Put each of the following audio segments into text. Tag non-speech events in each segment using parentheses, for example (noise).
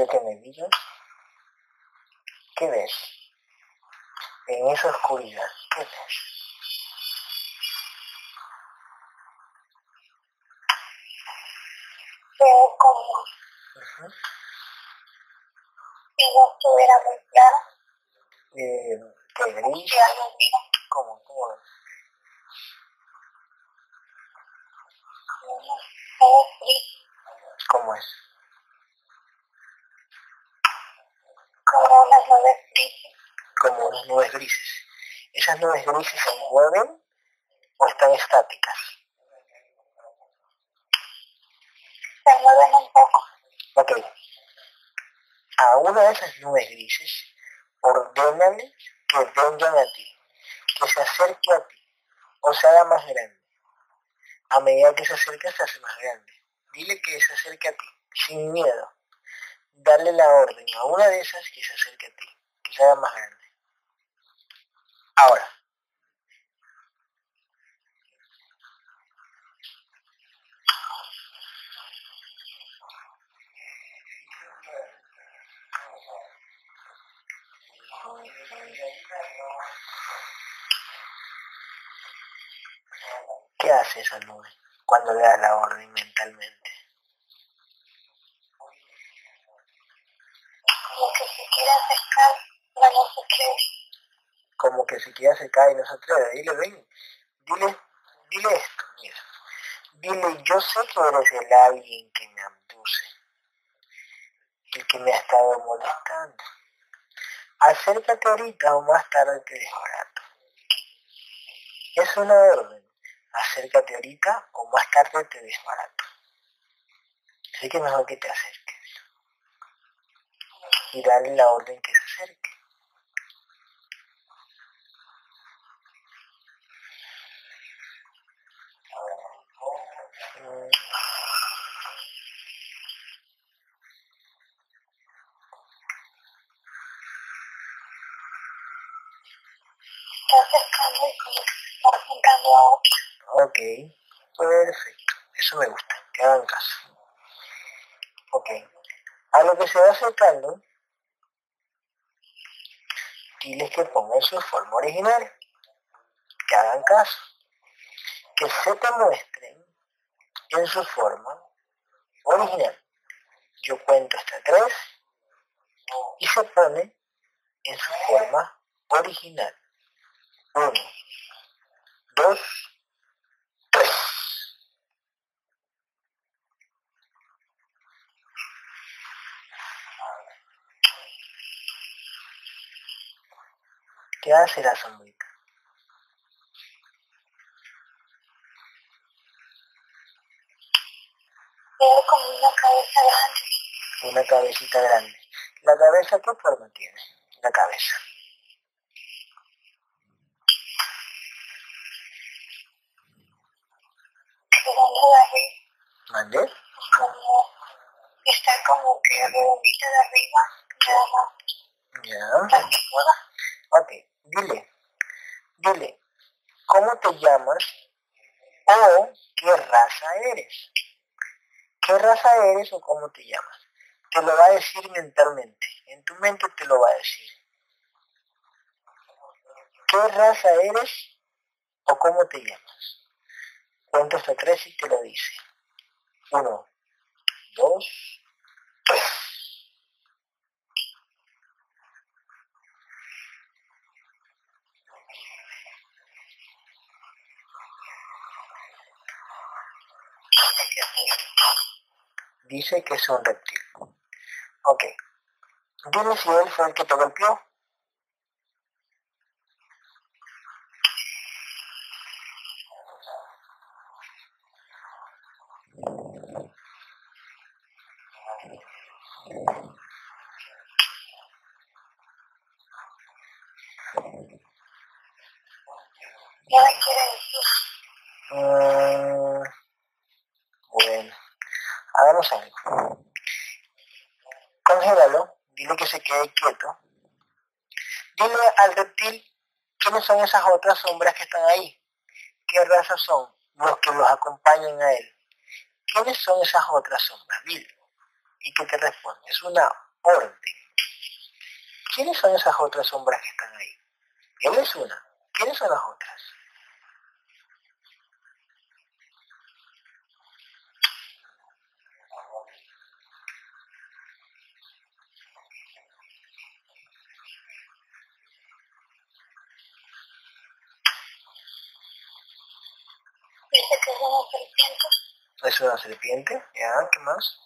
Quiero que me digas qué ves en esa oscuridad. ¿Qué ves? Veo como Ujú. si no estuviera muy clara, Eh, ¿Qué gris? ¿Cómo? ¿Cómo ves? ¿Cómo es? Como unas nubes grises, Como unas nubes grises. ¿Esas nubes grises se mueven o están estáticas? se mueven un poco, Ok. A una de esas nubes grises, ordénale que vengan a ti, que se acerque a ti o se haga más grande. A medida que se acerca, se hace más grande. Dile que se acerque a ti, sin miedo. Dale la orden a una de esas que se acerque a ti, que se haga más grande. Ahora, ¿qué hace esa nube cuando le das la orden mentalmente? como que se quiere acercar, no se como que se quiere acercar y no se atreve. Dile, ven, dile, dile esto, mira. Dile, yo sé que eres el alguien que me abduce, el que me ha estado molestando. Acércate ahorita o más tarde te desbarato. Es una orden. Acércate ahorita o más tarde te desbarato. Así que mejor que te acerques. Y dale la orden que se acerque. Está acercando y como que se está acercando a otro. Ok, perfecto. Eso me gusta, que hagan caso. Ok. A lo que se va acercando, diles que pongan su forma original, que hagan caso, que se te muestren en su forma original. Yo cuento hasta tres y se pone en su forma original. Uno, dos, tres. ¿Qué hace la sombrita? Veo como una cabeza grande, Una cabecita grande. ¿La cabeza qué forma tiene? La cabeza. ¿Mande? como está como que redondita de arriba, nada más Ya. Ok, dile, dile, ¿cómo te llamas o qué raza eres? ¿Qué raza eres o cómo te llamas? Te lo va a decir mentalmente, en tu mente te lo va a decir. ¿Qué raza eres o cómo te llamas? Cuenta hasta tres y te lo dice. Uno, dos, tres. Dice que es un reptil. Ok. Dime si él fue el que te golpeó. ¿Qué me quiere decir? Hagamos algo. Congélalo, dile que se quede quieto. Dile al reptil quiénes son esas otras sombras que están ahí. ¿Qué raza son los que los acompañan a él? ¿Quiénes son esas otras sombras? Dile. ¿Y qué te responde? Es una orden. ¿Quiénes son esas otras sombras que están ahí? Él es una. ¿Quiénes son las otras? Dice que es una serpiente. Es una serpiente, ¿ya? ¿Qué más?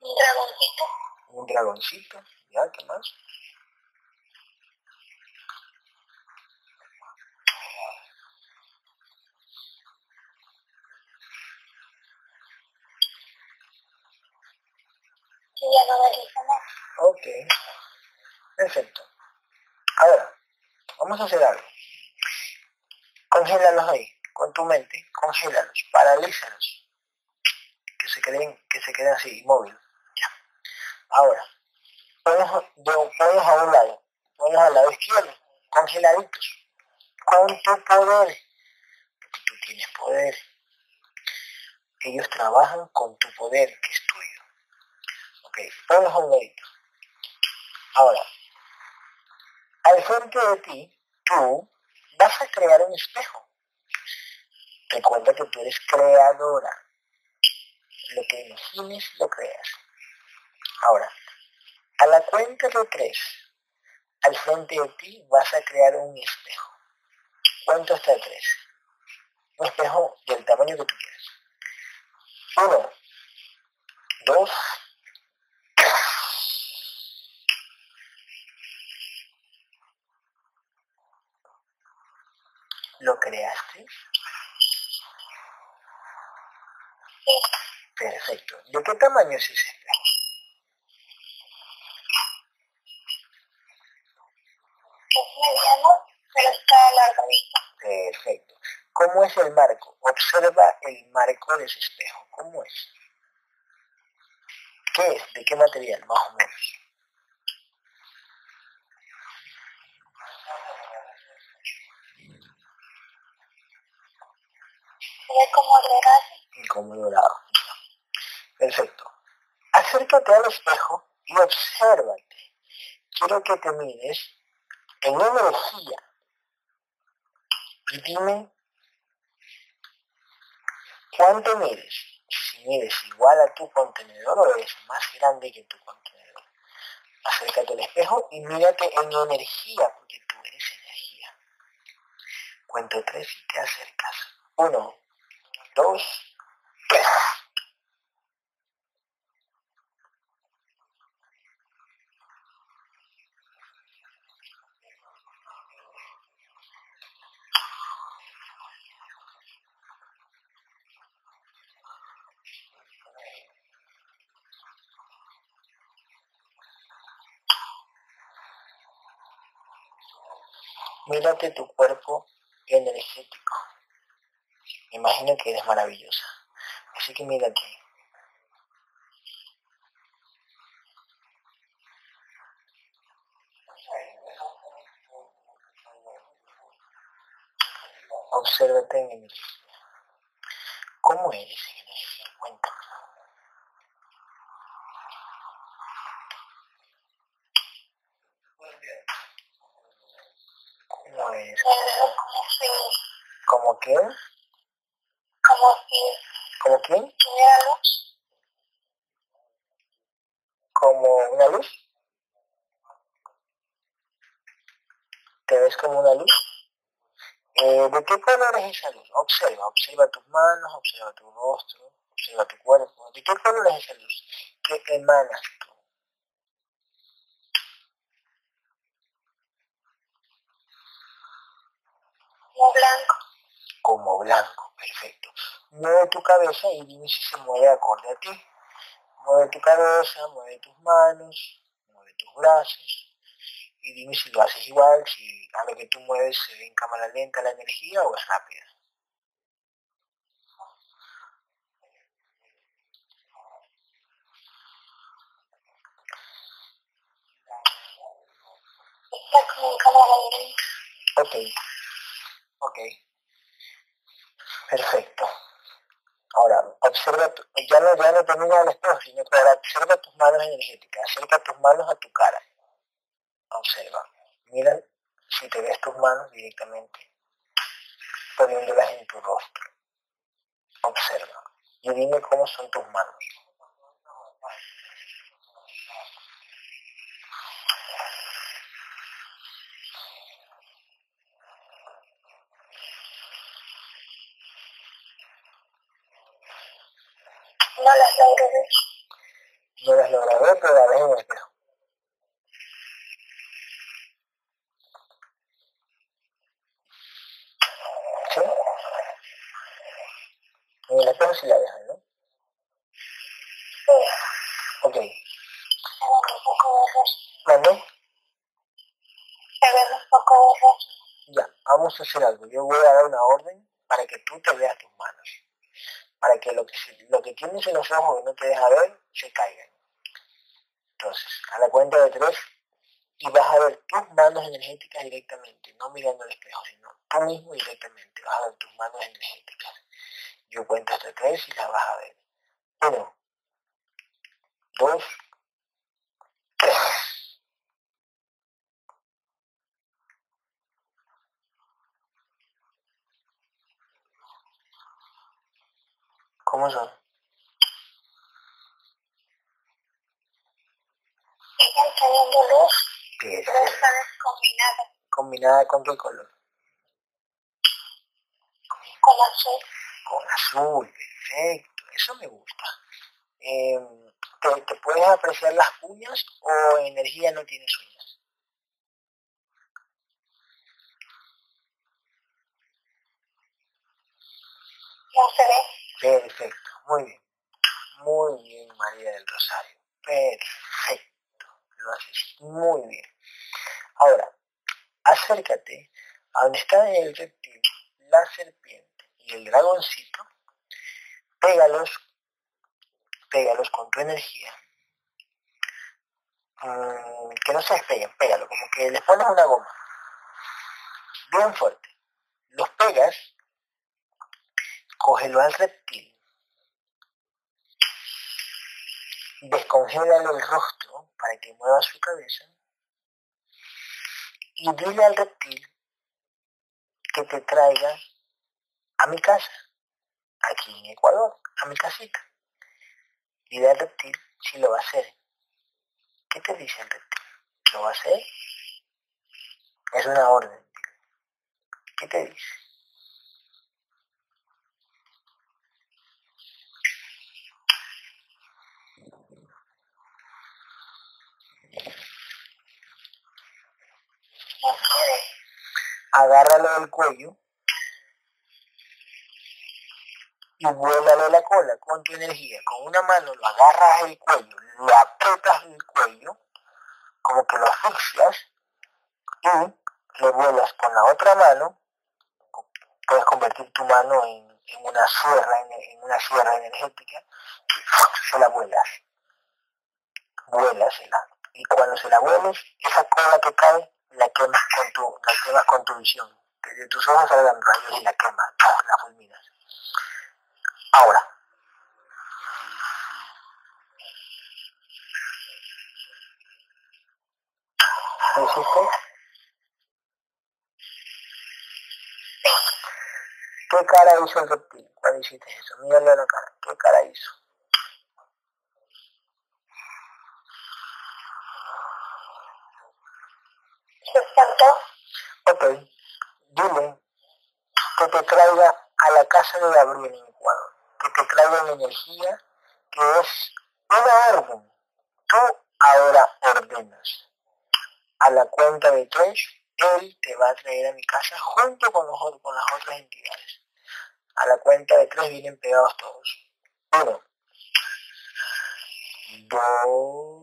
Un dragoncito. Un dragoncito, ¿ya? ¿Qué más? Y ya no me dice más. Ok. Perfecto. Ahora, algo. Congélalos ahí, con tu mente, congélalos, paralízalos. Que se queden, que se queden así, inmóviles. Ahora, ponlos, de- ponlos a un lado, ponlos al lado izquierdo, congeladitos, con tu poder. Porque tú tienes poder. Ellos trabajan con tu poder, que es tuyo. Ok, ponlos a un ladito. Ahora, al frente de ti, tú vas a crear un espejo. Recuerda que tú eres creadora. Lo que imagines, lo creas. Ahora, a la cuenta de tres, al frente de ti vas a crear un espejo. Cuento hasta tres. Un espejo del tamaño que tú quieras. Uno, dos, ¿Lo creaste? Sí. Perfecto. ¿De qué tamaño es ese espejo? Es mediano, pero está alargadito. Perfecto. ¿Cómo es el marco? Observa el marco de ese espejo. ¿Cómo es? ¿Qué es? ¿De qué material? Más o menos. Como. Y como dorado. Perfecto. Acércate al espejo y obsérvate. Quiero que te mires en energía. Y dime cuánto mides. Si mides igual a tu contenedor o eres más grande que tu contenedor. Acércate al espejo y mírate en energía, porque tú eres energía. Cuento tres y te acercas. Uno, dos, tres. Mírate tu cuerpo energético. Me imagino que eres maravillosa. Así que mírate. Obsérvate en energía. ¿Cómo eres en energía? Cuéntame. ¿Cómo eres? Me veo como como si ¿Cómo quién? ¿Como una luz? ¿Te ves como una luz? Eh, ¿De qué color es esa luz? Observa, observa tus manos, observa tu rostro, observa tu cuerpo. ¿De qué color es esa luz? ¿Qué emanas tú? Blanco. Como blanco, perfecto. Mueve tu cabeza y dime si se mueve acorde a ti. Mueve tu cabeza, mueve tus manos, mueve tus brazos y dime si lo haces igual, si a lo que tú mueves se ve en cámara lenta la energía o es rápida. Está como en cámara lenta. Ok, ok. Perfecto. Ahora, observa, tu, ya no, ya no te mira al espejo, sino que observa tus manos energéticas, acerca tus manos a tu cara. Observa. Mira si te ves tus manos directamente, poniéndolas en tu rostro. Observa. Y dime cómo son tus manos. No las logro ver. No las logras ver, pero la ves en el espejo. ¿Sí? En el espejo sí la dejan, ¿no? Sí, Ok. ven un poco borroso. ¿Mande? Se ven un poco borroso. Ya, vamos a hacer algo. Yo voy a dar una orden para que tú te veas tus manos. Para que lo que, se- lo que tienes en los ojos que no te deja ver, se caigan. Entonces, a la cuenta de tres, y vas a ver tus manos energéticas directamente, no mirando al espejo, sino tú mismo directamente. Vas a ver tus manos energéticas. Yo cuento hasta tres y las vas a ver. Uno, dos, tres. ¿Cómo son? Siguen teniendo luz, pero esta vez combinada ¿Combinada con qué color? con azul. Con azul, perfecto, eso me gusta. Em, ¿te, te puedes apreciar las uñas o en energía no tienes uñas? No se ve. Perfecto, muy bien. Muy bien, María del Rosario. Perfecto, lo haces muy bien. Ahora, acércate a donde está el reptil, la serpiente y el dragoncito, pégalos, pégalos con tu energía. Mm, que no se despeguen, pégalo, como que les pones una goma. Bien fuerte. Los pegas, cógelo al reptil, descongélalo el rostro para que mueva su cabeza y dile al reptil que te traiga a mi casa, aquí en Ecuador, a mi casita. Dile al reptil si lo va a hacer. ¿Qué te dice el reptil? ¿Lo va a hacer? Es una orden. ¿Qué te dice? Agárralo del cuello y vuélale la cola con tu energía. Con una mano lo agarras el cuello, lo aprietas el cuello, como que lo asfixias, y le vuelas con la otra mano, puedes convertir tu mano en, una sierra, en, una sierra energética, y se la vuelas. Vuélasela. Y cuando se la vueles, esa cola que cae, la quemas con tu, la quemas con tu visión. Que de tus ojos salgan rayos y la quemas, la fulminas. Ahora, ¿lo hiciste? ¿Qué cara hizo el reptil cuando hiciste eso? Mírale a la cara. ¿Qué cara hizo? Se espantó. Ok, dile que te traiga a la casa de Gabriel en Ecuador, que te traiga una energía que es una orden. Tú ahora ordenas. A la cuenta de tres, él te va a traer a mi casa junto con, los, con las otras entidades. A la cuenta de tres vienen pegados todos. Uno, dos,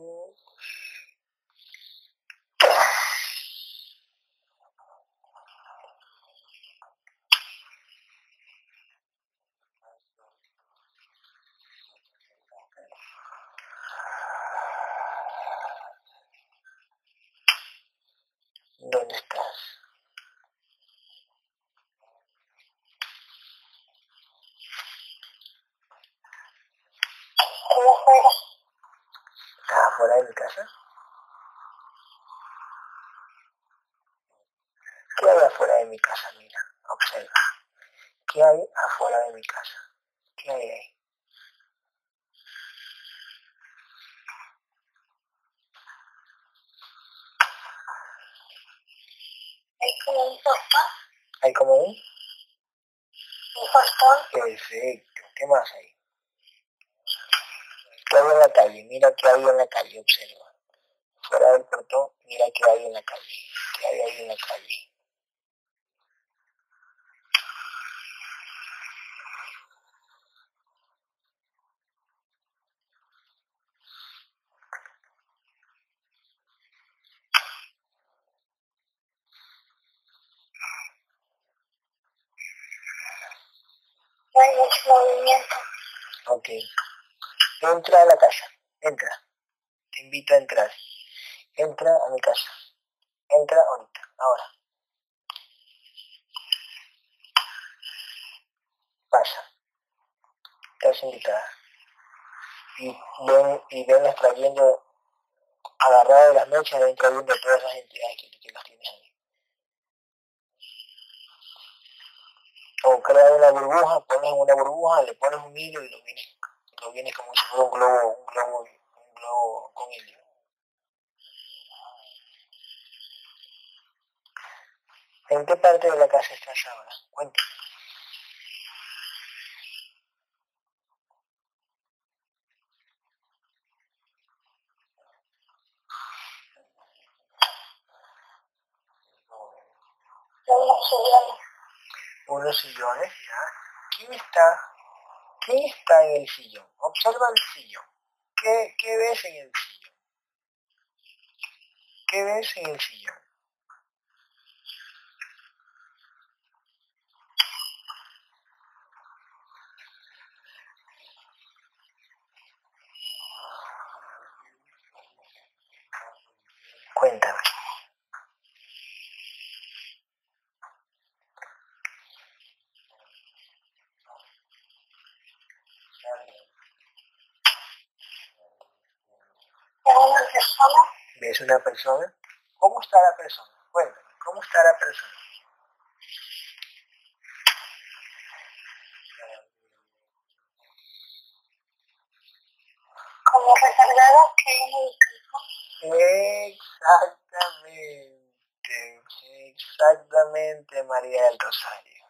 ¿dónde estás? de mi casa? ¿Qué hay afuera de mi casa? Mira, observa. ¿Qué hay afuera de mi casa? ¿Qué hay ahí? Hay como un portón. ¿Hay como un? Un portón. ¿Qué hay en la calle? Mira qué hay en la calle, observa. Fuera del portón, mira qué hay en la calle. ¿Qué hay ahí en la calle? No hay mucho movimiento. Ok. Entra a la casa. Entra. Te invito a entrar. Entra a mi casa. Entra ahorita, ahora. Pasa. Estás invitada. Y ven, y ven extrayendo, agarrada de las mechas, ven trayendo todas esas entidades que, que las tienes ahí. O crea una burbuja, pones una burbuja, le pones un hilo y lo vienes, lo vienes como si fuera un globo, un globo, un globo con helio. ¿En qué parte de la casa estás ahora? Cuéntame. No hay mucho movimiento. Unos sillones, ya. ¿Quién está? ¿Quién está en el sillón? Observa el sillón. ¿Qué, qué ves en el sillón? ¿Qué ves en el sillón? Cuéntame. Hay una persona. ¿Ves una persona? ¿Cómo está la persona? Cuéntame, ¿cómo está la persona? como recargada que en el. Exactamente, exactamente, María del Rosario.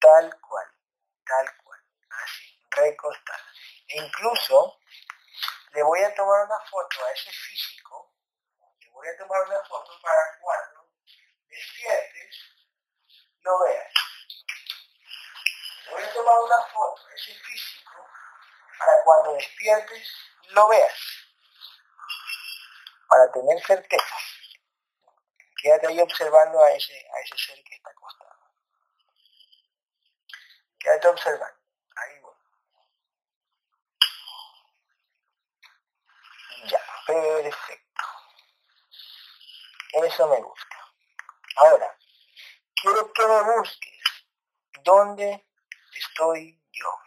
Tal cual, tal cual, así, recostada. E incluso le voy a tomar una foto a ese físico, le voy a tomar una foto para cuando despiertes lo veas. Le voy a tomar una foto a ese físico para cuando despiertes lo veas. Para tener certeza. Quédate ahí observando a ese, a ese ser que está acostado. Quédate observando. Ahí voy. Ya, perfecto. Eso me gusta. Ahora, quiero que me busques. ¿Dónde estoy yo?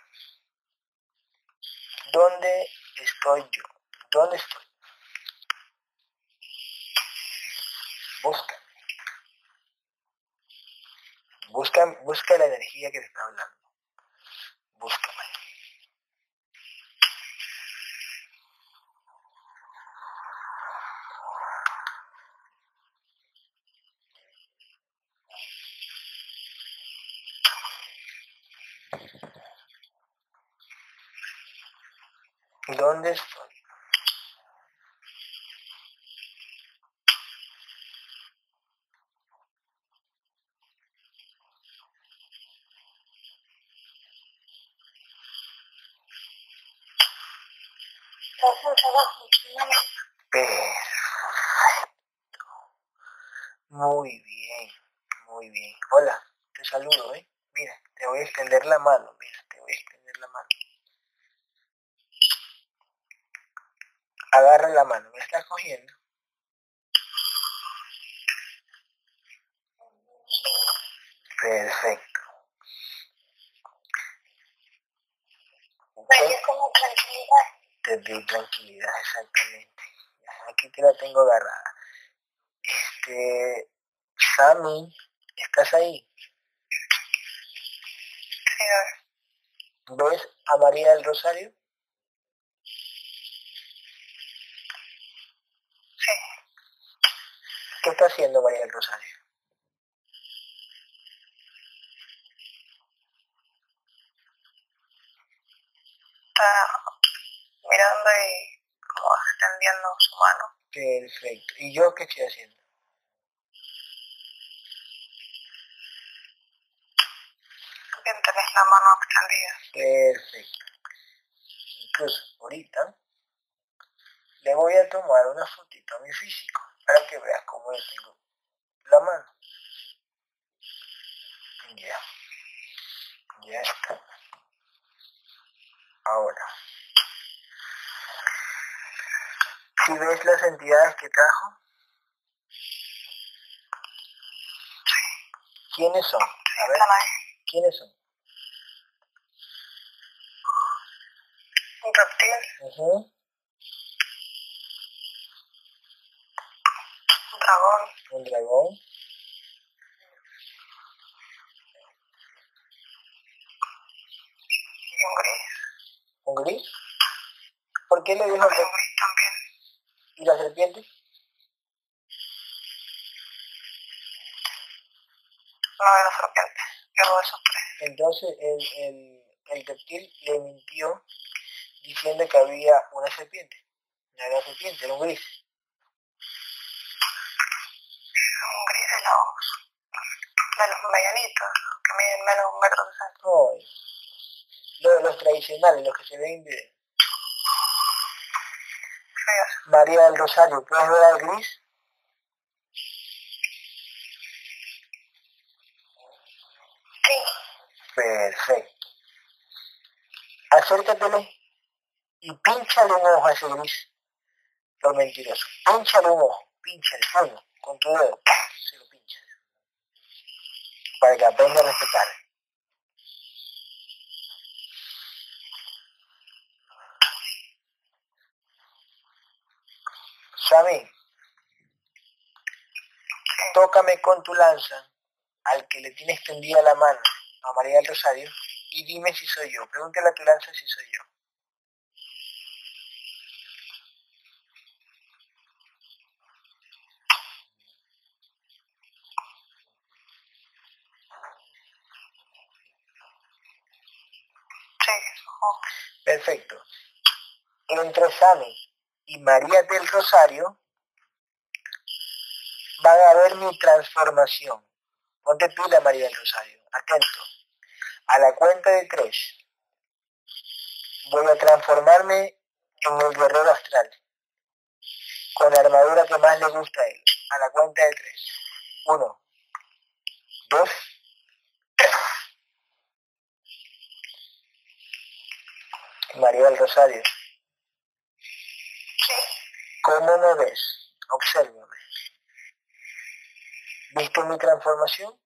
¿Dónde estoy yo? ¿Dónde estoy? Busca. Busca, busca la energía que te está hablando. Búscame. ¿Dónde estoy? Perfecto. Muy bien, muy bien. Hola, te saludo, ¿eh? Mira, te voy a extender la mano, mira, te voy a extender la mano. Agarra la mano, ¿me estás cogiendo? Perfecto. Vaya como tranquilidad. Te di tranquilidad, exactamente. Aquí te la tengo agarrada. Este, Sammy, ¿estás ahí? ¿Ves a María del Rosario? Sí. ¿Qué está haciendo María del Rosario? Está mirando y como extendiendo su mano. Perfecto. ¿Y yo qué estoy haciendo? Bien, tenés la Perfecto. Incluso ahorita le voy a tomar una fotito a mi físico para que veas cómo yo tengo la mano. Ya. Ya está. Ahora. Si ves las entidades que trajo, ¿quiénes son? A ver. ¿quiénes son? Un reptil, Ujú, un dragón, Un dragón. y un gris. ¿Un gris? ¿Por qué le dijo que... un gris también. ¿Y la serpiente? No de la serpiente. Yo tres. Entonces el, el, el reptil le mintió diciendo que había una serpiente. No era serpiente, era un gris. Un gris de los, de los medianitos, que miden menos de un metro sesenta. Ay. Los, los tradicionales, los que se ven en video. Feos. María del Rosario, ¿puedes ver al gris? Sí. Perfecto. Acércatele y pínchale un ojo a ese gris. Por mentiroso. Pínchale un ojo, pínchale uno, con tu dedo. Se lo pinchas. Para que aprenda a respetar. Sammy, tócame con tu lanza al que le tiene extendida la mano a María del Rosario y dime si soy yo. Pregúntale a tu lanza si soy yo. Sí. ojo. Perfecto. Entre Sammy y María del Rosario van a ver mi transformación. Ponte pila, María del Rosario. Atento. A la cuenta de tres. Voy a transformarme en el guerrero astral. Con la armadura que más le gusta a él. A la cuenta de tres. Uno. Dos. tres. María del Rosario. Sí. ¿Cómo me ves? Obsérvame. ¿Viste mi transformación?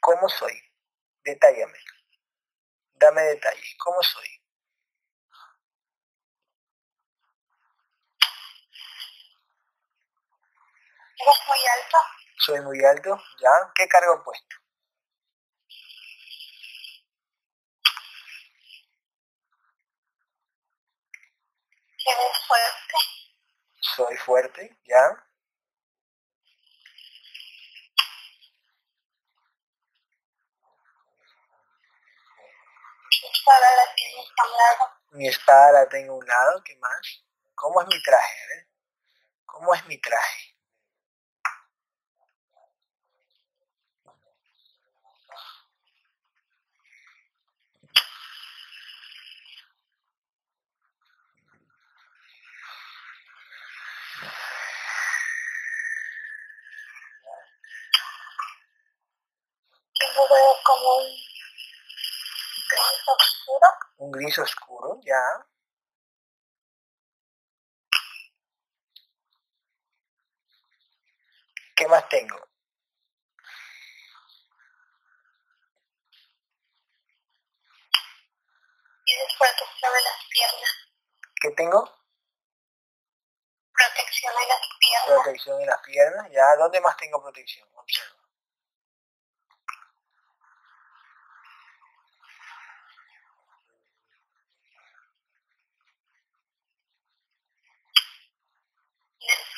¿Cómo soy? Detállame. Dame detalles. ¿Cómo soy? ¿Eres muy alto? ¿Soy muy alto? ¿Ya? ¿Qué cargo he puesto? ¿Eres fuerte? ¿Soy fuerte? ¿Ya? ¿Qué para la tienes a un lado? Mi espada la tengo a un lado. ¿Qué más? ¿Cómo es mi traje? Ver. ¿Cómo es mi traje? Como un gris oscuro. Un gris oscuro. ¿Ya? ¿Qué más tengo? protección en las piernas. ¿Qué tengo? Protección en las piernas. Protección en las piernas. ¿Ya? ¿Dónde más tengo protección? Observa.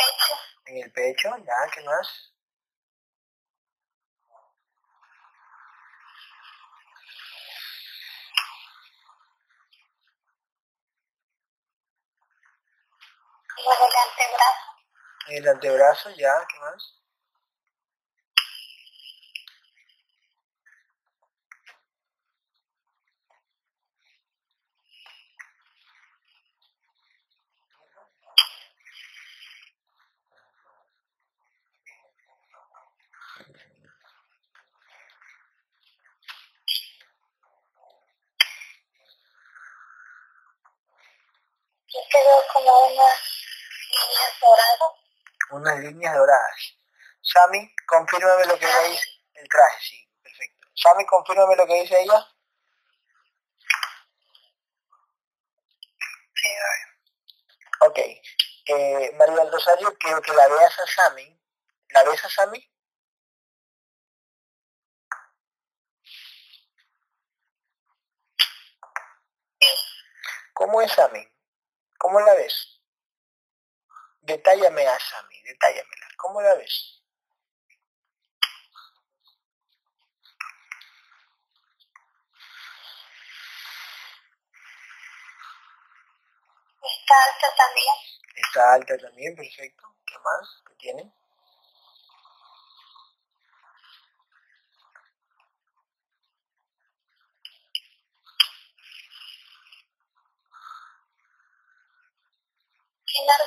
Pecho. En el pecho, ¿ya? ¿Qué más? En el antebrazo. En el antebrazo, ¿ya? ¿Qué más? Yo quedo como unas líneas doradas. Unas líneas doradas. Sami, confírmame lo que ella dice. El traje, sí, perfecto. Sami, confírmame lo que dice ella. Ok. Eh, María del Rosario, quiero que la veas a Sami. ¿La ves a Sami? ¿Cómo es Sami? ¿Cómo la ves? Detállame a Sami, detállamela. ¿Cómo la ves? Está alta también. Está alta también, perfecto. ¿Qué más? ¿Qué tiene?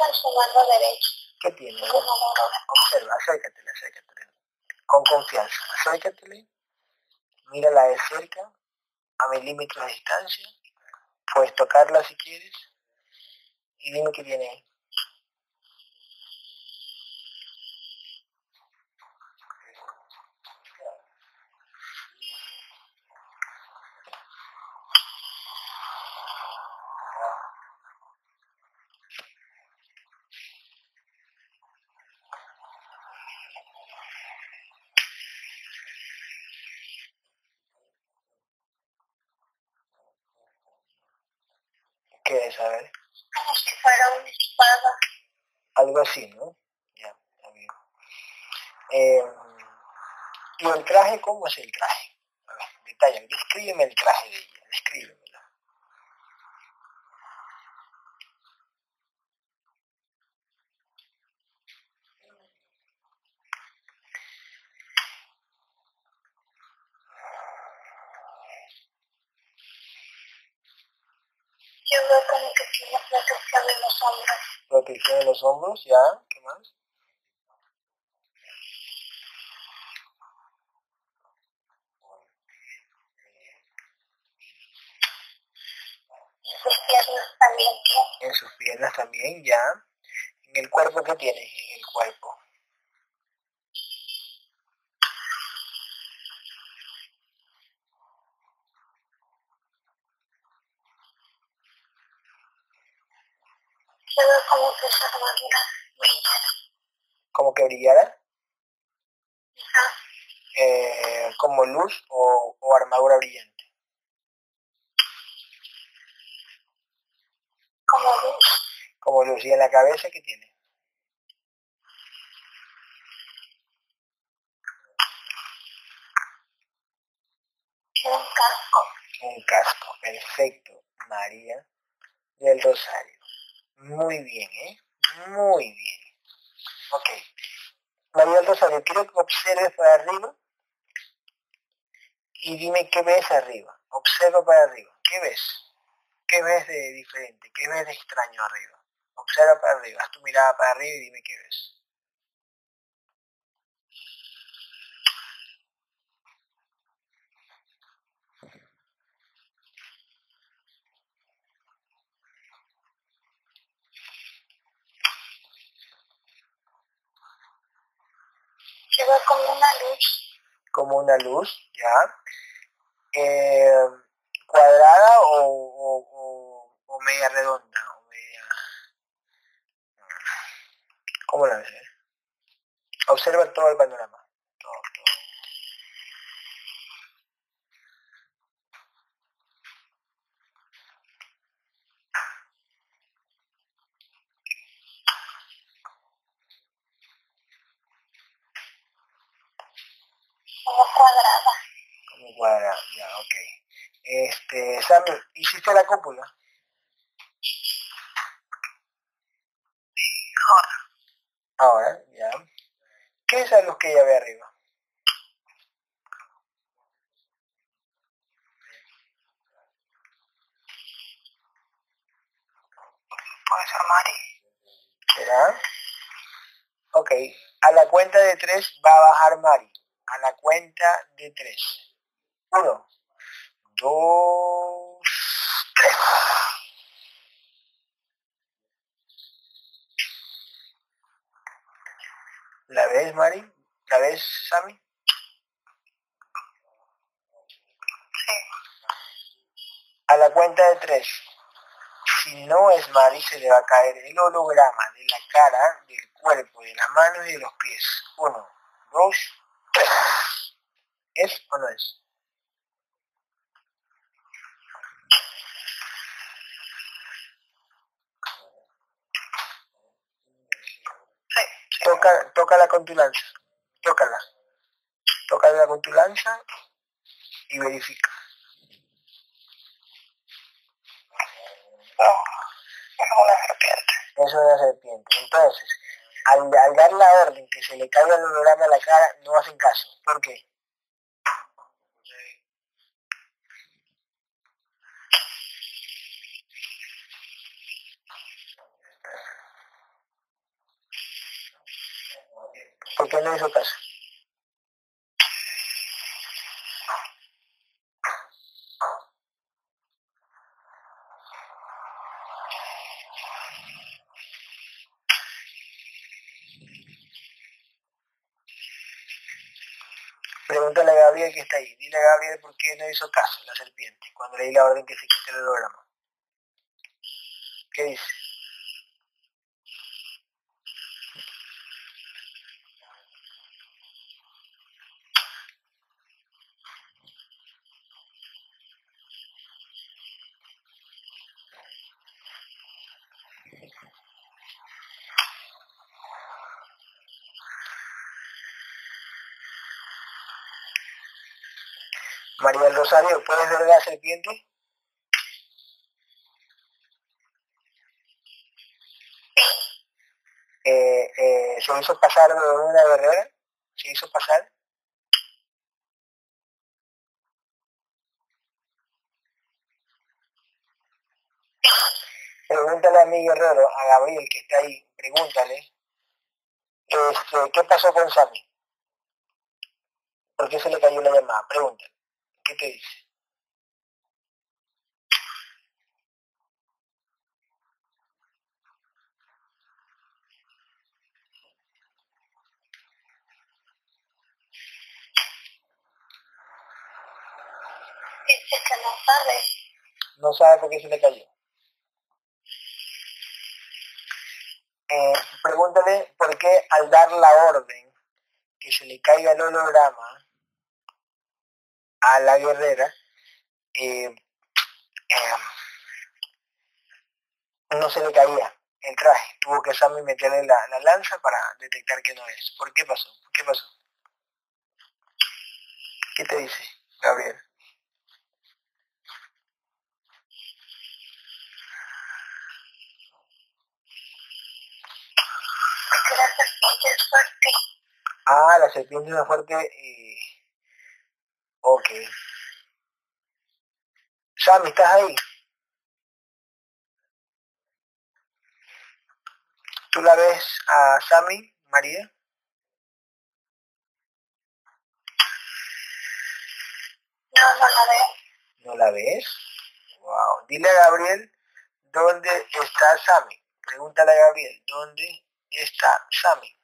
En su mano derecha. ¿Qué tiene? Observa, acércatele, acércatele. Con confianza, acércatele. Mírala de cerca, a milímetros de distancia. Puedes tocarla si quieres. Y dime qué tiene ahí. ¿Qué es? A ver. Como si fuera una espada. Así, ¿no? Ya, está bien. Eh, ¿Y el traje cómo es el traje? A ver, detalla, descríbeme el traje de ella, descríbemelo. Yo veo como que tiene protección en los hombros. Protección de los hombros, ya, ¿qué más? Y sus piernas también tiene. En sus piernas también, ya. En el cuerpo, ¿qué tiene? En el cuerpo. Yo veo como que esa armadura brilla. Eh, como luz o, o armadura brillante. Como luz. Como luz. ¿Y en la cabeza qué tiene? Tiene un casco. Un casco. Perfecto. María del Rosario. Muy bien, ¿eh? Muy bien. Ok. María Rosario, quiero que observes para arriba y dime qué ves arriba. Observa para arriba. ¿Qué ves? ¿Qué ves de diferente? ¿Qué ves de extraño arriba? Observa para arriba. Haz tu mirada para arriba y dime qué ves. Yo veo como una luz. Como una luz, ¿ya? Eh, ¿Cuadrada o, o- media redonda, o media... ¿Cómo la ves? Observa todo el panorama. Todo, todo. Como cuadrada. Como cuadrado, ya, ok. Este, Sammy, ¿hiciste la cúpula? Ahora. Ahora, ya. ¿Qué es la luz que ella ve arriba? Puede ser Mari. ¿Será? Ok, a la cuenta de tres va a bajar Mari. A la cuenta de tres. Uno, dos. ¿La ves, Mari? ¿La ves, Sammy? Sí. A la cuenta de tres. Si no es Mari, se le va a caer el holograma de la cara, del cuerpo, de las manos y de los pies. Uno, dos, tres. ¿Es o no es? Toca, tócala con tu lanza. Tócala. Tócala con tu lanza y verifica. No. Es una serpiente. Es una serpiente. Entonces, al, al dar la orden que se le caiga el holograma a la cara, no hacen caso. ¿Por qué? ¿Por qué no hizo caso? Pregúntale a Gabriel que está ahí. Dile a Gabriel por qué no hizo caso la serpiente cuando le di la orden que se quite el holograma. ¿Qué dice? Del Rosario, ¿puedes ver la serpiente? Eh, eh, ¿Se hizo pasar de una guerrera? ¿Se hizo pasar? Pregúntale a mi guerrero, a Gabriel que está ahí, pregúntale, este, ¿qué pasó con Sammy? ¿Por qué se le cayó la llamada? Pregúntale. ¿Qué te dice? Dice que no sabe. No sabe por qué se le cayó. Eh, pregúntale por qué al dar la orden que se le caiga el holograma a la guerrera, eh, eh, no se le caía el traje. Tuvo que Sammy meterle la, la lanza para detectar que no es. ¿Por qué pasó? ¿Qué pasó? ¿Qué te dice, Gabriel? La serpiente es fuerte. Ah, la serpiente es fuerte. Eh... Ok. Sammy, ¿estás ahí? ¿Tú la ves a Sammy, María? No, no la veo. ¿No la ves? Wow. Dile a Gabriel dónde está Sammy. Pregúntale a Gabriel dónde está Sammy.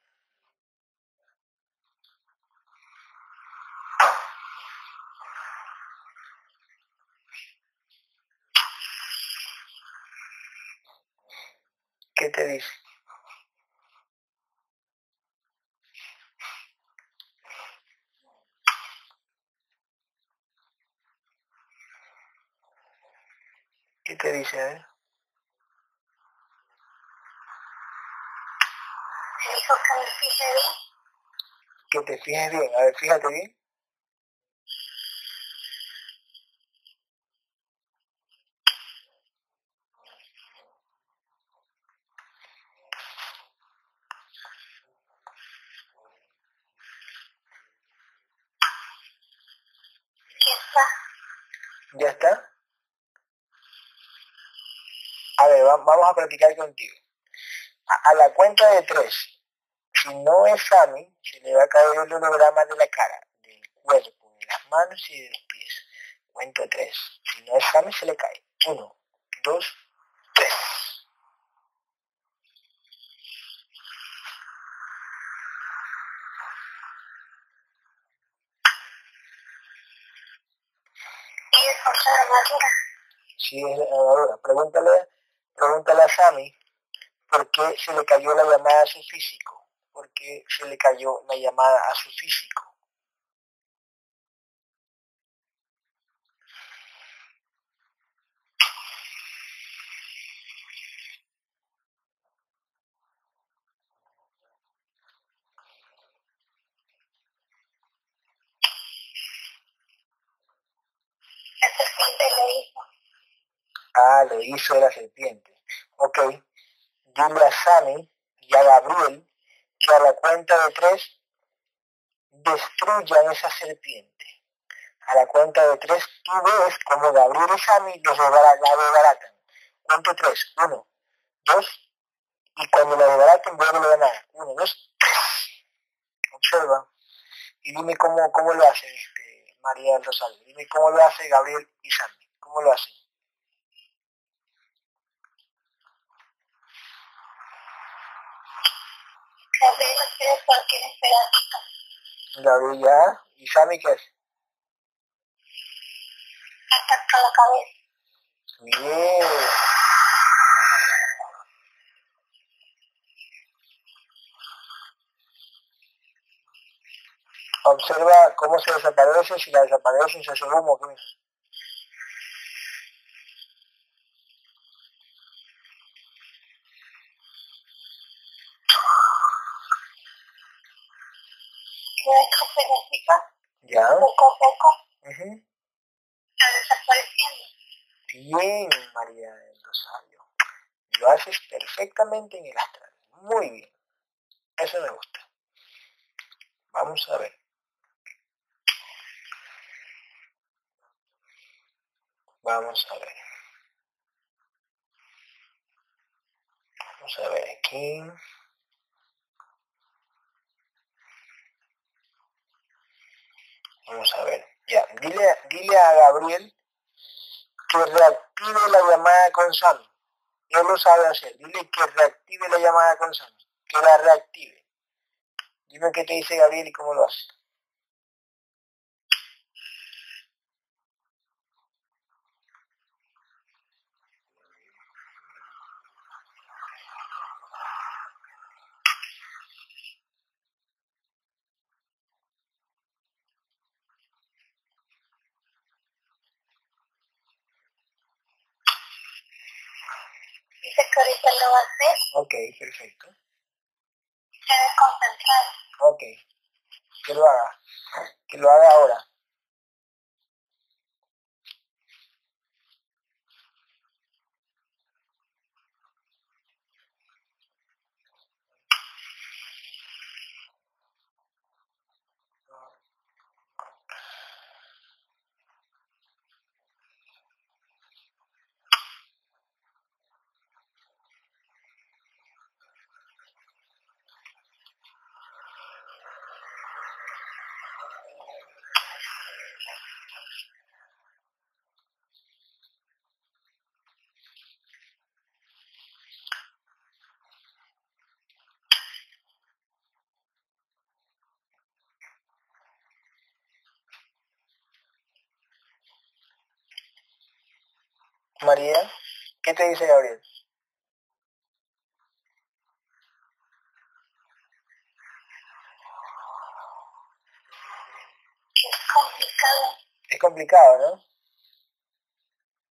¿Qué te dice? ¿Qué te dice? A ver. Me dijo que me fije bien. Que te fijes bien. A ver, fíjate bien. Ya está. ¿Ya está? A ver, va- vamos a practicar contigo. A, a la cuenta de tres, si no es Sammy, se le va a caer el holograma de la cara, del cuerpo, de las manos y de los pies. Cuento tres. Si no es Sammy, se le cae. Uno, dos, tres. Y es ahora, pregúntale, pregúntale a Sammy por qué se le cayó la llamada a su físico. ¿Por qué se le cayó la llamada a su físico? La serpiente le dijo. Ah, lo hizo la serpiente. Ok. Dile a Sammy y a Gabriel que a la cuenta de tres destruyan esa serpiente. A la cuenta de tres tú ves como Gabriel y Sammy los desbaratan. Cuento tres. Uno, dos, y cuando la desbaraten vuelve a ganar. Uno, dos, tres. Observa. Y dime cómo, cómo lo hace este, María del Rosario. Dime cómo lo hace Gabriel y Sammy. ¿Cómo lo hacen? Gabriel ya. ¿Y Sammy qué hace? Ataca la cabeza. Bien. Observa cómo se desaparece, si la desaparece se hace humo. ¿qué es? ¿Ya? poco a poco, Ujú. está desapareciendo. Bien, María del Rosario. Lo haces perfectamente en el astral. Muy bien. Eso me gusta. Vamos a ver. Vamos a ver. Vamos a ver aquí. Vamos a ver. Ya, dile, dile a Gabriel que reactive la llamada con Sammy. Él lo sabe hacer. Dile que reactive la llamada con Sammy. Que la reactive. Dime qué te dice Gabriel y cómo lo hace. Dice que ahorita lo va a hacer. Ok, perfecto. Se debe concentrar. Ok. Que lo haga. Que lo haga ahora. María, ¿qué te dice Gabriel? Es complicado. Es complicado, ¿no?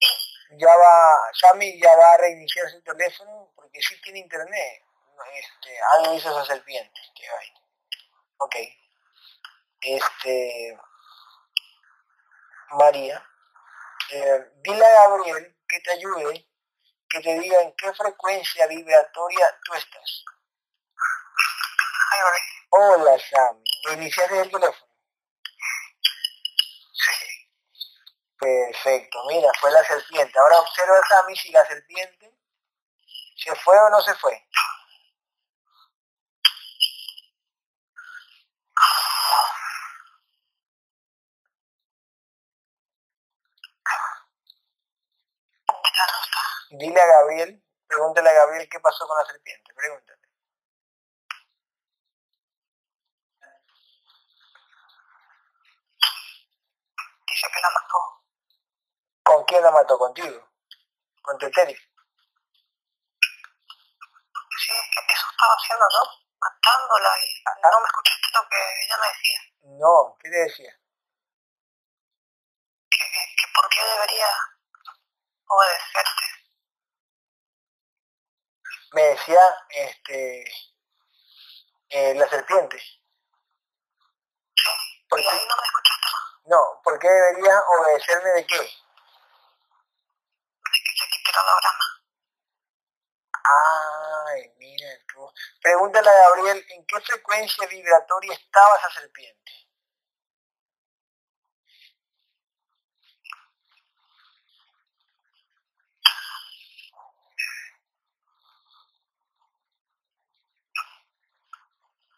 Sí. Ya va, Sammy ya va a reiniciar su teléfono porque sí tiene internet. Este, algo hizo esa serpiente este, que hay. Ok. Este. María. Eh, dile a Gabriel que te ayude, que te diga en qué frecuencia vibratoria tú estás. Voy. Hola, Sammy. ¿Reiniciaste el teléfono? Sí. Perfecto. Mira, fue la serpiente. Ahora observa, Sammy, si la serpiente se fue o no se fue. Ya no está. Dile a Gabriel, pregúntale a Gabriel qué pasó con la serpiente. Pregúntale. Dice que la mató. ¿Con quién la mató? ¿Contigo? ¿Con Teteri? Sí, eso estaba haciendo, ¿no? Matándola y no me escuchaste lo que ella me decía. No, ¿qué te decía? Que, que por qué debería obedecerte. Me decía, este, eh, la serpiente. ¿Por qué? no me escuchaste más. No, ¿por qué deberías obedecerme de qué? De que se quite el holograma. Ay, mira tú. Pregúntale a Gabriel en qué frecuencia vibratoria estaba esa serpiente.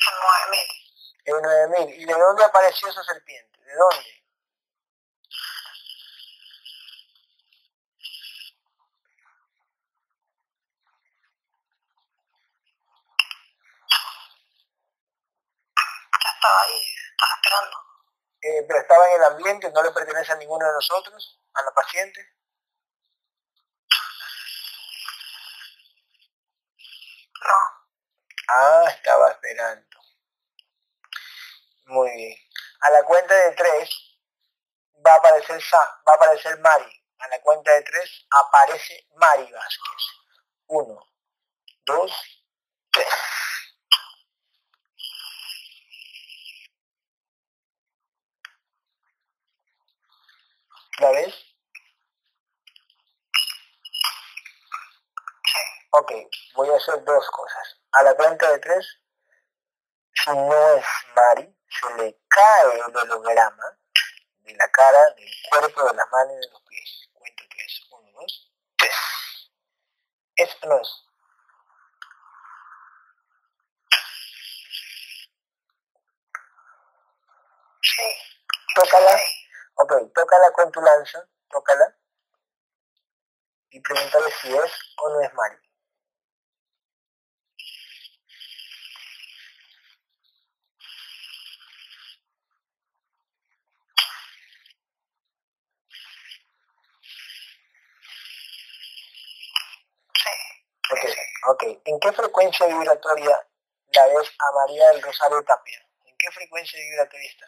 En 9000. En 9000. ¿Y de dónde apareció esa serpiente? ¿De dónde? Ya estaba ahí, estaba esperando. Eh, pero estaba en el ambiente, no le pertenece a ninguno de nosotros, a la paciente. No. Ah, estaba esperando. Muy bien. A la cuenta de tres va a aparecer Sa- va a aparecer Mari. A la cuenta de tres aparece Mari Vázquez. Uno, dos, tres. ¿La ves? Ok, voy a hacer dos cosas. A la cuenta de tres, si no es Mari, se le cae el holograma de la cara, del cuerpo, de las manos y de los pies. Cuento tres. Uno, dos, tres. Eso no es. Sí. Tócala. Ok, tócala con tu lanza, tócala. Y pregúntale si es o no es Mari. Sí. Ok, ¿En qué frecuencia vibratoria la ves a María del Rosario Tapia? ¿En qué frecuencia vibratoria está?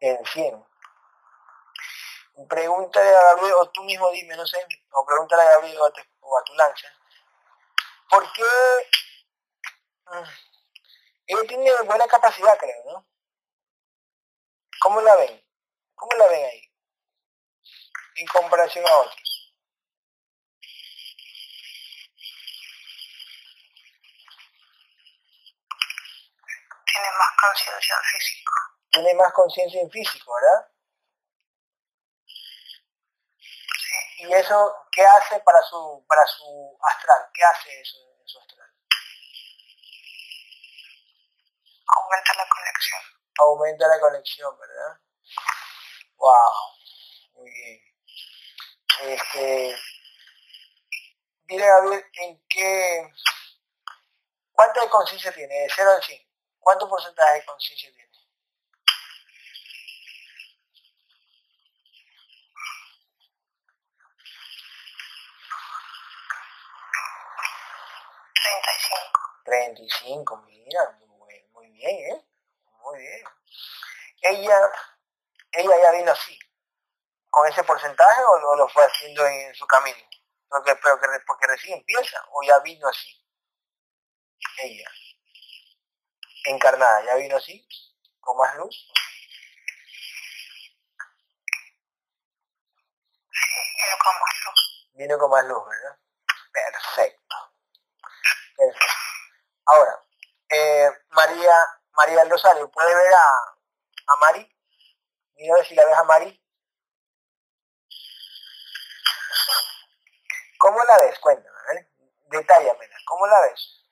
En 100. En 100. Pregúntale a Gabriel, o tú mismo dime, no sé, o pregúntale a Gabriel o a, tu- o a tu lanza. ¿Por qué? mm, tiene buena capacidad, creo, ¿no? ¿Cómo la ven? ¿Cómo la ven ahí? En comparación a otros. Tiene más conciencia en físico. Tiene más conciencia en físico, ¿verdad? Sí. ¿Y eso qué hace para su, para su astral? ¿Qué hace eso en su astral? Aumenta la conexión. Aumenta la conexión, ¿verdad? Wow, muy bien. Este, dile Gabriel, ¿en qué, cuánto de conciencia tiene? De 0 al 100. ¿Cuánto porcentaje de conciencia tiene? 35. 35, mira, muy, muy bien, ¿eh? Muy bien. Ella, ella ya vino así, con ese porcentaje o lo, lo fue haciendo en, su camino, porque, pero que, porque recién empieza, o ya vino así. Ella, encarnada, ya vino así, con más luz. Vino con más luz. Vino con más luz, ¿verdad? Perfecto. Perfecto. Ahora, eh, María, María del Rosario, ¿puede ver a, a Mari? Mira a ver si la ves a Mari. ¿Cómo la ves? Cuéntame, ver. Detállamela. ¿Cómo la ves?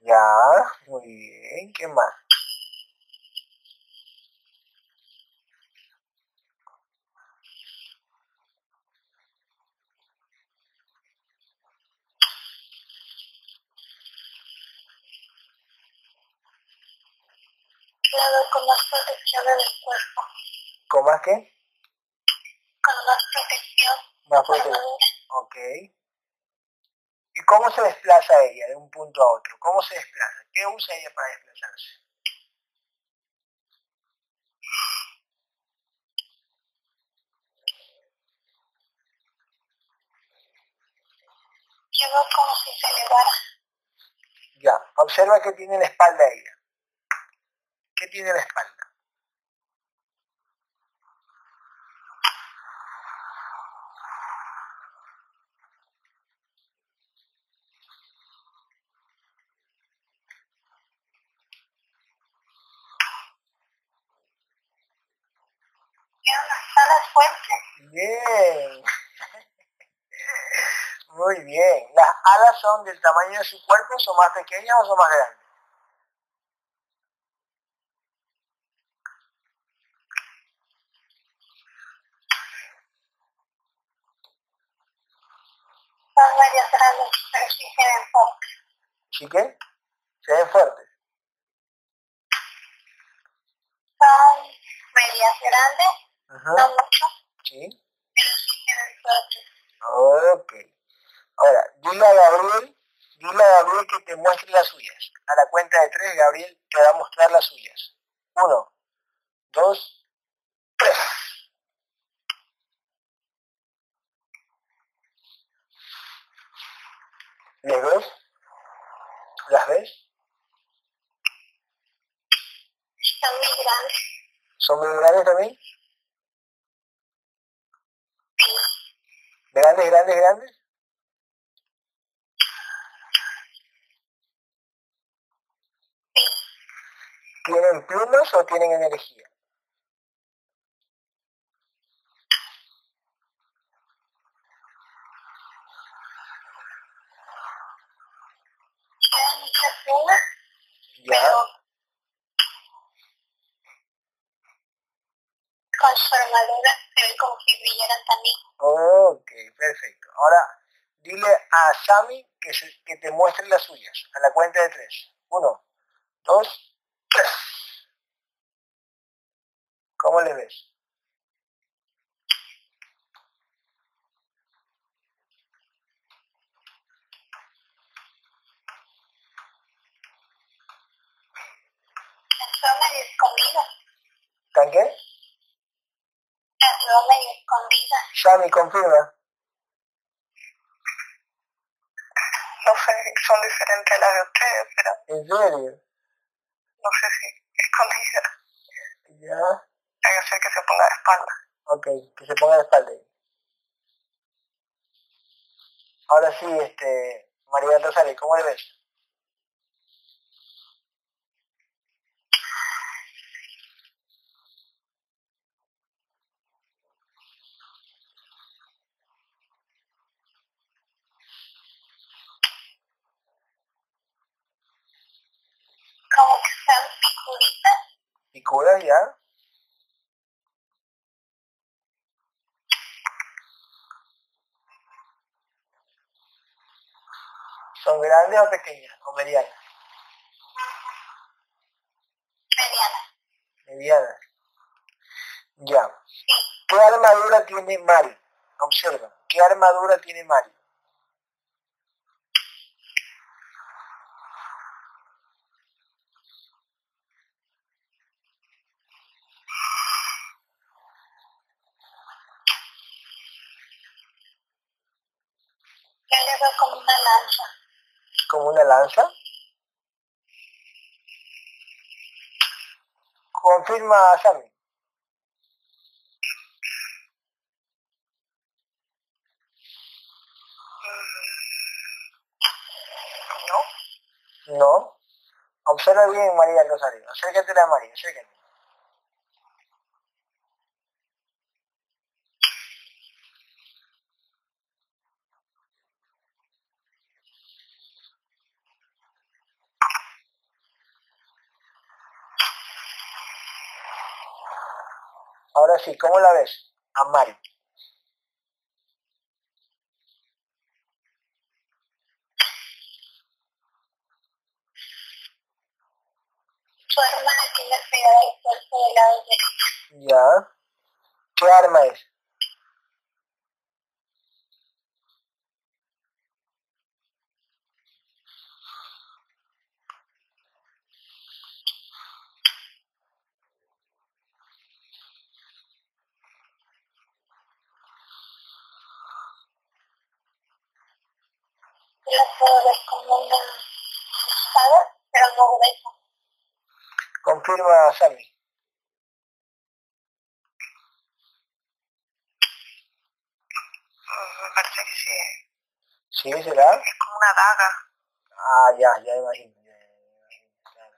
Ya, muy bien. ¿Qué más? Claro, con más protección del cuerpo. ¿Con más qué? Con más protección. Más armadura. Ok. ¿Y cómo se desplaza ella de un punto a otro? ¿Cómo se desplaza? ¿Qué usa ella para desplazarse? Lleva como si se elevara. Ya, observa que tiene en la espalda ella. ¿Qué tiene en la espalda? Tiene Bien. (laughs) Muy bien. ¿Las alas son del tamaño de su cuerpo? ¿Son más pequeñas o son más grandes? Son medias grandes, pero sí se ven fuertes. ¿Sí que? Se ven fuertes. Son medias grandes, Ajá. no mucho, Sí. pero sí fuertes. Ok. Ahora, dile a Gabriel, dile a Gabriel que te muestre las suyas. A la cuenta de tres, Gabriel te va a mostrar las suyas. Uno, dos, tres. ¿Les ves? ¿Las ves? Son muy grandes. ¿Son muy grandes también? Sí. ¿Grandes, grandes, grandes? ¿Tienen plumas o tienen energía? Ya. con su armadura brillaran también. Ok, perfecto. Ahora, dile a Sami que, se- que te muestre las suyas. A la cuenta de tres. Uno, dos, tres. ¿Cómo le ves? ¿Tan qué? Las veo medio escondidas. Sami, confirma. No sé si son diferentes a las de ustedes, pero ¿En serio? no sé si escondidas. Ya. Hay que hacer que se ponga de espalda. Ok, que se ponga de espalda. Ahora sí, este, María Rosario, ¿cómo le ves? Como que están picuritas. ¿Picudas ya? ¿Son grandes o pequeñas o medianas? livianas. Ya. ¿Qué armadura tiene Mari? Observa. ¿Qué armadura tiene Mari? como una lanza. Confirma, Sammy. No. No. Observa bien, María Rosario. Acércate a María, acércate. ¿Cómo la ves? A Mari. Su arma la tiene pegada al cuerpo del lado derecho. Ya. ¿Qué arma es? La puedo ver como una espada, pero no gruesa. Confirma, Sammy. Mm, Me parece que sí. ¿Sí, será? Es como una daga. Ah, ya, ya imagino. ya, ya imagino, claro.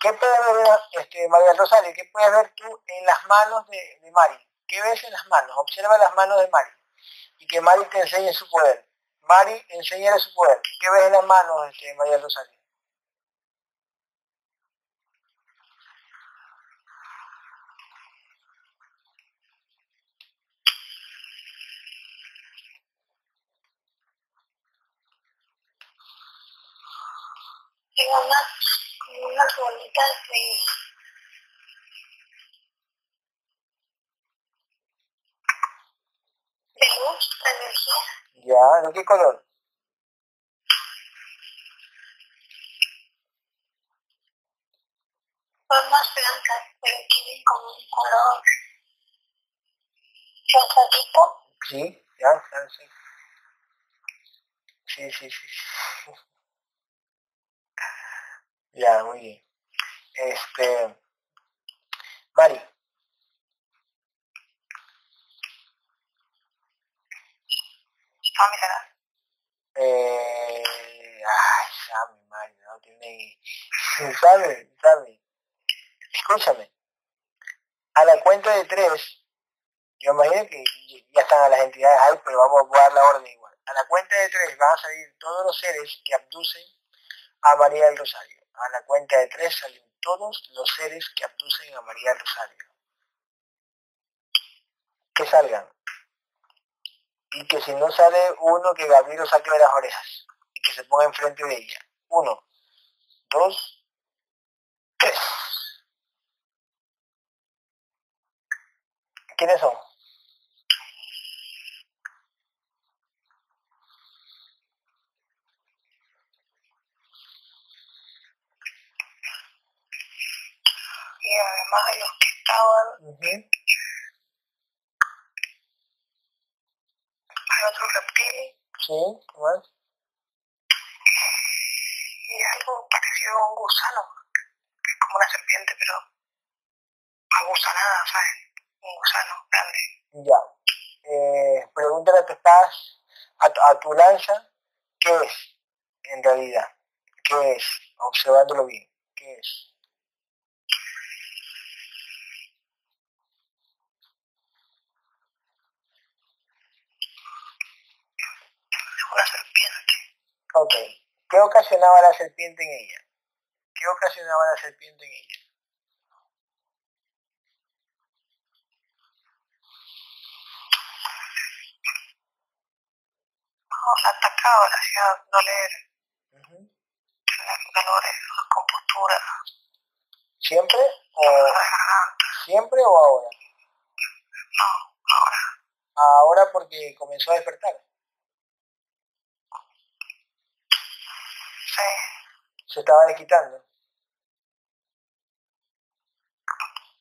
¿Qué puedes ver, este, María Rosario, qué puedes ver tú en las manos de, de Mari? ¿Qué ves en las manos? Observa las manos de Mari. Y que Mari te enseñe su poder. Mari, enséñale su poder. ¿Qué ves en las manos, este, María Rosario? Tengo unas, unas bolitas de... de luz, de energía. Ya, ¿de qué color? Formas blancas, pero tienen como un color rosadito. Sí, ya, sí. Sí, sí, sí. sí. (laughs) Ya, muy bien. Este, Mari, Mira, eh, ay, Sammy, Mari, no tiene, Sammy, Sammy, escúchame, a la cuenta de tres, yo imagino que ya están a las entidades ahí, pero vamos a dar la orden igual. A la cuenta de tres van a salir todos los seres que abducen a María del Rosario. A la cuenta de tres salen todos los seres que abducen a María del Rosario. Que salgan. Y que si no sale uno, que Gabriel lo saque de las orejas. Y que se ponga enfrente de ella. Uno, dos, tres. ¿Quiénes son? y además de los que estaban. Hay otro reptil Sí, ¿qué más? y algo parecido a un gusano, que es como una serpiente, pero agusanada, ¿sabes? Un gusano grande. Ya. Eh, pregúntale a tu estás, a tu, a tu lanza, ¿qué es en realidad? ¿Qué es? Observándolo bien. ¿Qué es? Es una serpiente. Ok. ¿Qué ocasionaba la serpiente en ella? ¿Qué ocasionaba la serpiente en ella? La atacaba, la hacía doler, Ujú. tener dolores, compostura. ¿Siempre o siempre o ahora? No, ahora. Ahora porque comenzó a despertar. Sí, Se estaba desquitando.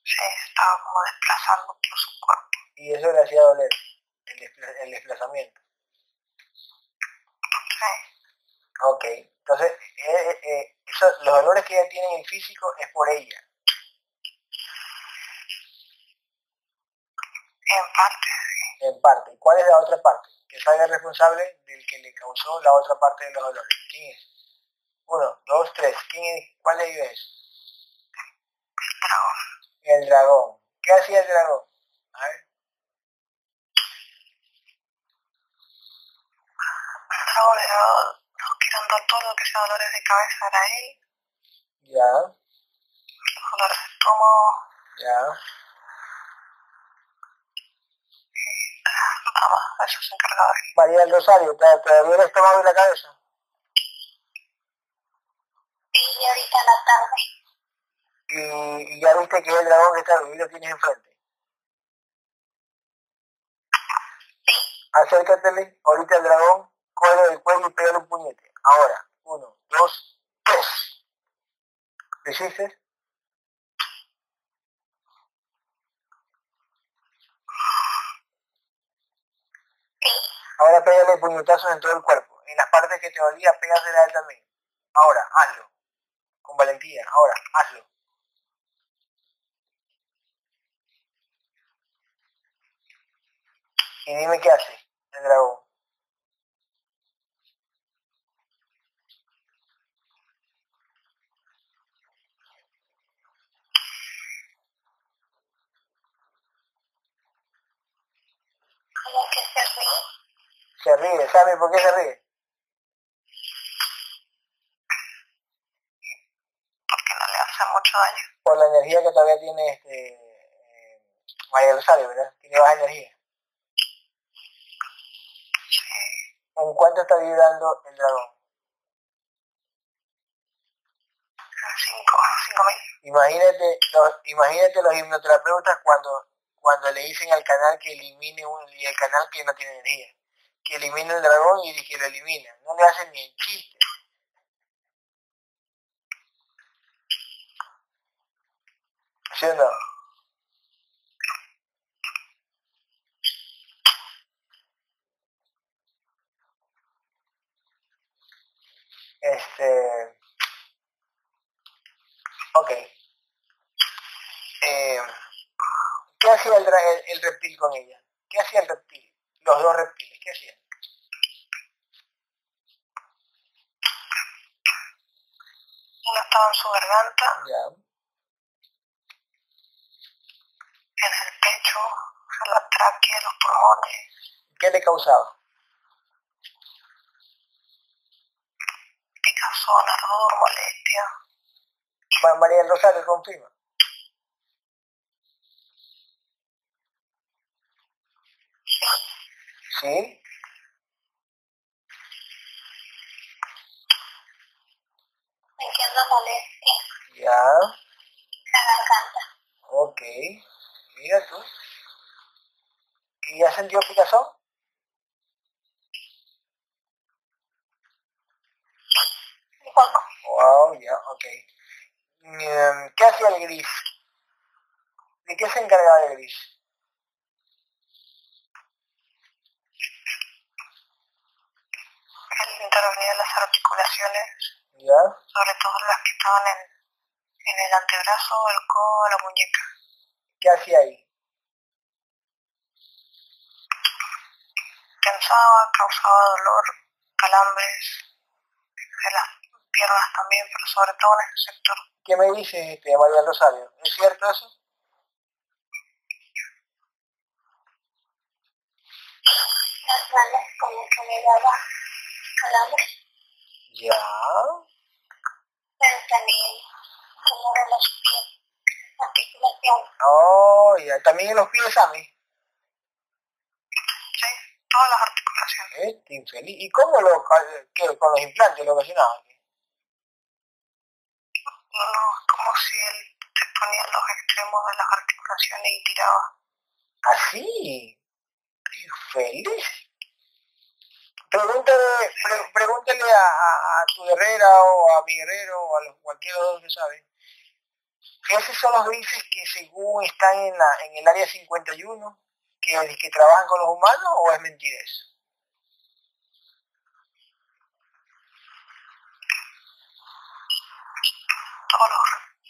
sí, estaba como desplazando por su cuerpo. Y eso le hacía doler. El, despla- el desplazamiento. Sí, Ok. Entonces, eh, eh, eh, eso- los dolores que ella tiene en el físico es por ella. en parte. En parte. ¿Y cuál es la otra parte? Que salga el responsable del que le causó la otra parte de los dolores. ¿Quién es? Uno, dos, tres. ¿Quién es? ¿Cuál de ellos es? Dragón. El dragón. ¿Qué hacía el dragón? A ver. El dragón era los que eran do- todo lo que sea dolores de cabeza era él, Ya, los dolores de estómago, ya. nada más, eso se encargaba él. María del Rosario, ¿te, te dolió el estómago y la cabeza? Y ahorita en la tarde. Y, y ya viste que es el dragón que está lo tienes enfrente. Acércatele, ahorita el dragón, coge del cuello y pégale un puñete. Ahora, uno, dos, tres. ¿Lo hiciste? Ahora pégale puñetazos en todo el cuerpo. En las partes que te dolía, pégasela él también. Ahora, hazlo. Con valentía. Ahora, hazlo. Y dime qué hace el dragón. como que se ríe. Se ríe. ¿Sabe por qué se ríe? porque no le hace mucho daño. Por la energía que todavía tiene este eh, María Rosario, ¿verdad? Tiene baja energía. Sí, ¿En cuánto está vibrando el dragón? cinco, cinco mil. Imagínate los, imagínate los hipnoterapeutas cuando, cuando le dicen al canal que elimine un, y el canal que no tiene energía, que elimine el dragón y que lo elimina. No le hacen ni el chiste. ¿Sí o no? Este. Ok. Eh, ¿Qué hacía el, el, el reptil con ella? ¿Qué hacía el reptil? Los dos reptiles, ¿qué hacían? Uno estaba en su garganta, Ya. En el pecho, en la tráquea, en los pulmones, ¿Qué le causaba? picazón, ardor, molestia. Ma- María del Rosario confirma. ¿Sí? Entiendo molestia Ya. la garganta. Ok. Mira tú. ¿Y ya sentió picazón? Un poco. Wow, ya, ok. Mm, ¿Qué hacía el gris? ¿De qué se encargaba el gris? Intervenía en las articulaciones, ¿Ya? sobre todo las que estaban en, en el antebrazo, el codo, la muñeca. ¿Qué hacía ahí? Tensaba, causaba dolor, calambres, en las piernas también, pero sobre todo en ese sector. ¿Qué me dice este, María Rosario? ¿Es cierto eso? Las manos como que me daba calambres, Ya. pero también como de los pies. Oh, ya. También en los pies, Sammy. Sí, todas las articulaciones. Este infeliz. ¿Y cómo lo, ca- qué, con los implantes lo ocasionaba? No, como si él se ponía en los extremos de las articulaciones y tiraba. ¿Así? ¡Qué feliz! Pregúntale, pre- pregúntale a, a- a tu Herrera o a mi Guerrero o a los, cualquiera de los que sabe. Esos son los grises que según están en, la, en el área 51, que, que trabajan con los humanos o es mentira eso? Todos los,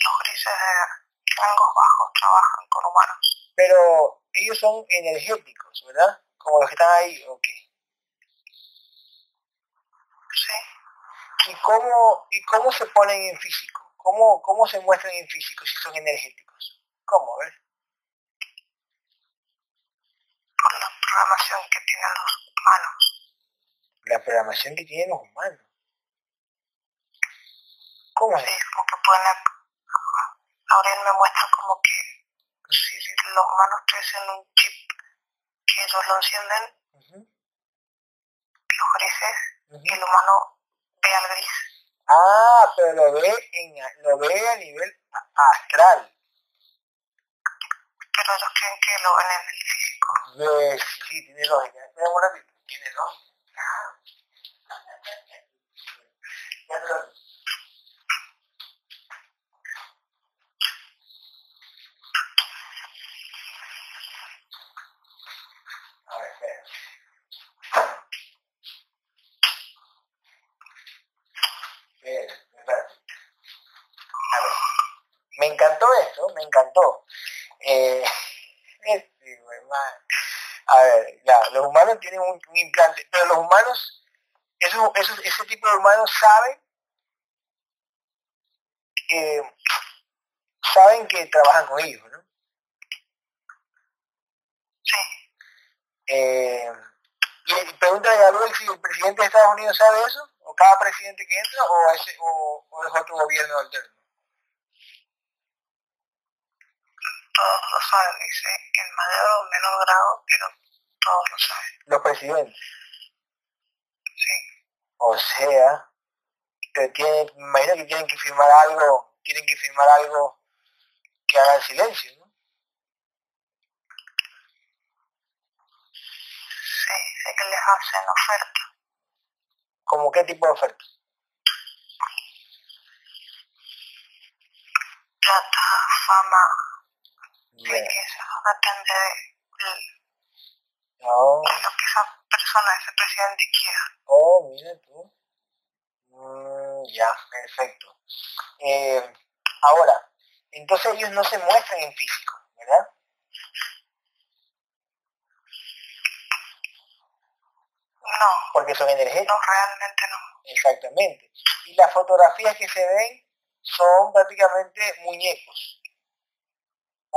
los grises de rangos bajos trabajan con humanos. Pero ellos son energéticos, ¿verdad? Como los que están ahí, ok. Sí. ¿Y cómo, y cómo se ponen en físico? ¿Cómo, ¿Cómo se muestran en físico si son energéticos? ¿Cómo? Ver. Por la programación que tienen los humanos. La programación que tienen los humanos. ¿Cómo? Sí, como que pueden... Aurel me muestra como que si los humanos tuviesen un chip que ellos lo encienden, los grises, ujú. y el humano ve al gris. Ah, pero lo ve, en, lo ve a nivel astral. Pero ellos creen que lo ven en el físico. Sí, sí, tiene lógica. Un ratito. Tiene lógica. (laughs) Ya te lo- A ver, espera. Espera, espera. A ver. Me encantó esto, me encantó. Eh, (laughs) este. A ver, ya, los humanos tienen un, implante, pero los humanos, esos, esos, ese tipo de humanos saben que saben que trabajan con ellos, ¿no? Eh, y pregunta a Gabriel si el presidente de Estados Unidos sabe eso, o cada presidente que entra, o, ese, o, o es otro gobierno alterno. Todos lo saben, dice, en mayor o menor grado, pero todos lo saben. Los presidentes. Sí. O sea, que tiene, me imagino que tienen que firmar algo, tienen que firmar algo que haga el silencio, ¿no? Sí, sé que les hacen oferta. ¿Como qué tipo de oferta? Plata, fama, Riqueza, depende de, de lo que esa persona, ese presidente quiera. Oh, mira tú. Mm, ya, perfecto. Eh, ahora, entonces ellos no se muestran en físico, ¿verdad? No, Porque son energéticos. no, realmente no. Exactamente. Y las fotografías que se ven son prácticamente muñecos.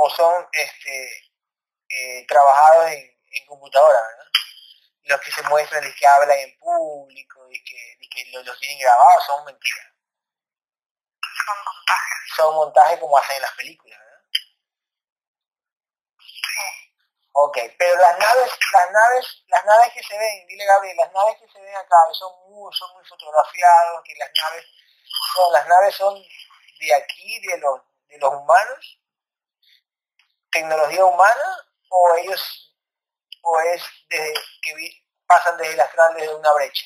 O son este eh, trabajados en, en computadora, ¿verdad? Los que se muestran, los que hablan en público, y que, y que los, los tienen grabados, son mentiras. Son montajes. Son montajes como hacen en las películas, ¿verdad? Sí. Ok, pero las naves, las naves, las naves que se ven, dile Gabriel, las naves que se ven acá son muy, son muy fotografiados, que las naves son, las naves son de aquí, de los, de los humanos, tecnología humana, o ellos, o es desde que vi- pasan desde el astral desde una brecha.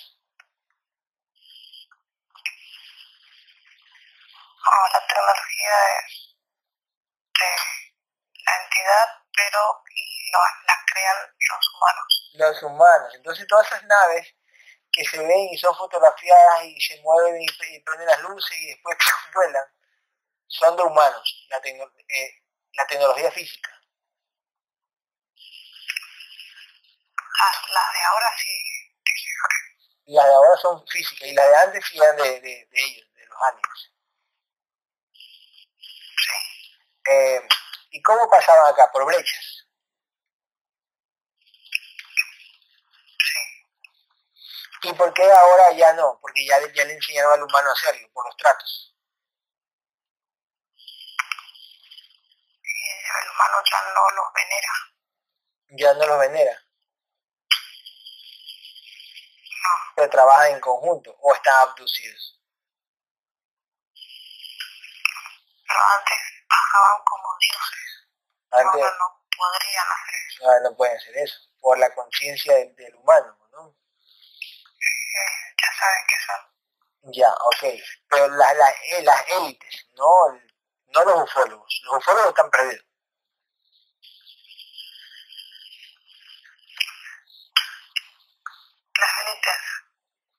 No, la tecnología es de la entidad, pero lo, la crean los humanos. los humanos. Entonces todas esas naves que se ven y son fotografiadas y se mueven y, y prenden las luces y después (laughs) vuelan, son de humanos, la, eh, la tecnología física. Las, las de ahora sí. Y las de ahora son físicas y las de antes sí eran de, de- de ellos, de los aliens. Sí. Eh, ¿Y cómo pasaban acá? Por brechas. Sí. ¿Y por qué ahora ya no? Porque ya, ya le enseñaron al humano a hacerlo, por los tratos. El humano ya no los venera. Ya no los venera. No. Pero trabajan en conjunto o están abducidos. pero antes bajaban como dioses. Antes, Ahora no podrían hacer eso. ah, no pueden hacer eso, por la conciencia del, del humano, ¿no? Eh, ya saben que son. Ya, ok. Pero la- la- eh, las élites, no, no los ufólogos. Los ufólogos están perdidos. Las élites,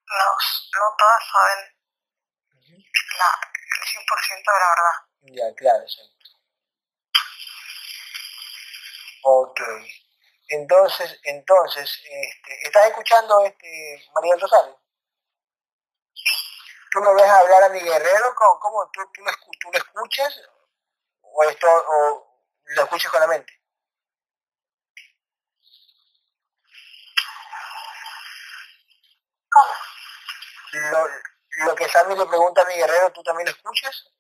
los, no todas saben la, el 100% de la verdad. Ya, claro, exacto. Ok. Entonces, entonces, este, ¿estás escuchando este María Rosario? ¿Tú lo ves hablar a mi guerrero? ¿Cómo, cómo tú, tú, lo, tú lo escuchas? ¿O, esto, ¿O lo escuchas con la mente? ¿Cómo? Lo, lo que Sammy le pregunta a mi guerrero, ¿tú también lo escuchas?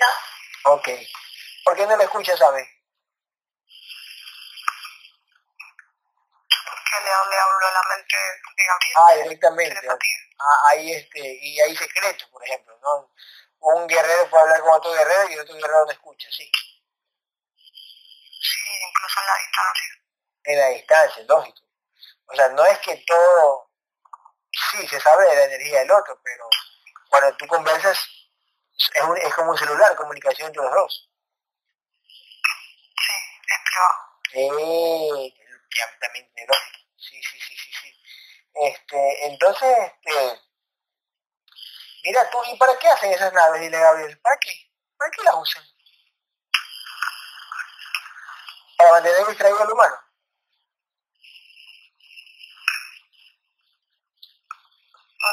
No, Ok. ¿Por qué no lo escuchas, Sammy? porque le, le hablo a la mente de Gabriel. Ah, directamente. Ah, hay este, y hay secretos, por ejemplo, ¿no? Un guerrero puede hablar con otro guerrero y otro guerrero no escucha, sí. Sí, en la distancia. En la distancia, lógico. O sea, no es que todo, sí, se sabe de la energía del otro, pero cuando tú conversas, es, un- es como un celular, comunicación entre los dos. Sí, es privado. Ya, también lógica. Sí, sí, sí, sí, sí. Este, entonces, este, mira tú, ¿y para qué hacen esas naves, dile Gabriel? ¿Para qué? ¿Para qué las usan? Al humano.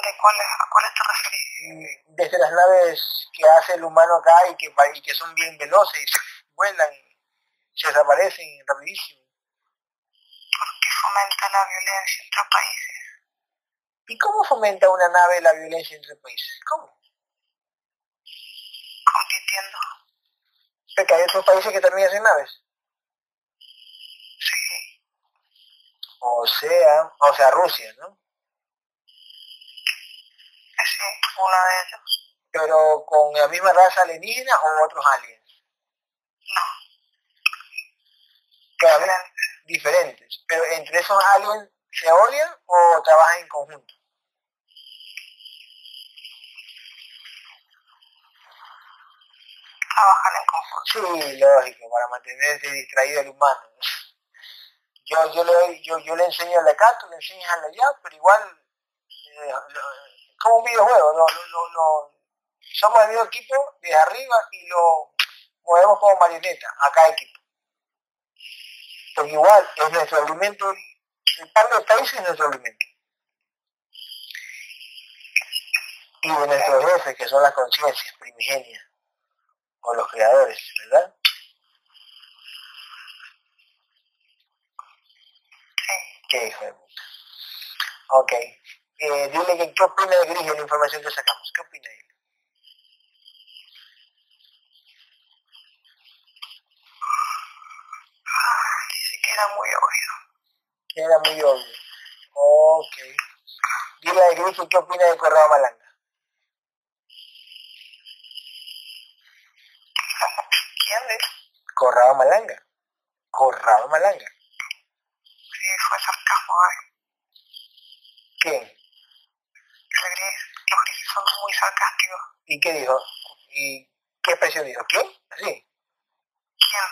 ¿De cuáles, a cuáles te referís? Mm, Desde las naves que hace el humano acá y que, pa- y que son bien veloces, y vuelan, se desaparecen rapidísimo. Porque fomenta la violencia entre países. ¿Y cómo fomenta una nave la violencia entre países? ¿Cómo? compitiendo. Porque hay otros países que también hacen naves. Sí, O sea, o sea, Rusia, ¿no? sí, uno de ellos. Pero con la misma raza alienígena o otros aliens. No, diferentes. Pero entre esos aliens se odian o trabajan en conjunto. Trabajan en conjunto. Sí, lógico, para mantenerse distraído el humano. Yo, yo, le, yo, yo le enseño acá, tú le enseñas al allá, pero igual, eh, como un videojuego, lo- lo- somos el mismo equipo desde arriba y lo movemos como marioneta a cada equipo. Porque igual es nuestro alimento, el par de países es nuestro alimento. Y de nuestros jefes, que son las conciencias primigenias, o los creadores, ¿verdad? Sí. Qué hijo de puta. Ok. Eh, dile que qué opina de Gris de la información que sacamos. ¿Qué opina él? Dice que era muy obvio. Era muy obvio. Ok. Dile a Gris que qué opina de Corrado Malanga. ¿Quién es? Corrado Malanga. Corrado Malanga. Sí, fue sarcasmo, ¿Quién? El gris, los grises son muy sarcásticos. ¿Y qué dijo? ¿Y qué expresión dijo? ¿Quién? Así. ¿Quién?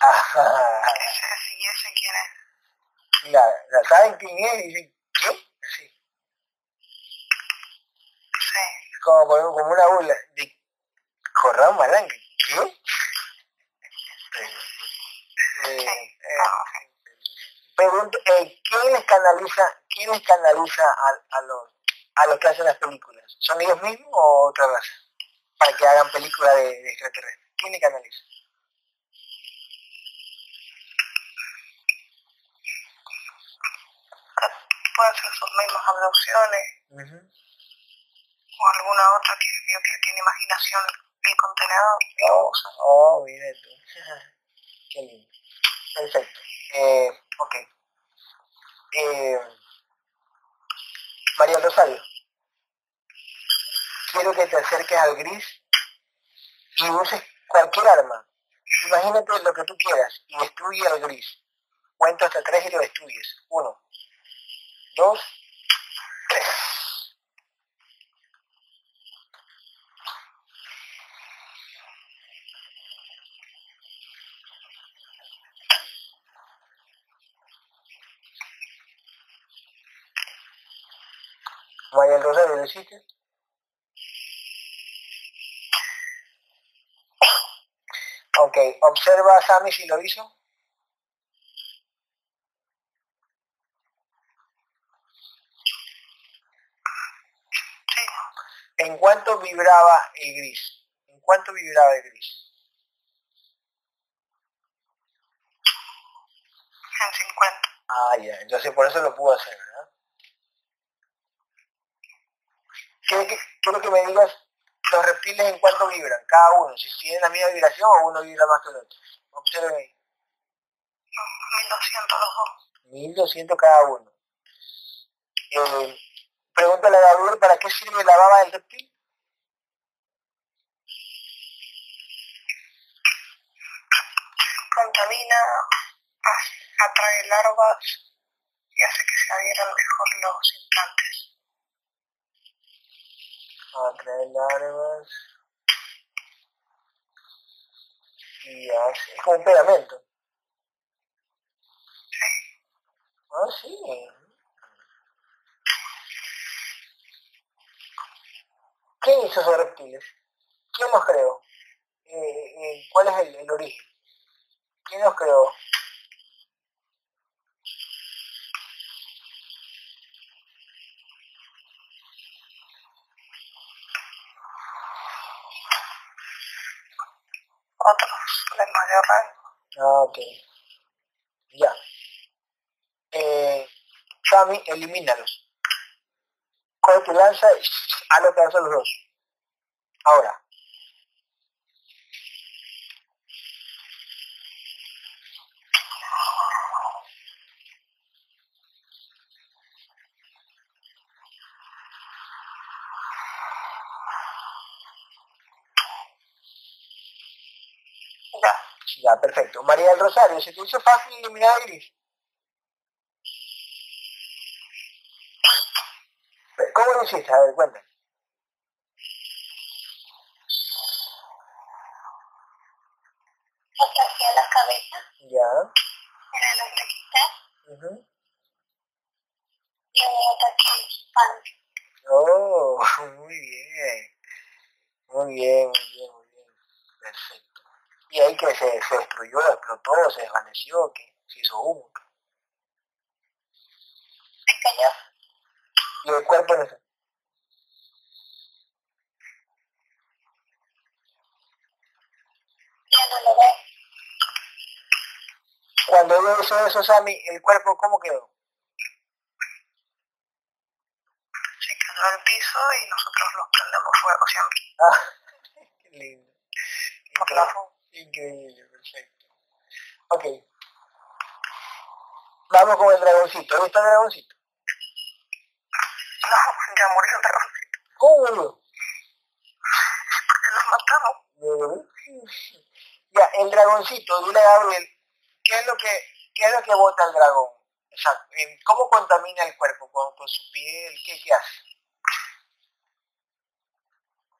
Ajá. Ese, y ese quién es. La, la- ¿Saben quién es? Y dicen, ¿qué? Así. Sí, Como, como una burla. De Corrado Malanga. ¿Qué? (laughs) Eh, eh, pregunto, eh, ¿quién les canaliza, quién les canaliza a, a los a los que hacen las películas? ¿Son ellos mismos o otra raza? Para que hagan películas de, de extraterrestres. ¿Quién les canaliza? pueden ser sus mismas abducciones o alguna otra que vio que tiene imaginación el contenedor Oh, oh, mira tú. (laughs) Qué lindo. Perfecto. Eh, ok. Eh, María Rosario, quiero que te acerques al gris y uses cualquier arma. Imagínate lo que tú quieras y destruye al gris. Cuento hasta tres y lo destruyes. Uno, dos, tres. Ok, observa a Sammy si lo hizo. Sí, ¿En cuánto vibraba el gris? ¿En cuánto vibraba el gris? en 50. Ah, ya, entonces por eso lo pudo hacer, ¿verdad? Quiero que, quiero que me digas los reptiles en cuánto vibran, cada uno, si tienen la misma vibración o uno vibra más que el otro. Observen ahí, No, 1200 los dos. 1200 cada uno. Eh, pregúntale a Gabriel, ¿para qué sirve la baba del reptil? Contamina, atrae larvas y hace que se adhieran mejor los implantes. Atrae. Y hace, es como un pegamento. Ah, sí. ¿Quién hizo esos reptiles? ¿Quién los creó? Eh, eh, ¿Cuál es el, el origen? ¿Quién los creó? Ah, ok. Ya. Eh, Sammy, elimínalos. Coge tu lanza y a lo que hacen los dos. Ahora. Ya, Ya, perfecto. María del Rosario, ¿se te hizo fácil eliminar a Gris? ¿Cómo lo hiciste? A ver, cuéntame. ataqué a la cabeza, Ya. me la logré quitar ujú. y me ataqué a su panza. Oh, muy bien. Muy bien, muy bien, muy bien. Perfecto. Y ahí que se, se destruyó, explotó, se desvaneció, que se hizo humo. Se cayó. Y el cuerpo no está. Ya no lo ve. Cuando yo hizo eso, Sammy, el cuerpo, ¿cómo quedó? Se quedó al piso y nosotros los prendemos fuego siempre. Ah, (laughs) qué lindo. Por la Increíble, perfecto. Ok. Vamos con el dragoncito. ¿Has visto el dragoncito? No, ya murió el dragoncito. ¿Cómo murió? Porque los matamos. Ya, el dragoncito, dile a Gabriel, ¿qué es lo que, qué es lo que bota el dragón? Exacto. eh, ¿Cómo contamina el cuerpo con, con su piel? ¿Qué, qué hace?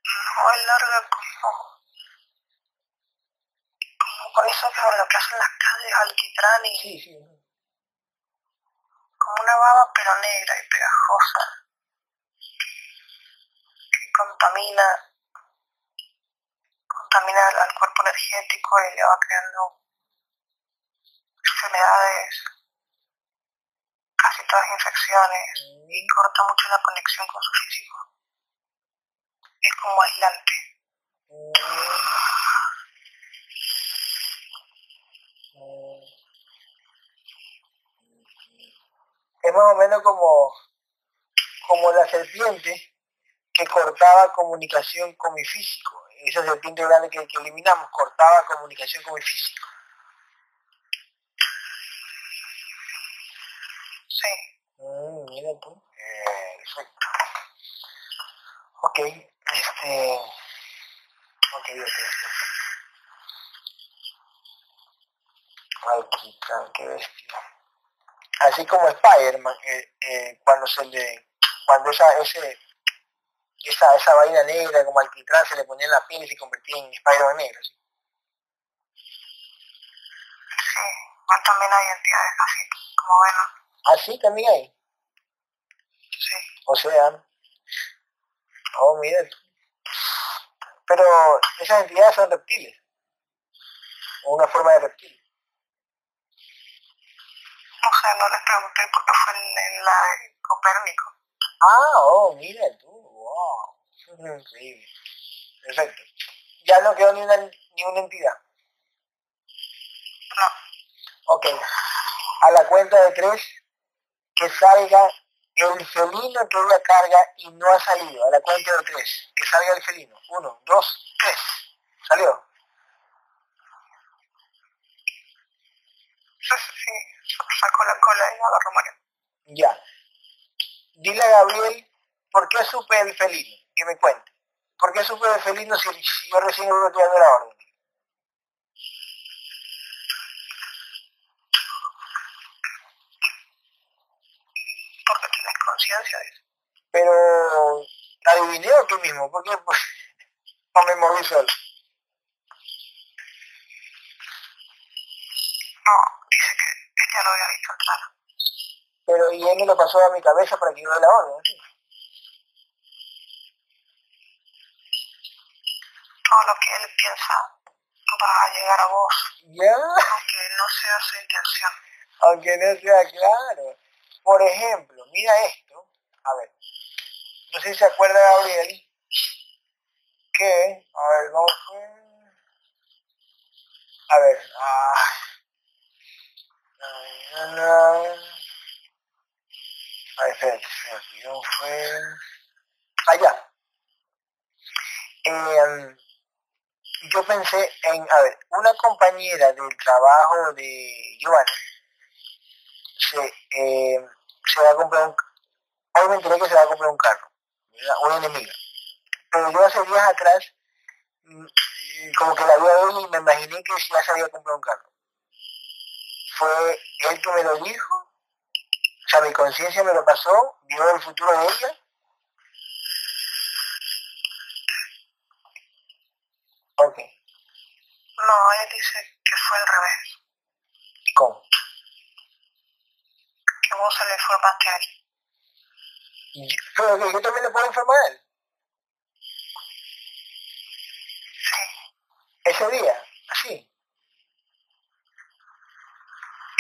No, él larga como... Con eso que lo que hacen las calles, alquitrán y Sí, sí. como una baba pero negra y pegajosa. Que contamina contamina al, al cuerpo energético y le va creando enfermedades, casi todas infecciones, y corta mucho la conexión con su físico. Es como aislante. Es más o menos como, como la serpiente que cortaba comunicación con mi físico. Esa serpiente grande que, eliminamos cortaba comunicación con mi físico. Sí, Mm, mira tú. Eh, perfecto. Ok, este... Ok, ok. Alquitrán, qué bestia. Así como Spider-Man, eh, eh, cuando se le... Cuando esa, ese, esa, esa vaina negra como alquitrán se le ponía en la piel y se convertía en Spider-Man negro. ¿sí? Sí, igual también hay entidades así, como Venom. Así también hay. Sí. O sea, oh, mira. Pero esas entidades son reptiles. O una forma de reptil. No sé, no les pregunté porque fue en, en la de Copérnico. Ah, oh, mira tú, wow. Increíble. Perfecto. Ya no quedó ni una, ni una entidad. No. Ok. A la cuenta de tres, que salga el felino que ella carga y no ha salido. A la cuenta de tres, que salga el felino. Uno, dos, tres. ¿Salió? Sí. Sacó la cola y agarró Mario. Ya. Dile a Gabriel, ¿por qué supe felino? Que me cuente. ¿Por qué supe el felino si, si yo recién estoy dando la orden? Porque tienes conciencia de eso. Pero, ¿adiviné o qué mismo? ¿Por qué pues, no me moví solo? No, ella lo había visto entrar. Pero, y él me lo pasó a mi cabeza para que yo la orden, ¿sí? Todo lo que él piensa va a llegar a vos, Ya, aunque no sea su intención. aunque no sea claro. Por ejemplo, mira esto. A ver, no sé si se acuerda Gabriel que, a ver, ¿cómo fue? A ver, ah, ¿cómo fue? Allá. Eh, yo pensé en, a ver, una compañera del trabajo de Giovanni se, eh, se va a comprar un, hoy me enteré que se va a comprar un carro, ¿verdad? una enemiga. Pero yo hace días atrás, mm, como que la vi a él y me imaginé que ya se había comprado un carro. Fue él que me lo dijo, o sea, mi conciencia me lo pasó, vio el futuro de ella. Ok, No, él dice que fue al revés, ¿cómo? que vos se le informaste a él. Pero que yo también le puedo informar a él. Sí, Ese día, así.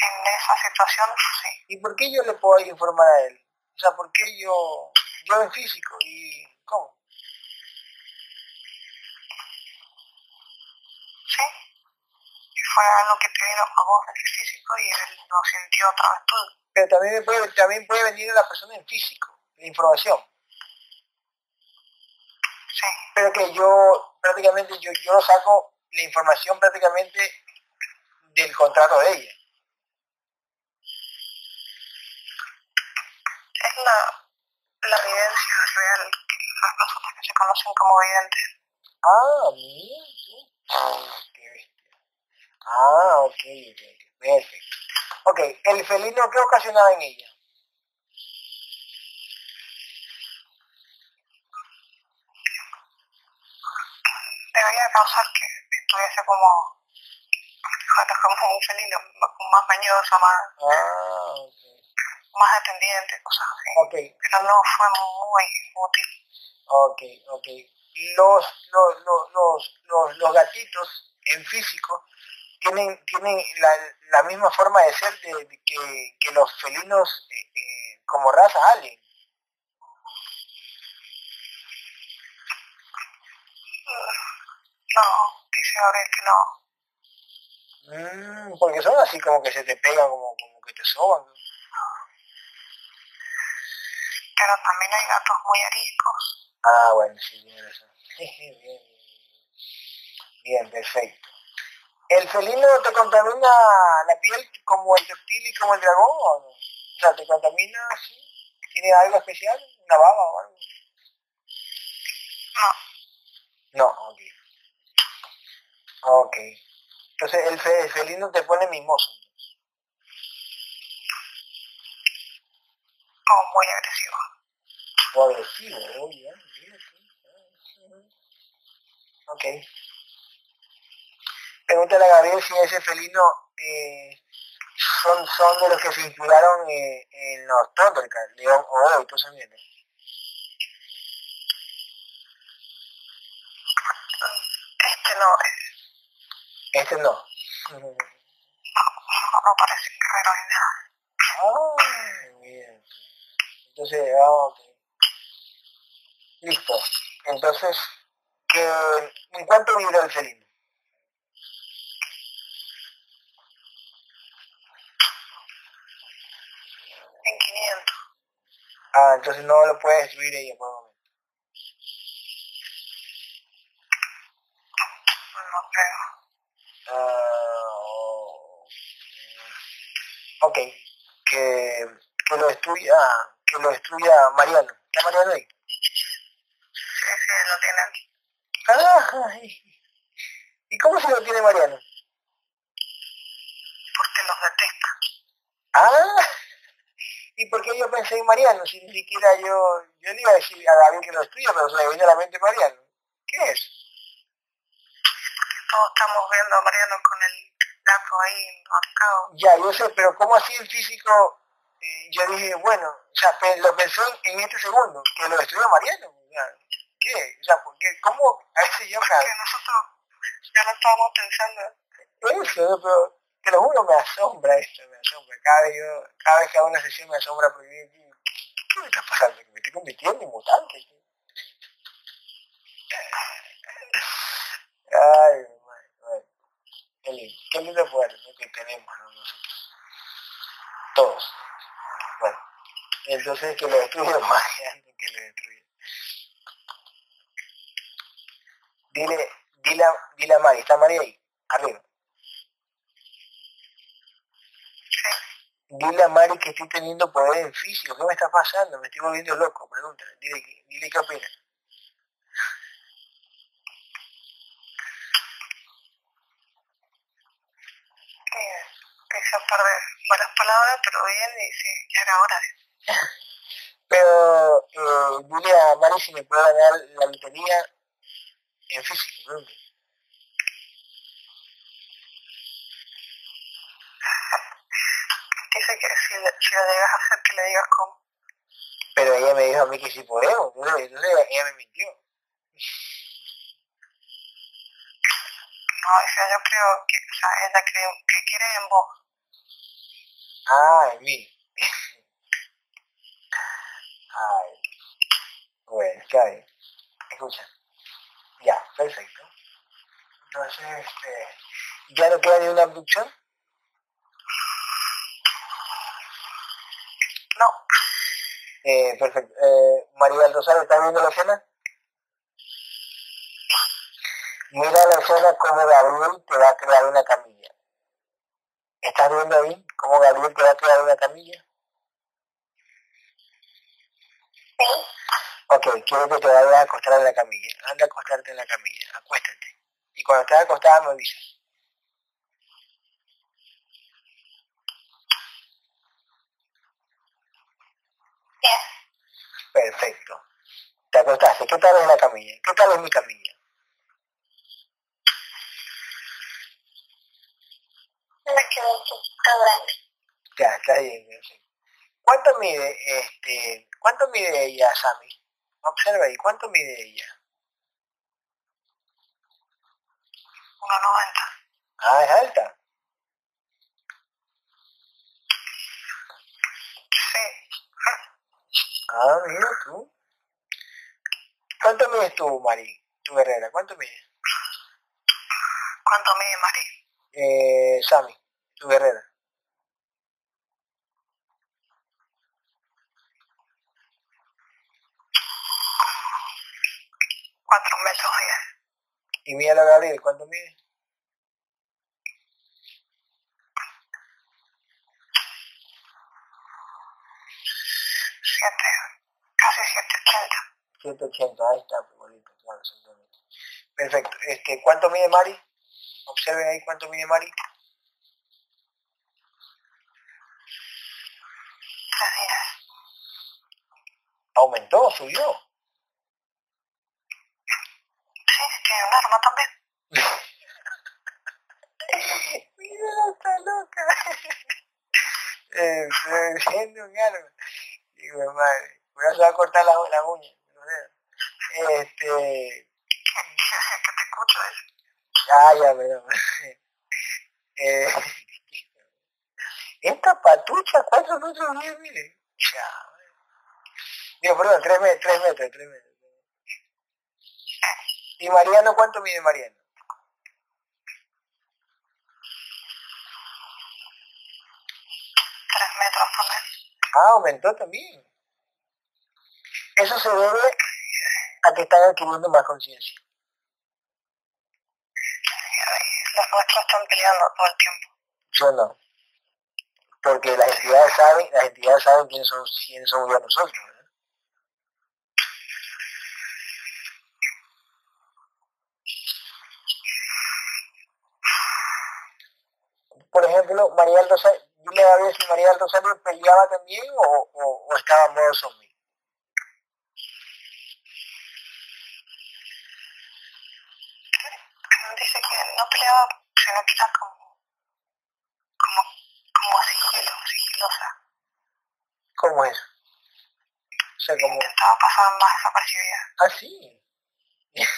En esa situación, sí. ¿Y por qué yo le puedo informar a él? O sea, ¿por qué yo, yo en físico? ¿Y cómo? Sí. Fue algo que te vino a vos en el físico y él lo sintió a través tuyo. Pero también, puede, también puede venir la persona en físico, la información. Sí, Pero que yo prácticamente, yo, yo saco la información prácticamente del contrato de ella. Es la, la evidencia real que las personas que se conocen como videntes. Ah, mira. Ah, qué bestia. Ah, ok, ok, perfecto. Ok, el felino, ¿qué ocasionaba en ella? Debería causar que estuviese como, como un felino, más mañoso, más, Ah, ok. Más dependiente, cosas así. Ok, Pero no fue muy útil. Ok, ok. Los, los, los, los, los, los gatitos en físico tienen, tienen la, la misma forma de ser de, de que, que los felinos eh, eh, como raza alien. No, dice Gabriel que no. Mm, porque son así como que se te pegan, como, como que te soban. Pero también hay gatos muy ariscos. Ah, bueno, sí, bien, (laughs) bien, bien, perfecto. ¿El felino te contamina la piel como el reptil y como el dragón o no? O sea, ¿te contamina así? ¿Tiene algo especial? ¿Una baba o algo? No. No, ok. Ok. Entonces el, fe- el felino te pone mimoso. O muy agresivo. O agresivo, oye, ah, mira tú. Ok. Pregúntale a Gabriel si ese felino eh, son, son de los que se inspiraron eh, en los Thundercats, León Oro y todo eso mierda. Este no, eh, Este no. no, no parece guerrero ni nada. Bien. Entonces, ah, ok. Listo. Entonces, ¿qué, ¿en cuánto vibra el felino? En 500. Ah, entonces no lo puedes subir ella por el momento. No creo. Ah, ok. Que, que lo destruya, que lo destruya Mariano. ¿Está Mariano ahí? Sí, sí, lo tienen. Ay. ¿Y cómo se lo tiene Mariano? Porque los detesta. Ah, (laughs) ¿y por qué yo pensé en Mariano? Si ni siquiera yo, yo le iba a decir a David que lo estudia, pero se me vino a la mente Mariano. ¿Qué es? Todos estamos viendo a Mariano con el gato ahí marcado. Ya, yo sé, pero ¿cómo así el físico? Eh, yo dije, bueno, o sea, pe- lo pensó en, este segundo, que lo destruyó Mariano. O sea, ¿Qué? O sea, ¿por qué? ¿cómo a ese yo Que nosotros ya no estábamos pensando. Eso, pero te lo juro, me asombra esto, me asombra. Cada vez, yo, cada vez que hago una sesión me asombra porque ¿qué, qué, me está pasando? ¿Que me estoy convirtiendo en mutante? (laughs) Ay, madre, madre. Qué lindo, qué lindo poder ¿no? que tenemos ¿no? nosotros. Todos. Bueno, entonces que lo destruya Mariano, que lo destruya. Dile, dile, dile a Mari, ¿está Mari ahí? Arriba. Dile a Mari que estoy teniendo poder en físico. ¿Qué me está pasando? Me estoy volviendo loco. Pregúntale. Dile, dile qué opina. Dice un par de malas palabras, pero bien, y dice, ya era hora. Pero eh, dile a Mari si me puede ganar la lotería en físico. pregúntale. Dice que si, si lo llegas a hacer, que le digas cómo. Pero ella me dijo a mí que sí podemos. Entonces, entonces ella me mintió. No, dice, yo creo que, o sea, ella cree que quiere en vos. Ah, en mí. Ay. Bueno, está bien. Escucha. Ya, perfecto. Entonces, este, ¿ya no queda ni una abducción? No, Eh, perfecto. Eh, María del Rosario, ¿estás viendo la escena? Mira la escena como Gabriel te va a crear una camilla. ¿Estás viendo ahí cómo Gabriel te va a crear una camilla? sí, Ok, quiero que te vayas a acostar en la camilla. Anda a acostarte en la camilla. Acuéstate. Y cuando estés acostada me avisas. bien. Perfecto. Te acostaste. ¿Qué tal es la camilla? ¿Qué tal es mi camilla? Ya, está bien. perfecto. ¿Cuánto mide, este, cuánto mide ella, Sammy? Observa ahí, ¿cuánto mide ella? 1.90. Ah, es alta. Sí, Ah, mira tú. ¿Cuánto mides tú, Mari? Tu guerrera, ¿cuánto mides? ¿cuánto mide Mari? Eh, Sammy, tu guerrera. Cuatro metros diez. Y mira la Gabriel, ¿cuánto mide? Siete. 180, ahí está, igualito, claro, exactamente. Perfecto. Este, ¿Cuánto mide Mari? Observen ahí cuánto mide Mari. ¿Aumentó? ¿Subió? Sí, tiene un arma también. (laughs) Mira, está loca. (laughs) eh, siendo un arma. Digo, madre, voy a cortar la, la uña. (laughs) Este. que te escucho eso. Ah, ya, perdón. (laughs) eh, (laughs) esta patucha, ¿cuántos metros mide? Mire. Ya. Digo, perdón, tres metros, tres metros, tres metros. ¿Y Mariano cuánto mide Mariano? Tres metros por Ah, aumentó también. Eso se debe a que están adquiriendo más conciencia. Los nuestros están peleando todo el tiempo. Yo no. Porque las entidades saben, las entidades saben quiénes son, quiénes somos ya nosotros. Por ejemplo, María Rosario, dile a ver si María Rosario peleaba también o, o, estaba en modo. Dice que no peleaba, sino que era como, como, como sigilo, sigilosa. ¿Cómo es? O sea, como... Intentaba pasar más desapercibida. Ah, sí. (laughs) más,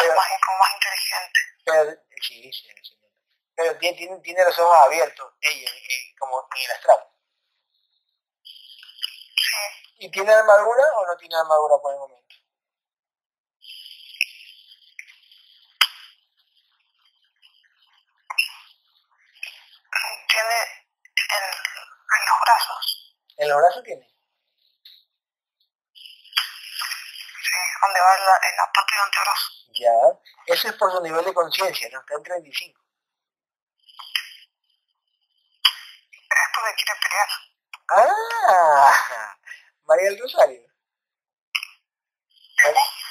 Pero- más, como más inteligente. Pero, sí, sí, sí. Pero tiene, tiene, tiene los ojos abiertos, ella, eh, como en el astral. Sí. ¿Y tiene armadura o no tiene armadura por el momento? Tiene en, en los brazos, ¿En los brazos tiene? sí, donde va la, en la parte del antebrazo. Ya. Eso es por su nivel de conciencia, ¿no? Está en 35. Pero es porque quiere pelear. ¡Ah! María del Rosario.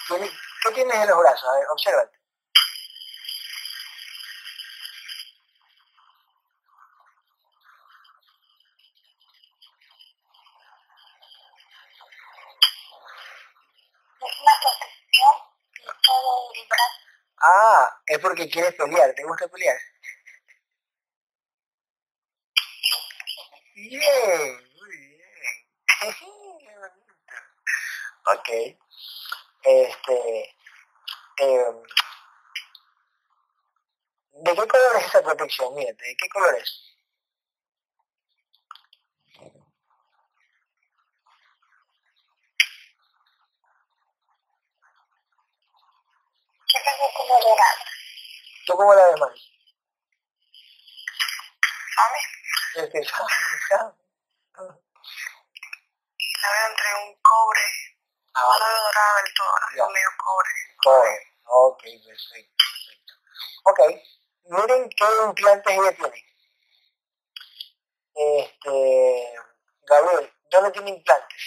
¿Tiene- ¿Qué tienes en los brazos? A ver, obsérvate. Es una protección de todo el brazo. Ah, porque quieres pelear. ¿Te gusta pelear? Bien, muy bien. Qué (laughs) bonito. ok. Este. em, ¿De qué color es esa protección? Mírate, ¿de qué color es? Algo como. ¿Tú cómo la ves, Mari? ¿Sabes? Este, ya. La veo entre un cobre, Ah, no la veo dorada del todo, medio cobre. Cobre. Ok, perfecto, perfecto. Ok, miren qué implantes ella tiene. Este, Gabriel, ¿dónde tiene implantes?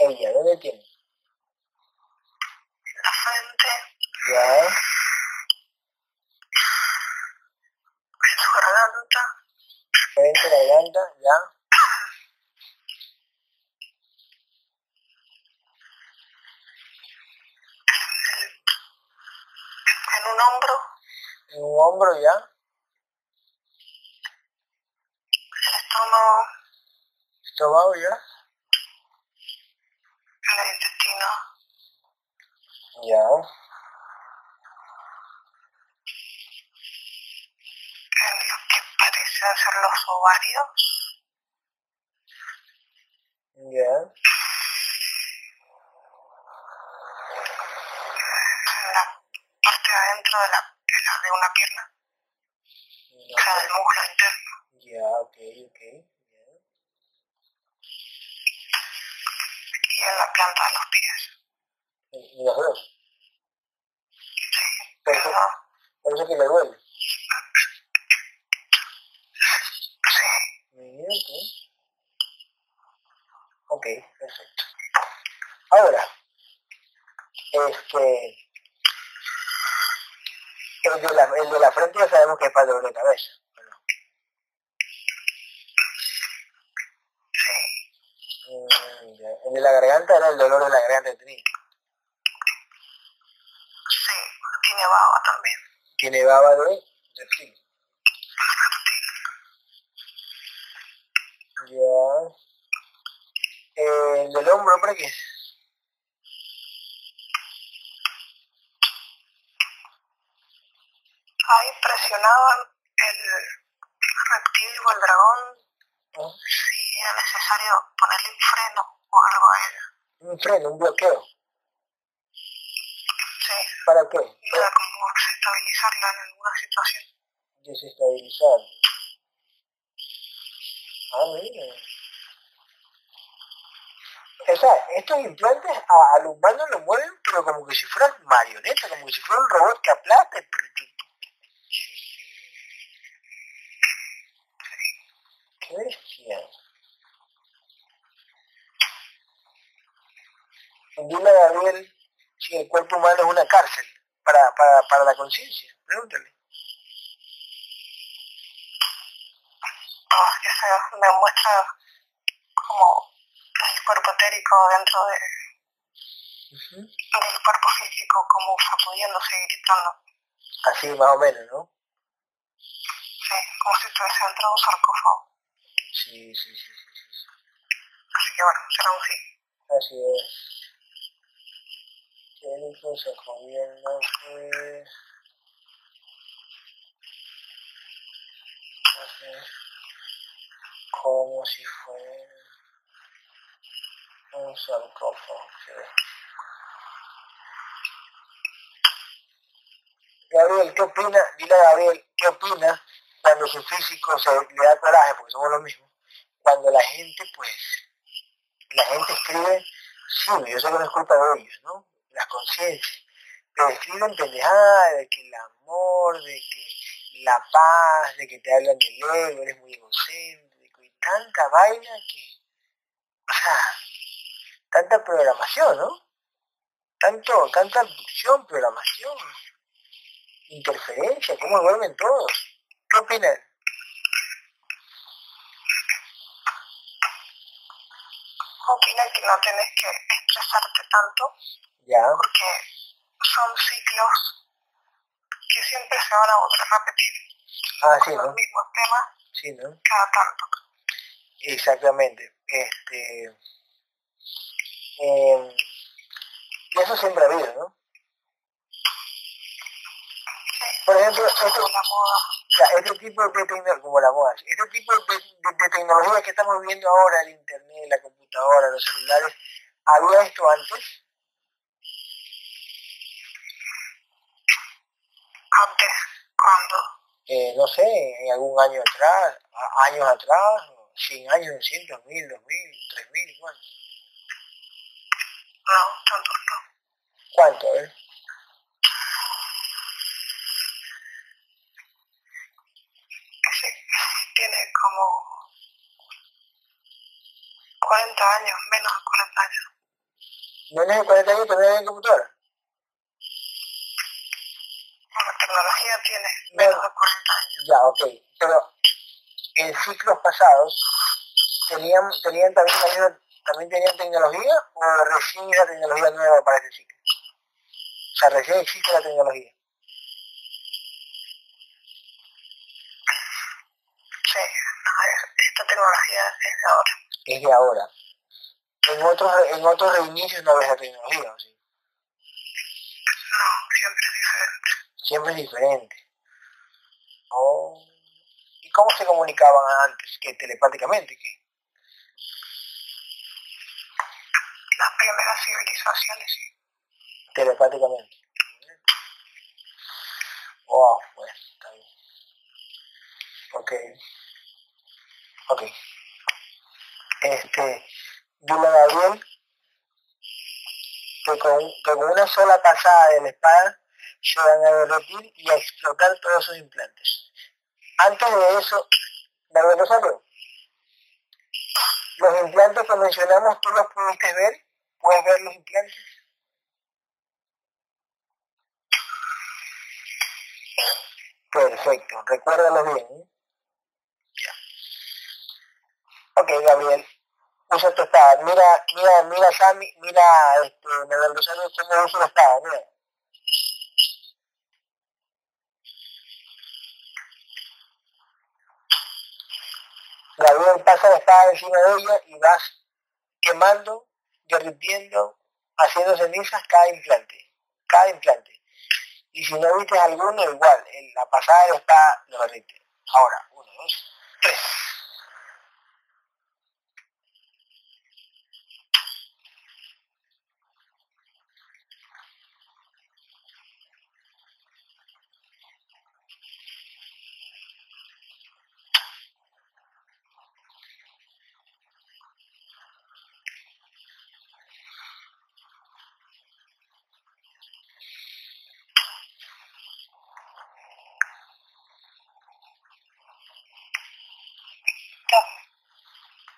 Ella, ¿dónde tiene? La frente, Ya, en su garganta, frente, garganta, ya. en un hombro, En un hombro, ya. el estómago, Estómago, ya. en el intestino, Ya. en lo que parecen ser los ovarios, Ya. en la parte de adentro de, la, de, la, de una pierna, o sea, del muslo interno, Ya, ok, ok. Ya. y en la planta de los pies. Y, los dos. Sí, Por pero por eso que le duele. (laughs) Mira, ok. Ok, perfecto. Ahora, este, el de la, el de la frente ya sabemos que es para dolor de cabeza. Sí. Mm. El de la garganta era el dolor de la garganta que tenía. Sí, tiene baba también. Tiene baba de reptil. Ya. Eh, el del hombro, ¿para qué es? Ahí presionaban el reptil o el dragón ¿No? si era necesario ponerle un freno o algo a ella. Un freno, un bloqueo. Sí, ¿Para qué? para como desestabilizarla en alguna situación. Desestabilizar. Estos implantes a- al humano lo mueven, pero como que si fueran marionetas, como que si fuera un robot que aplasta. Qué bestia. Dile a Gabriel si el cuerpo humano es una cárcel para, para, para la conciencia. Pregúntale. Que se me muestra como el cuerpo etérico dentro de, Ujú. del cuerpo físico, como sacudiéndose y gritando. Así más o menos, ¿no? Sí, como si estuviese dentro de un sarcófago. Sí, sí, sí, sí, sí, sí. Así que bueno, será un sí. Así es. Tiempo se jodiendo, pues. Ajá. Como si fuera un sarcófago. Gabriel, ¿qué opina? Dile a Gabriel, ¿qué opina cuando su físico se le da coraje, porque somos lo mismo? Cuando la gente, pues, la gente escribe, sí, yo sé que no es culpa de ellos, ¿no? La conciencia. Pero escriben pendejadas de que el amor, de que la paz, de que te hablan del ego, eres muy egocéntrico tanta vaina que, o sea, tanta programación, ¿no? Tanto, tanta abducción, programación, interferencia, cómo duermen todos. ¿Qué opinan? Opina que no tienes que estresarte tanto Ya, porque son ciclos que siempre se van a volver a repetir. ah, sí, los mismos temas Sí, ¿no? cada tanto. Exactamente. Este, eh, y eso siempre ha habido, ¿no? Por ejemplo, este, ya, este tipo de tecnología, como la moda, este tipo de, de- de tecnología que estamos viendo ahora, el internet, la computadora, los celulares, ¿había esto antes? Antes, cuando Eh, no sé, en algún año atrás, años atrás, 100 años, 200, 1000, 2000, 3000, igual. no, tantos no. ¿Cuánto? Ver? Sí, tiene como 40 años, menos de 40 años. Menos de 40 años también había computadora. La tecnología tiene menos de 40 años. Ya, ok. Pero en ciclos pasados, ¿tenían, tenían también, la misma- también tenían tecnología o recién la tecnología nueva para este ciclo? O sea, recién existe la tecnología. Sí, esta tecnología es de ahora. Es de ahora. En otros, en otros reinicios no ves la tecnología, ¿o sí? No, siempre es diferente. Siempre es diferente. Oh. ¿Y cómo se comunicaban antes? ¿Que telepáticamente? ¿Qué? Las primeras civilizaciones, sí. telepáticamente. Wow, bueno, está bien. Ok. Ok. Este, dile a Gabriel que con, que con una sola pasada de la espada se van a derretir y a explotar todos sus implantes. Antes de eso, ¿Gabriel Rosario? Los implantes que mencionamos, ¿tú los pudiste ver? ¿Puedes ver los implantes? Perfecto, recuérdalo bien. ¿eh? Ya. Ok, Gabriel, usa tu espada. Mira, mira, mira, Sammy, mira, este, Manuel Rosario, cómo usa la espada, mira. Gabriel pasa la espada encima de ella y vas quemando, derritiendo, haciendo cenizas cada implante, cada implante. Y si no viste alguno, igual, en la pasada está lo derrite. Ahora, uno, dos, tres.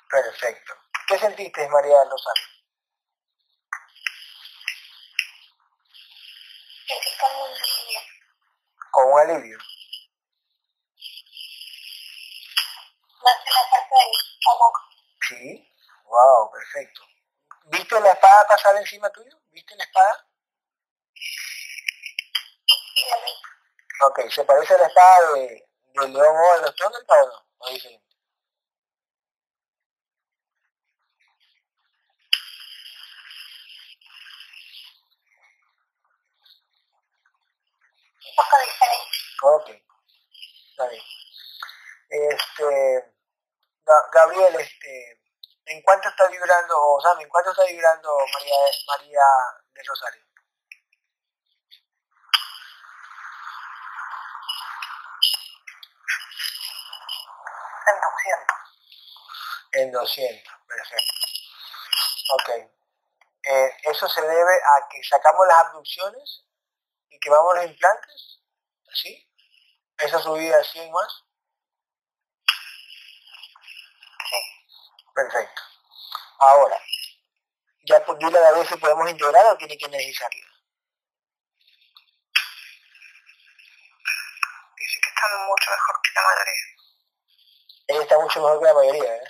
Perfecto. ¿Qué sentiste, María un alivio. Con un alivio. La. Sí. Wow, perfecto. ¿Viste la espada pasar encima tuyo? ¿Viste la espada? Sí, lo vi. Ok, ¿se parece a la espada de, o de los. Un poco diferente. Ok, está bien. Este, Ga- Gabriel, este, ¿en cuánto está vibrando, o Sammy, en cuánto está vibrando María, María del Rosario? En 200. En 200, perfecto. Ok. Eh, eso se debe a que sacamos las abducciones y quemamos los implantes, ¿sí? Esa subida 100 más, Sí. Perfecto. Ahora, ya por dile a ver si podemos integrar o tiene que energizarla. Dice que están mucho mejor que la mayoría. Ella está mucho mejor que la mayoría, ¿eh?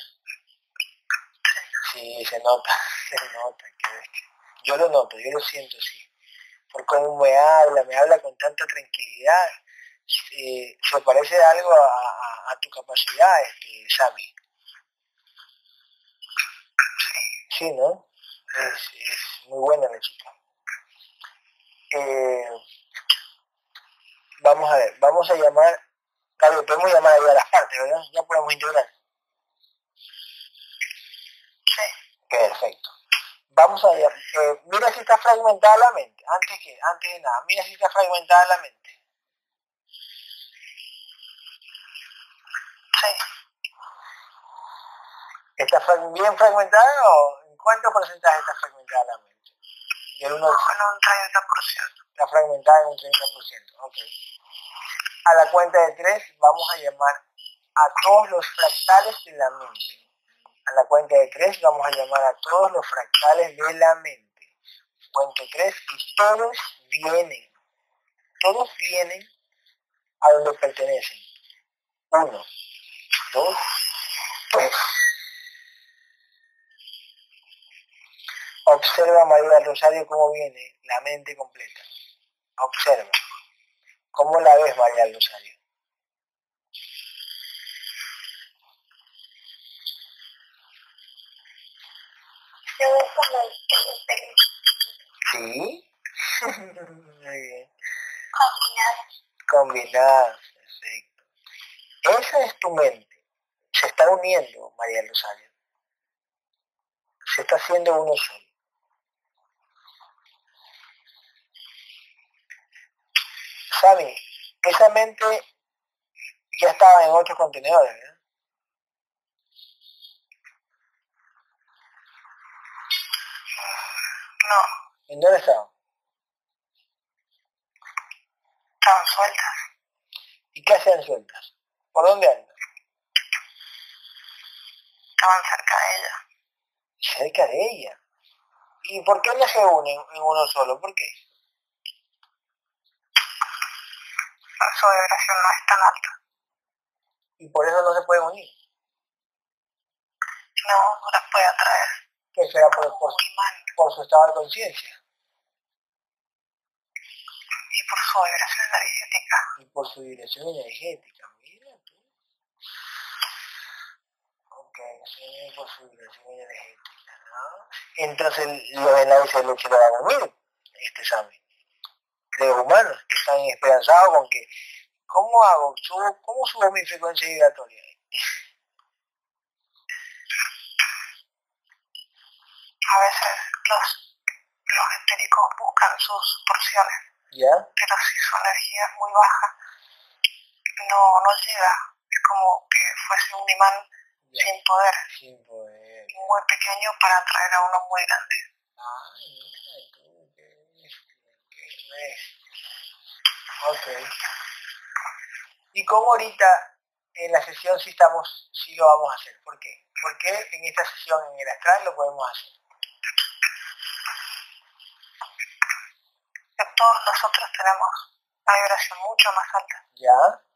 Sí, se nota, (laughs) se nota. que. Yo lo noto, yo lo siento, sí. Por cómo me habla, me habla con tanta tranquilidad. eh, se parece algo a, a- a tu capacidad, este, Sammy. Sí, ¿no? Es, es muy buena la chica. Eh, vamos a ver, vamos a llamar, claro, podemos llamar a las partes, ¿verdad? Ya podemos integrar. Sí. Perfecto. Vamos a ver, eh, mira si está fragmentada la mente, antes que, antes de nada, mira si está fragmentada la mente. Sí. ¿Está bien fragmentada o cuánto porcentaje está fragmentada la mente? Del 1 al 100. Con un 30%. Está fragmentada en un 30%. Ok. A la cuenta de 3 vamos a llamar a todos los fractales de la mente. A la cuenta de 3 vamos a llamar a todos los fractales de la mente. Cuento 3 y todos vienen. Todos vienen a donde pertenecen. 1, 2, 3. Observa María del Rosario cómo viene la mente completa. Observa. ¿Cómo la ves María del Rosario? Sí. (laughs) Muy bien. combinado. Combinada. Perfecto. Esa es tu mente. Se está uniendo, María del Rosario. Se está haciendo uno solo. Sammy, esa mente ya estaba en otros contenedores, ¿verdad? No, ¿En dónde estaba? estaban sueltas. ¿Y qué hacían sueltas? ¿Por dónde andan? Estaban estaban cerca de ella. Cerca de ella. ¿Y por qué no se unen en uno solo? ¿Por qué? Su vibración no es tan alta. Y por eso no se pueden unir. No, no las puede atraer. Que será por, por, por su estado de conciencia. Y por su vibración energética. Y por su vibración energética. Mira tú. Ok, sí, por su vibración energética. ¿no? Entonces los enlaces se lo van a unir este examen. De los humanos que están esperanzados con que, ¿cómo hago? ¿Subo, ¿Cómo subo mi frecuencia vibratoria? a veces los, los etéricos buscan sus porciones. ¿Ya? Pero si su energía es muy baja, no, no llega. Es como que fuese un imán Ya. sin poder, Sin poder. muy pequeño para atraer a uno muy grande. Ay, mira tú, qué bestia, qué bestia. Ok. ¿Y cómo ahorita en la sesión sí estamos, sí lo vamos a hacer? ¿Por qué? ¿Por qué en esta sesión en el astral lo podemos hacer? Que todos nosotros tenemos una vibración mucho más alta. ¿Ya?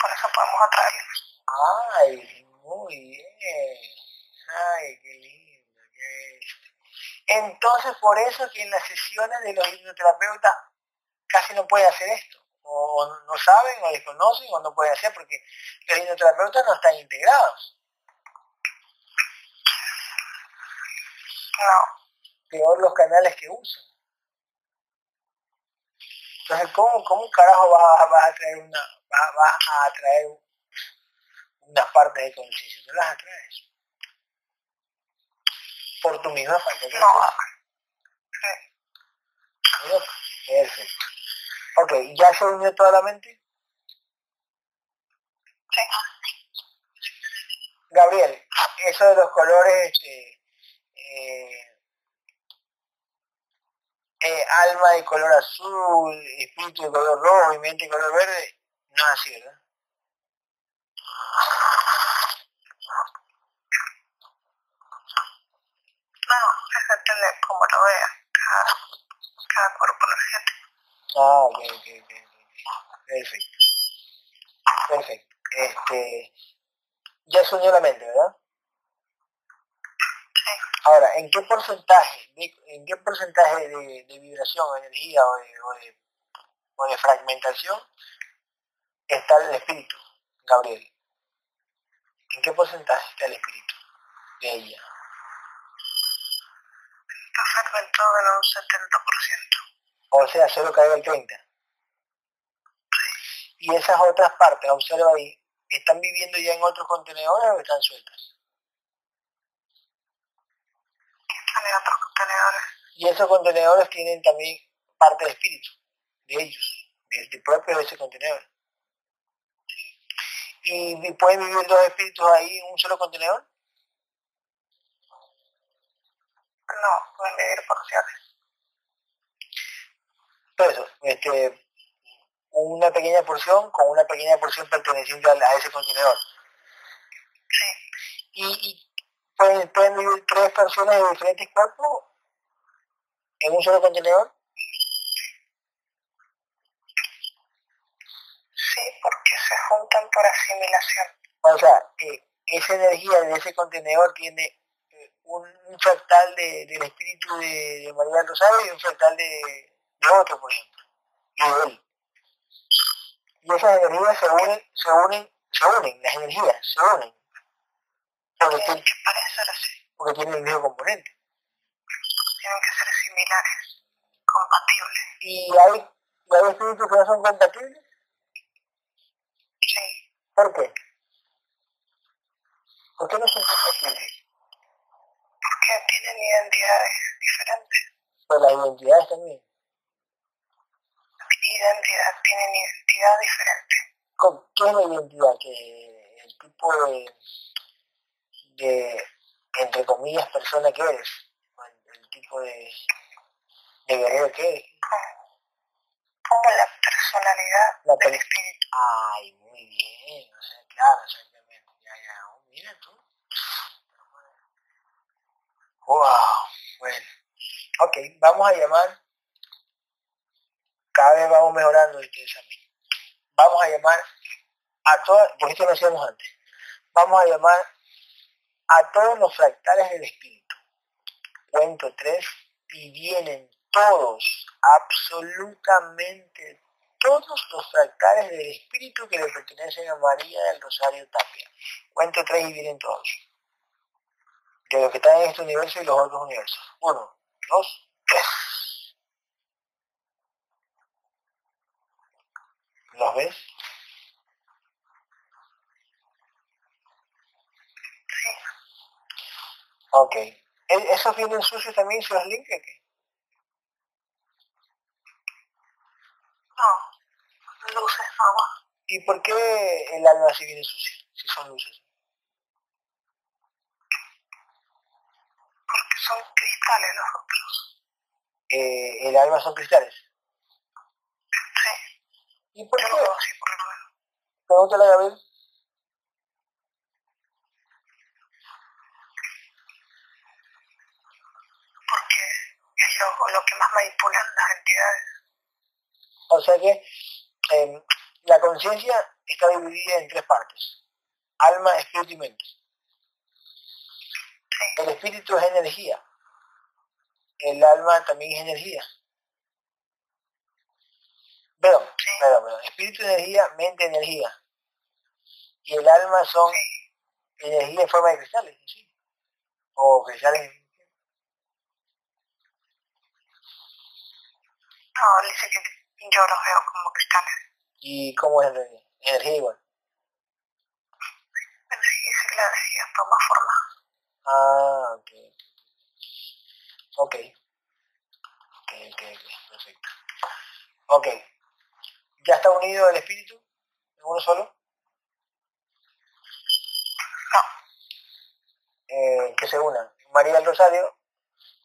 Por eso podemos atraerlos. Ay, muy bien. Ay, qué lindo, qué bestia. Entonces, por eso que en las sesiones de los hipnoterapeutas casi no pueden hacer esto. O no saben, o desconocen, o no pueden hacer, porque los hipnoterapeutas no están integrados. No, Peor los canales que usan. Entonces, ¿cómo, cómo carajo vas, a- vas a traer una, vas, vas a atraer unas partes de conciencia? No las atraes. Por tu misma falta de no. Mira, Perfecto. Ok, ¿ya se unió toda la mente? Sí. Gabriel, eso de los colores, este, eh, eh, alma de color azul, espíritu de color rojo y mente de color verde, no es así, ¿verdad? No, eso depende de cómo lo vea. Cada, cada cuerpo energético. Ah, ok, ok, ok, ok. Perfecto. Perfecto. Este, ya se unió la mente, ¿verdad? Ahora, ¿en qué porcentaje, en qué porcentaje de, de vibración, energía o de, o, de, o de fragmentación está el espíritu, Gabriel? ¿En qué porcentaje está el espíritu de ella? Está fragmentado en un 70%. O sea, solo cayó el 30. Y esas otras partes, observa ahí, ¿están viviendo ya en otros contenedores o están sueltas? Están en otros contenedores. Y esos contenedores tienen también parte de espíritu, de ellos, de, de propio de ese contenedor. ¿Y pueden vivir dos espíritus ahí en un solo contenedor? No, pueden vivir porciones. Todo eso, este, una pequeña porción con una pequeña porción perteneciente al- a, ese contenedor. Sí. Y, y pueden, pueden vivir tres personas de diferentes cuerpos en un solo contenedor. Sí, porque se juntan por asimilación. O sea, eh, esa energía de ese contenedor tiene eh, un, un fractal de- del espíritu de, de María Rosario y un fractal de, de otro, por ejemplo, y de él. Y esas energías se unen, se unen, se unen, las energías se unen, porque, Tienen tien- que parecer así. porque tienen el mismo componente. Tienen que ser similares, compatibles. Y hay, y hay espíritus que no son compatibles. Sí. ¿Por qué? ¿Por qué no son compatibles? Porque tienen identidades diferentes. Pues las identidades también. Identidad, tienen identidad diferente. ¿Con- ¿Qué es la identidad? Que el tipo de, de entre comillas, persona que eres, el, el tipo de, de guerrero que eres. Como, la personalidad La del espíritu. Ay, muy bien, o sea, claro, exactamente. Mira tú. Wow, bueno. Ok, vamos a llamar. Cada vez vamos mejorando este examen. Vamos a llamar a todas, porque esto lo hacíamos antes. Vamos a llamar a todos los fractales del espíritu. Cuento tres y vienen todos, absolutamente todos los fractales del espíritu que le pertenecen a María del Rosario Tapia. Cuento tres y vienen todos. De los que están en este universo y los otros universos. Uno, dos, tres. ¿Los ves? Sí. Ok. ¿E- ¿Esos vienen sucios también si los limpia qué? No. Luces, agua. ¿Y por qué el alma sí viene sucia? Si son luces. Porque son cristales los otros. Eh, ¿El alma son cristales? ¿Y por Yo qué? veo así por lo menos. Pregúntale a Gabriel. Porque es lo, lo que más manipulan las entidades. O sea que eh, la conciencia está dividida en tres partes. Alma, espíritu y mente. Sí. El espíritu es energía. El alma también es energía. Perdón, Sí. perdón, perdón. Espíritu, energía, mente, energía. Y el alma son Sí. energía en forma de cristales, ¿sí? O cristales. No, él dice que yo los veo como cristales. ¿Y cómo es energía? Energía igual. Energía sí, la energía toma forma. Ah, ok. Ok. Ok, ok, ok. Perfecto. Ok. ¿Ya está unido el espíritu? ¿En uno solo? No. Eh, que se unan. María del Rosario,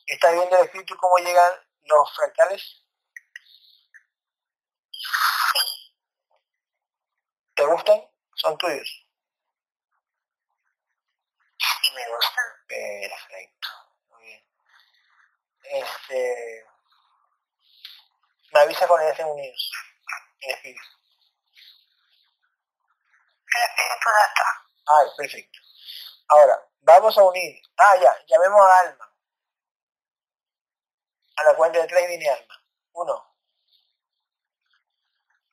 ¿estás viendo el espíritu cómo llegan los fractales? ¿Te gustan? ¿Son tuyos? Sí me gustan. Perfecto. Muy bien. Este. Me avisa cuando ya estén unidos. Ah, perfecto. Ahora, vamos a unir. Ah, ya, llamemos a Alma. A la cuenta de tres viene Alma. Uno.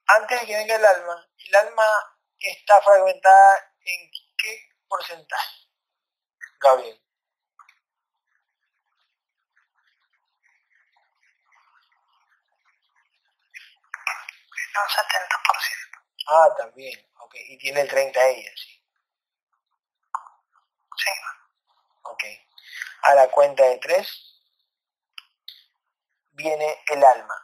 Antes de que venga el alma, el alma está fragmentada en qué porcentaje? Gabriel. Un 70%. Ah, también. Ok, y tiene el 30 ella, sí. Sí. Ok. A la cuenta de tres viene el alma,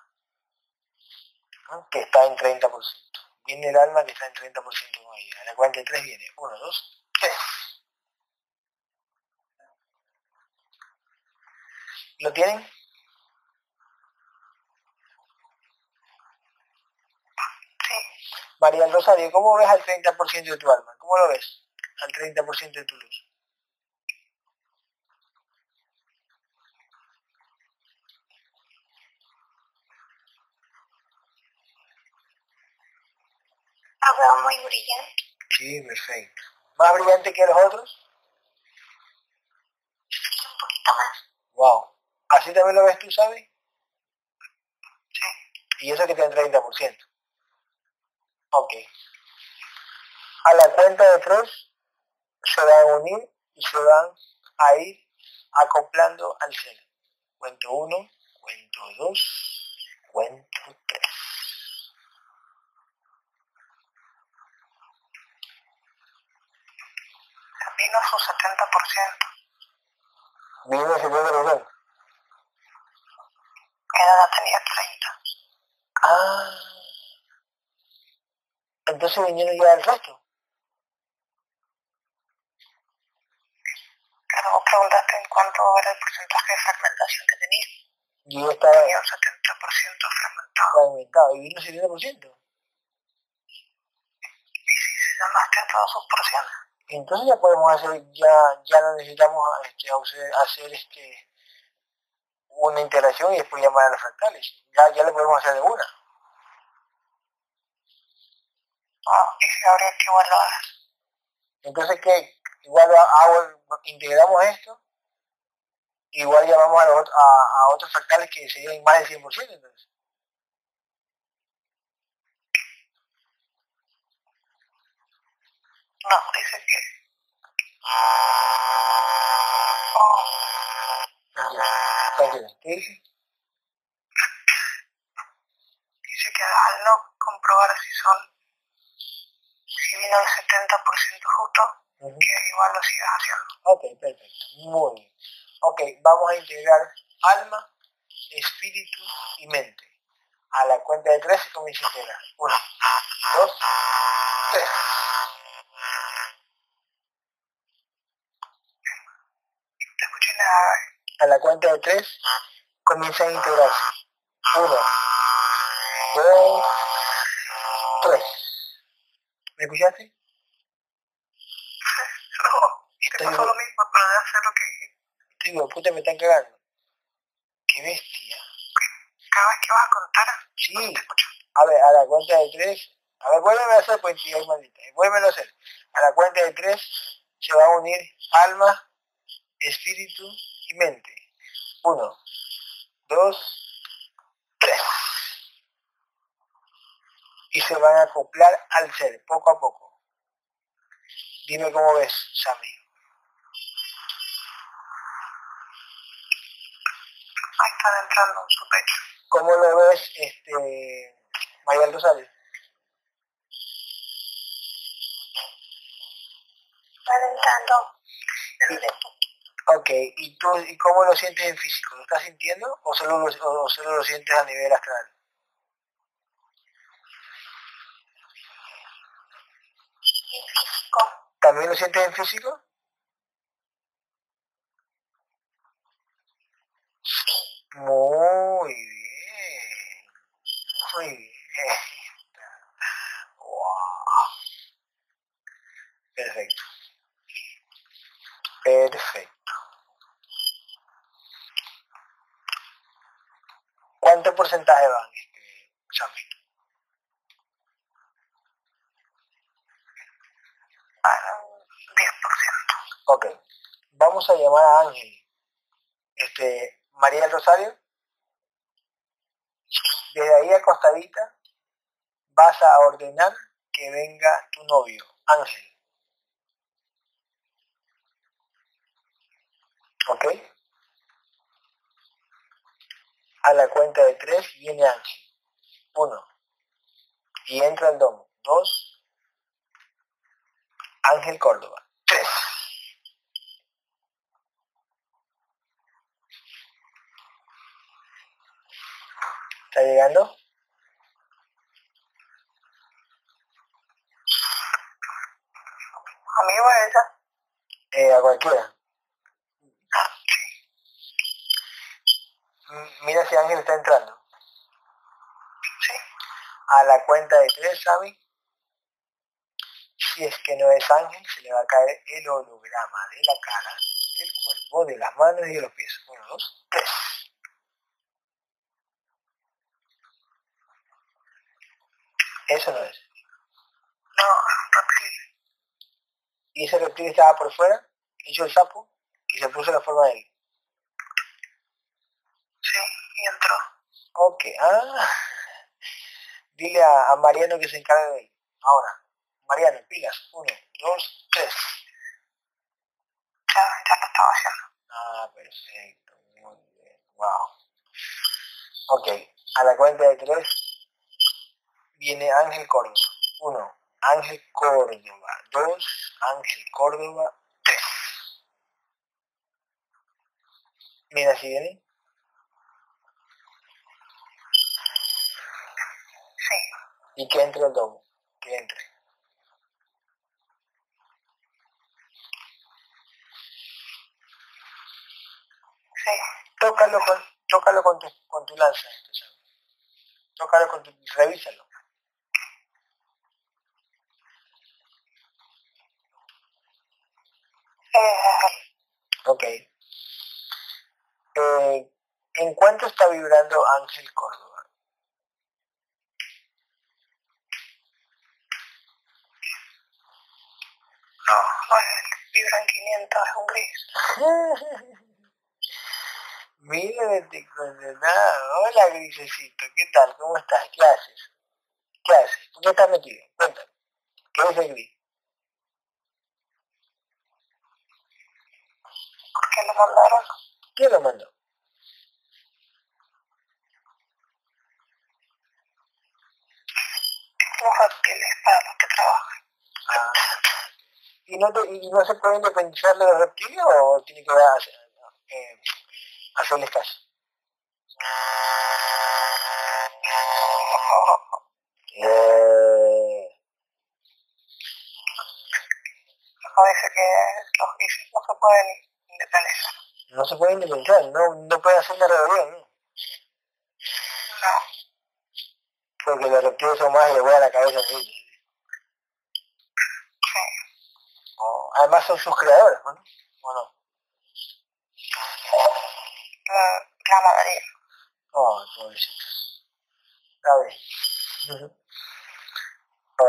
¿no? que está en 30%. Viene el alma que está en 30% con ella. A la cuenta de tres viene 1, 2, 3. ¿Lo tienen? Sí. María del Rosario, ¿cómo ves al 30% de tu alma? ¿Cómo lo ves? Al 30% de tu luz. La veo muy brillante. Sí, perfecto. ¿Más brillante que los otros? Sí, un poquito más. Wow. ¿Así también lo ves tú, sabes? Sí. Y eso que tiene 30%. Ok. A la cuenta de tres se van a unir y se van a ir acoplando al ser. Cuento uno, cuento dos, cuento tres. Vino su 70%. Vino el 70%. Mi edad tenía 30. Ah. Entonces vinieron ya el resto. Pero vos preguntaste en cuánto era el porcentaje de fragmentación que tenía. Y yo estaba Tenía un 70% fragmentado. fragmentado. Y vino el 70%. Y si se llamaste a todas sus porciones. Entonces ya podemos hacer, ya, ya no necesitamos este, hacer este una integración y después llamar a los fractales. Ya, ya lo podemos hacer de una. Ah, si habría que igual lo hagas. Entonces, ¿qué? Igual hago, integramos esto, igual llamamos a, los, a, a otros fractales que serían más del 100%, entonces. No, dice que... ¿Qué dice? Dice que al no comprobar si son, si vino el 70% justo, que igual lo sigas haciendo. Ok, perfecto. Muy bien. Ok, vamos a integrar alma, espíritu y mente. A la cuenta de tres comienza a integrar. Uno, dos, tres. A la cuenta de tres comienzan a integrarse. Uno, dos, tres. ¿Me escuchaste? (laughs) No, te pasó lo mismo, pero de hacer lo que Digo, puta, me están cagando. Qué bestia. Cada vez que vas a contar, sí. A ver, a la cuenta de tres. A ver, vuélveme a hacer, pues, tío, maldita. Vuélveme a hacer. A la cuenta de tres se va a unir alma, espíritu y mente. Uno, dos, tres. Y se van a acoplar al ser, poco a poco. Dime cómo ves, Sammy. Ahí están entrando en su pecho. ¿Cómo lo ves, este, María Rosario? Están entrando Ok, ¿y tú y cómo lo sientes en físico? ¿Lo estás sintiendo o solo lo, o solo lo sientes a nivel astral? Físico. ¿También lo sientes en físico? Muy bien, muy bien. Wow. Perfecto. Perfecto. ¿Cuánto porcentaje van, este, Sammy? Un 10%. Ok. Vamos a llamar a Ángel. Este, María del Rosario. Desde ahí acostadita vas a ordenar que venga tu novio, Ángel. ¿Ok? A la cuenta de tres viene Ángel. Uno. Y entra el domo. Dos. Ángel Córdoba. Tres. ¿Está llegando? ¿A mí o a esa? Eh, a cualquiera. M- Mira si Ángel está entrando. Sí. A la cuenta de tres, Sammy. Si es que no es Ángel, se le va a caer el holograma de la cara, del cuerpo, de las manos y de los pies. Uno, dos, tres. Eso no es. No, reptil. Y ese reptil estaba por fuera, hizo el sapo y se puso la forma de él. Sí, y entró. Ok, ah. (laughs) Dile a, a Mariano que se encargue de él. Ahora, Mariano, pilas. Uno, dos, tres. Ya, ya lo estaba haciendo. Ah, perfecto. Muy bien. Wow. Ok, a la cuenta de tres viene Ángel Córdoba. Uno, Ángel Córdoba. Dos, Ángel Córdoba. Tres. Mira si viene. Sí. Y que entre el domo. Que entre. Sí. Tócalo con, tócalo con tu, con tu lanza. este. Tócalo con tu, revísalo. Ok. Eh, ¿En cuánto está vibrando Ángel Córdoba? No, no es él. Vibra en 500, es un gris. (laughs) Mira, te condenado. Hola, grisecito. ¿Qué tal? ¿Cómo estás? ¿Qué haces? ¿Qué haces? ¿Por qué estás metido? Cuéntame. ¿Qué es el gris? ¿Por qué lo mandaron? ¿Quién lo mandó? Los reptiles para los que trabajan. Ah. ¿Y no, te, ¿Y no se puede independizar de los reptiles o tiene que hacer, eh, hacerles caso? Eh, No dice que los grises no se pueden independizar. no se puede independizar, no, no puede hacer una rebelión, ¿no? No, porque los reptiles son más de a la cabeza ellos. sí. Además son sus creadores, ¿no? ¿O no? La, la mayoría. Oh, pobrecitos. A ver. (laughs)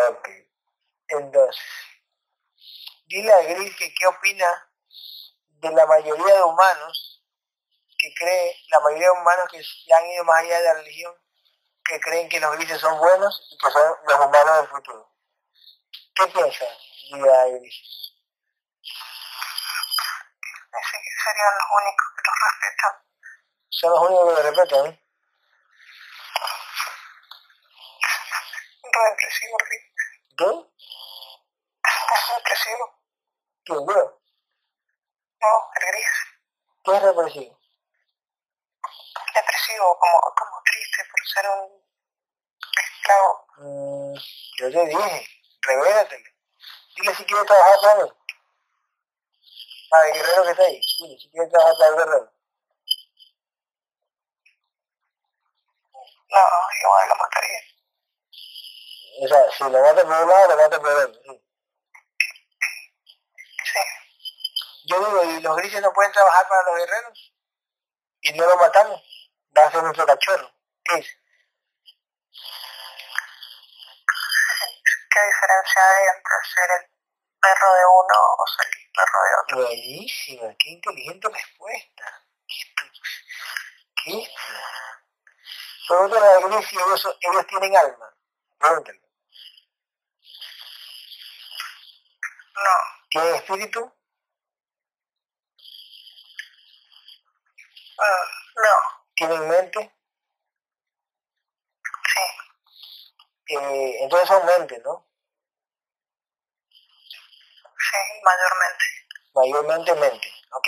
ok. Entonces, dile a Gris que qué opina de la mayoría de humanos que cree, la mayoría de humanos que se han ido más allá de la religión, que creen que los grises son buenos y que son los humanos del futuro. ¿Qué piensas? Dile a Gris. Que serían los únicos que los respetan. Son los únicos que lo respetan, ¿eh? Re depresivo, sí. ¿Qué? Es depresivo. ¿Quién yo? No, el gris. ¿Qué es represivo? Depresivo, como, como triste por ser un esclavo. Mm, yo te dije, revélatele. Dile si quiere trabajar para mí. Para el guerrero que está ahí. Dile si quiere trabajar para el guerrero. No, igual lo mataría. O sea, si lo mata por un lado, lo mata por el otro. sí. Sí. Yo digo, ¿y los grises no pueden trabajar para los guerreros? ¿Y no lo matamos? Va a ser nuestro cachorro. ¿Qué es? ¿Qué diferencia hay entre ser el perro de uno o ser el perro de otro? Buenísima, qué inteligente respuesta. Qué qué estu- Pregúntale a Gris si ellos, ellos tienen alma. Pregúntale. No, ¿Tienen espíritu? mm, no, ¿Tienen mente? sí, Eh, entonces son mente, ¿no? sí, mayormente. Mayormente mente. Ok.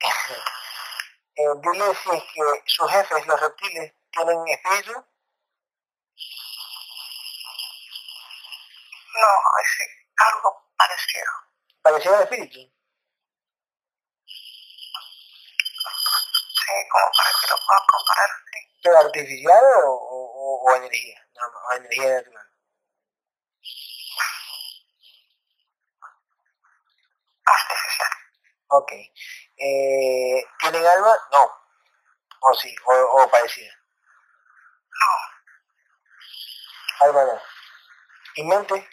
(laughs) Eh, dile si es que sus jefes, los reptiles, tienen espíritu. No, sí, algo parecido. Parecido al espíritu. Sí, como para que lo puedas comparar, sí. ¿Pero artificial o, o- o energía? No, no, o energía natural. Artificial. Ok. Eh, ¿Tienen alma? No. O sí, o, o parecida. No, Alma no. ¿Y mente?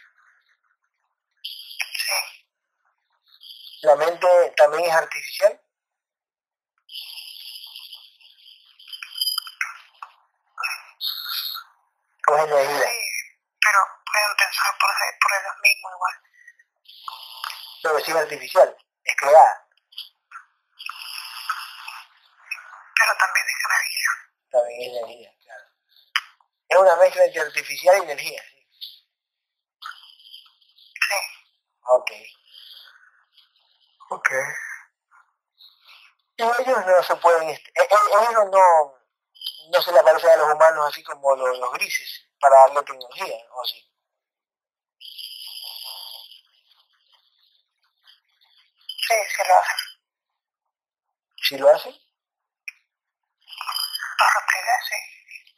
sí, ¿La mente también es artificial? ¿O es energía? sí, pero pueden pensar por, por ellos mismos igual. Pero sí es artificial, es creada. Pero también es energía. También es energía, claro. Es una mezcla entre artificial y energía. ¿sí? Sí, Ok. Ok. Y ellos no se pueden, est- e- e- ellos no, no se le aparecen a los humanos así como los, los grises para darle tecnología, ¿o sí? sí, sí lo hacen. ¿Sí lo hacen? Sí.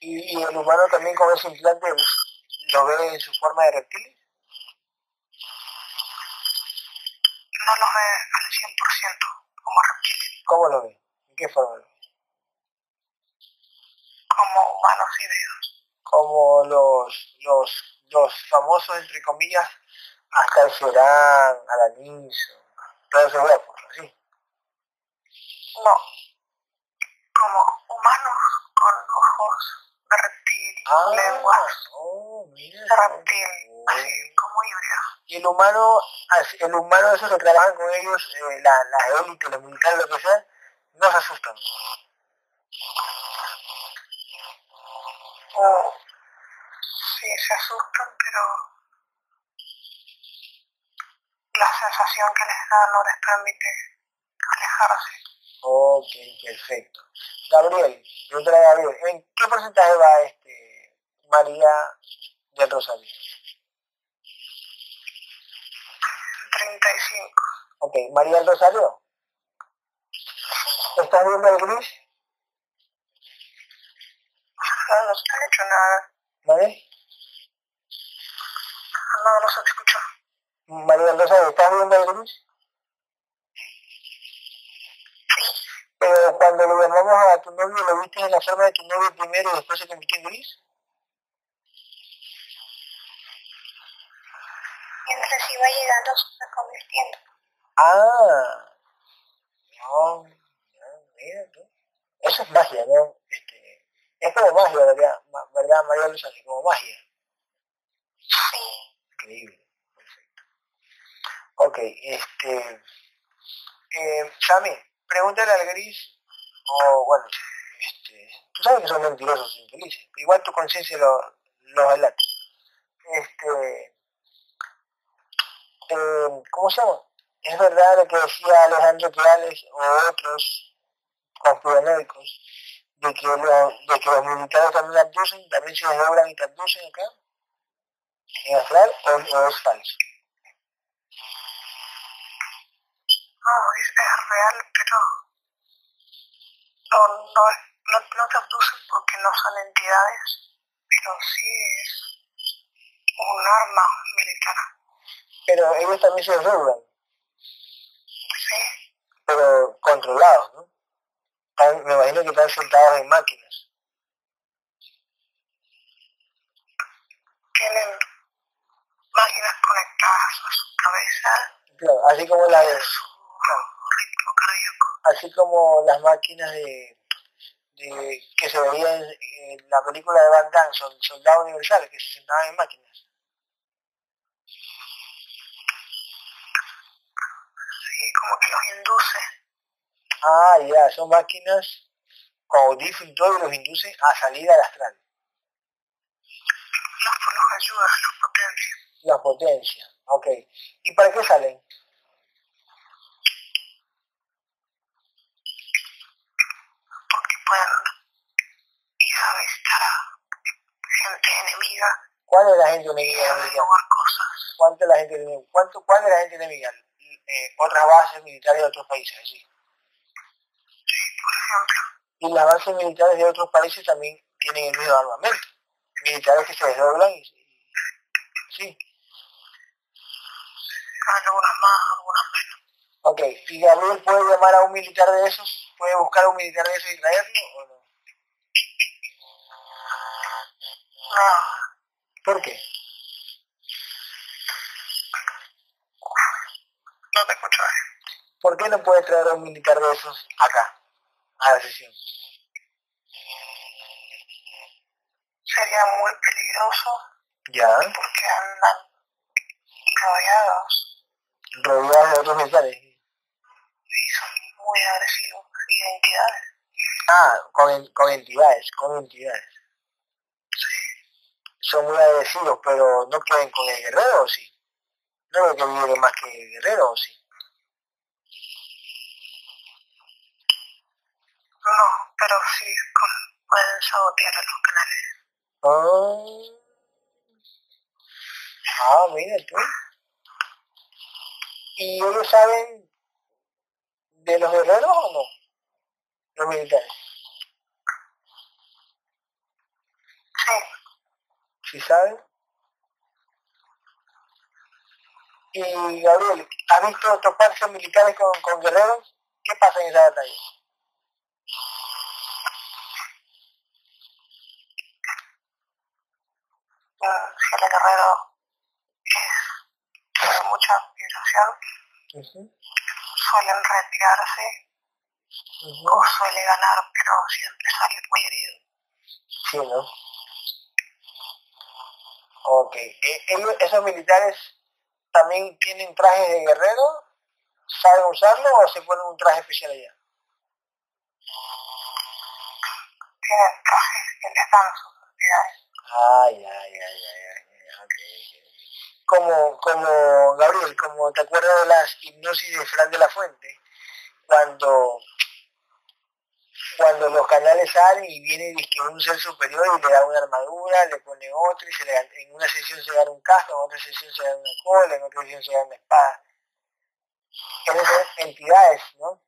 ¿Y, y el humano también con ese implante lo ve en su forma de reptil? no los ve al 100% como reptiles. ¿Cómo lo ve? ¿En qué forma? Como humanos híbridos. Como los, los, los famosos, entre comillas, hasta el Serán, Alaniso, esos grupos, ¿así? No. Como humanos ojos de reptil, Ah, lenguas oh, mira. de reptil, así como híbridos. Y el humano, el humano, esos que trabajan con ellos, eh, la, la élite, los militares, lo que sea, no se asustan. O sí, se asustan, pero la sensación que les da no les permite alejarse. Ok, perfecto. Gabriel, pregúntale a Gabriel, ¿en qué porcentaje va este María del Rosario? 35. Ok, María del Rosario. ¿Estás viendo el gris? No, no se han hecho nada. ¿Vale? No, no se te escuchó. María del Rosario, ¿estás viendo el gris? Pero cuando lo llamamos a tu novio, ¿lo viste en la forma de tu novio primero y después se convirtió en gris? Mientras iba llegando se fue convirtiendo. Ah, no, no, mira tú. Eso es magia, ¿no? Este, es como magia, ¿verdad? Ma- ¿Verdad, María Luisa? Como magia. Sí. Increíble, perfecto. Ok, este, eh, Sammy, pregúntale al gris, o bueno, este, tú sabes que son mentirosos e infelices, igual tu conciencia lo, lo. Este, eh, ¿cómo se llama? Es verdad lo que decía Alejandro Morales o otros conspiranoicos, de que, los, de que los militares también abducen, también se desdoblan y abducen acá, en astral, o, o es falso. No, es, es real, pero no, no, no, no te abducen porque no son entidades, pero sí es un arma militar. Pero ellos también se desdoblan, Sí, pero controlados, ¿no? Están- me imagino que están sentados en máquinas. tienen máquinas conectadas a su cabeza, Claro, así como la de, su ritmo cardíaco. así como las máquinas de, de que se veían en, en la película de Van Damme, son soldados universales que se sentaban en máquinas. Sí, como que los induce. Ah, ya, son máquinas con audífonos y todo y los induce a salir al astral. Los, los ayuda, los potencia. La potencia, ok. ¿Y para qué salen? A visitar a gente enemiga ¿Cuál es la gente y enemiga? cosas. ¿Cuánto es la gente enemiga? ¿Cuánto, ¿Cuál es la gente enemiga? Eh, otras bases militares de otros países, sí. Sí, por ejemplo. Y las bases militares de otros países también tienen el mismo armamento. Militares que se desdoblan y... y- sí. Algunas más, algunas menos. Ok, ¿y Gabriel puede llamar a un militar de esos? ¿Puede buscar a un militar de esos y traerlo o no? No, ¿Por qué? no te escucho. ¿Por qué no puede traer a un militar de esos acá, a la sesión? Sería muy peligroso Ya, porque andan rodeados rodeados de otros militares. y son muy agresivos y de entidades. Ah, con, con entidades, con entidades. Son muy agresivos, pero no pueden con el guerrero, ¿o sí? No creo que más que el guerrero, ¿o sí? No, pero sí con- pueden sabotear a los canales. Ah, ah mira tú. ¿Y ellos saben de los guerreros o no? Los militares. Sí, ¿Sí saben? Y Gabriel, ¿has visto toparse militares con, con guerreros? ¿Qué pasa en esa batalla? Si el guerrero es de mucha vibración, suelen retirarse o suele ganar, pero siempre sale muy herido. Sí, ¿no? Ok. ¿E- ¿Esos militares también tienen trajes de guerrero? ¿Saben usarlo o se ponen un traje especial allá? Tienen trajes que les dan sus propiedades. Ay, ay, ay, ay, ay, ay, ok, ok. Como, como, Gabriel, como te acuerdas de las hipnosis de Fran de la Fuente, cuando, cuando los canales salen y viene dizque, un ser superior y le da una armadura, le pone otra y se le, en una sesión se da un casco, en otra sesión se da una cola, en otra sesión se da una espada. Esas son entidades, ¿no?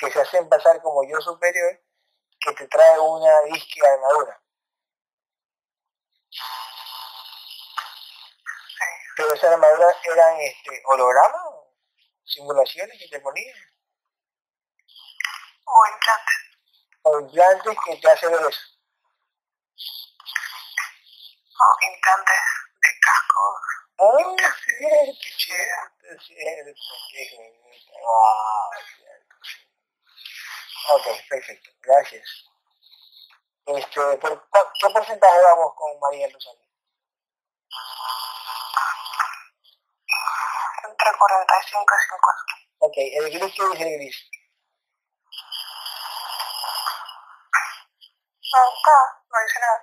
Que se hacen pasar como yo superior, que te trae una disque armadura. Pero esas armaduras eran este, hologramas, simulaciones que te ponían, O implantes. o implantes que te hacen eso. O implantes de cascos. Oh, cierto, cierto, cierto. Wow, cierto. Ok, perfecto, gracias. Este, ¿por ¿Qué porcentaje vamos con María Rosario? Entre 45 y 50. Ok, el gris, ¿qué dice el gris? No, está, no dice nada.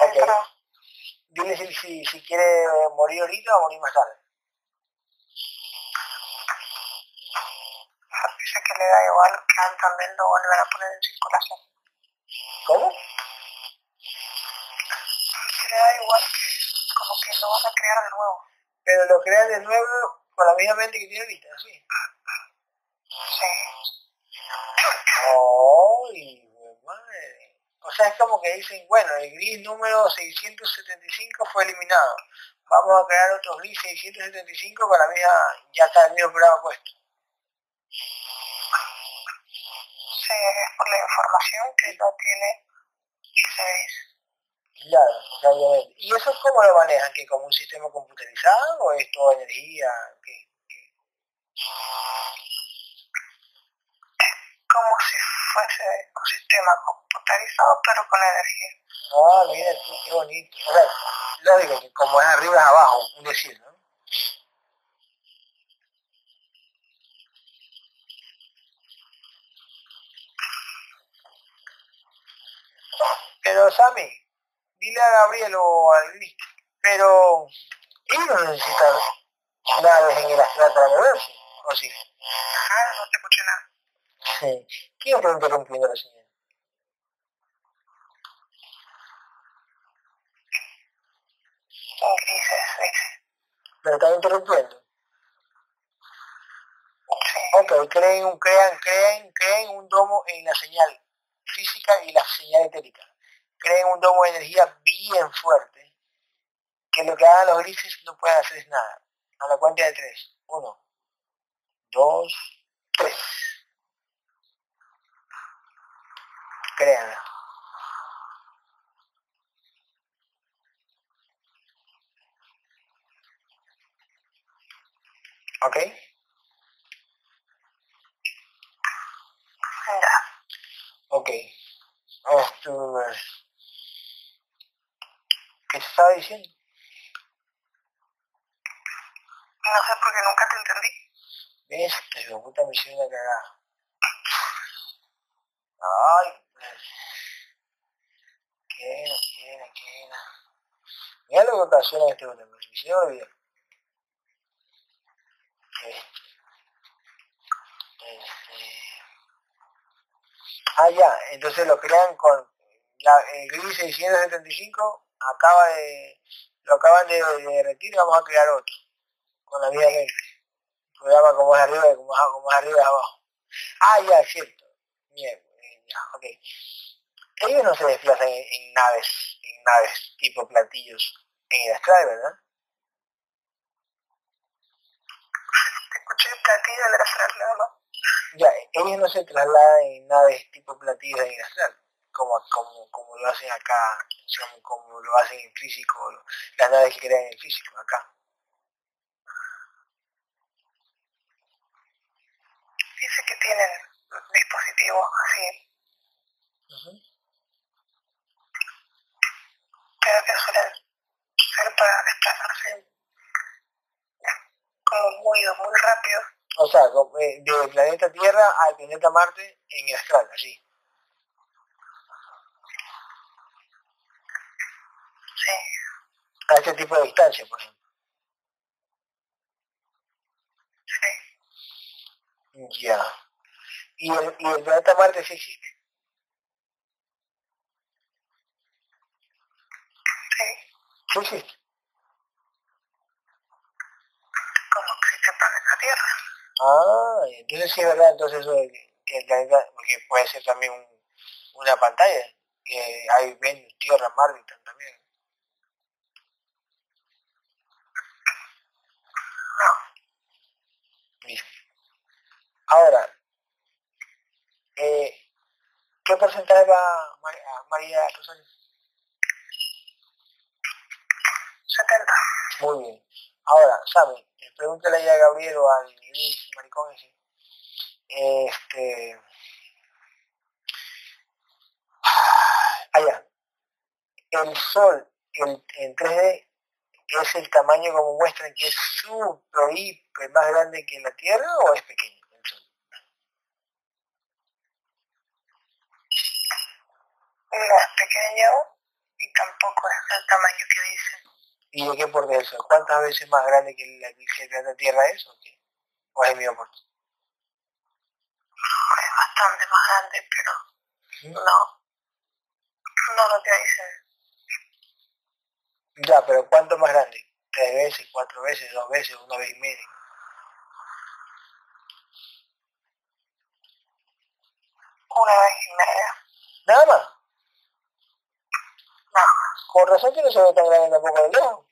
Ok. Pero Dile si, si, si quiere morir ahorita o morir más tarde. dice que le da igual que a él también lo vuelvan a poner en circulación. ¿Cómo? Que le da igual que como que lo van a crear de nuevo. Pero lo crean de nuevo con la misma mente que tiene ahorita, ¿sí? Sí. ¡Ay, madre! O sea, es como que dicen, bueno, el gris número 675 fue eliminado. Vamos a crear otro gris 675 con la misma, ya está el mismo programa puesto. Sí, es por la información que no tiene ese. Claro, obviamente. ¿Y eso cómo lo manejan? ¿Que como un sistema computarizado o es toda energía? ¿Qué? Como si fuese un sistema computarizado, pero con energía. Ah, mira, tú, qué bonito. O sea, lógico, que como es arriba es abajo, un decir, ¿no? Pero, Sammy, dile a Gabriel o a Luis, pero ellos necesitan naves en el astral para moverse, ¿o sí? Ah, no te escuché nada. (laughs) Sí. ¿Quién está interrumpiendo la señal? En grises, dice. ¿Me están interrumpiendo? Sí. Ok, creen, crean, creen, creen un domo en la señal física y la señal etérica. Creen un domo de energía bien fuerte, que lo que hagan los grises no pueden hacer nada. A la cuenta de tres. Uno, dos, tres. Créanla. ¿Ok? Ya. Ok. Esto, ¿Qué te estaba diciendo? No sé por qué nunca te entendí. ¿Ves? Pero puta me hicieron una cagada. Ay. Era, qué era. Mira lo que ocasiona este botón, me hicieron olvidar. Este. Este. Ah, ya, entonces lo crean con la, el gris 675 acaba de lo acaban de, de derretir vamos a crear otro con la misma mente programa como es arriba como es, como es arriba es abajo ah ya cierto bien ya, ok. Ellos no se desplazan en, en naves, en naves tipo platillos en el Sky, ¿verdad? Te escuché platillo del astral, nada. Ya, ellos no se trasladan en naves tipo platillos en el astral, como, como, como lo hacen acá, como lo hacen en físico, las naves que crean en físico acá. Dice que tienen dispositivos así pero que suelen ser para desplazarse como muy, muy rápido. O sea, eh, del planeta Tierra al planeta Marte en el astral, así. Sí. A este tipo de distancia, por ejemplo. Sí. Ya. ¿Y el, y el planeta Marte sí existe? Sí. Sí existe. Como existe el planeta Tierra. Ah, entonces sí es verdad, entonces eso de que, el planeta, porque puede ser también un, una pantalla, que hay Venus, Tierra, Marte también. No. Ahora, eh, ¿qué porcentaje va María, María Rosario? 70. Muy bien. Ahora, ¿sabe? Pregúntale ahí a Gabriel o al Maricón ese. Este. Allá. El sol en, en 3D es el tamaño como muestran que es súper, hiper más grande que la Tierra o es pequeño el sol? No es pequeño y tampoco es el tamaño que dicen. ¿Y de qué porte es el sol? ¿Cuántas veces más grande que la, que el planeta Tierra es o qué? ¿O es el mismo porte? Es bastante más grande, pero no. No lo que dicen. Ya, pero ¿cuánto más grande? ¿Tres veces, cuatro veces, dos veces, una vez y media? Una vez y media. Nada más. No. Con razón que no se ve tan grande tampoco de lejos.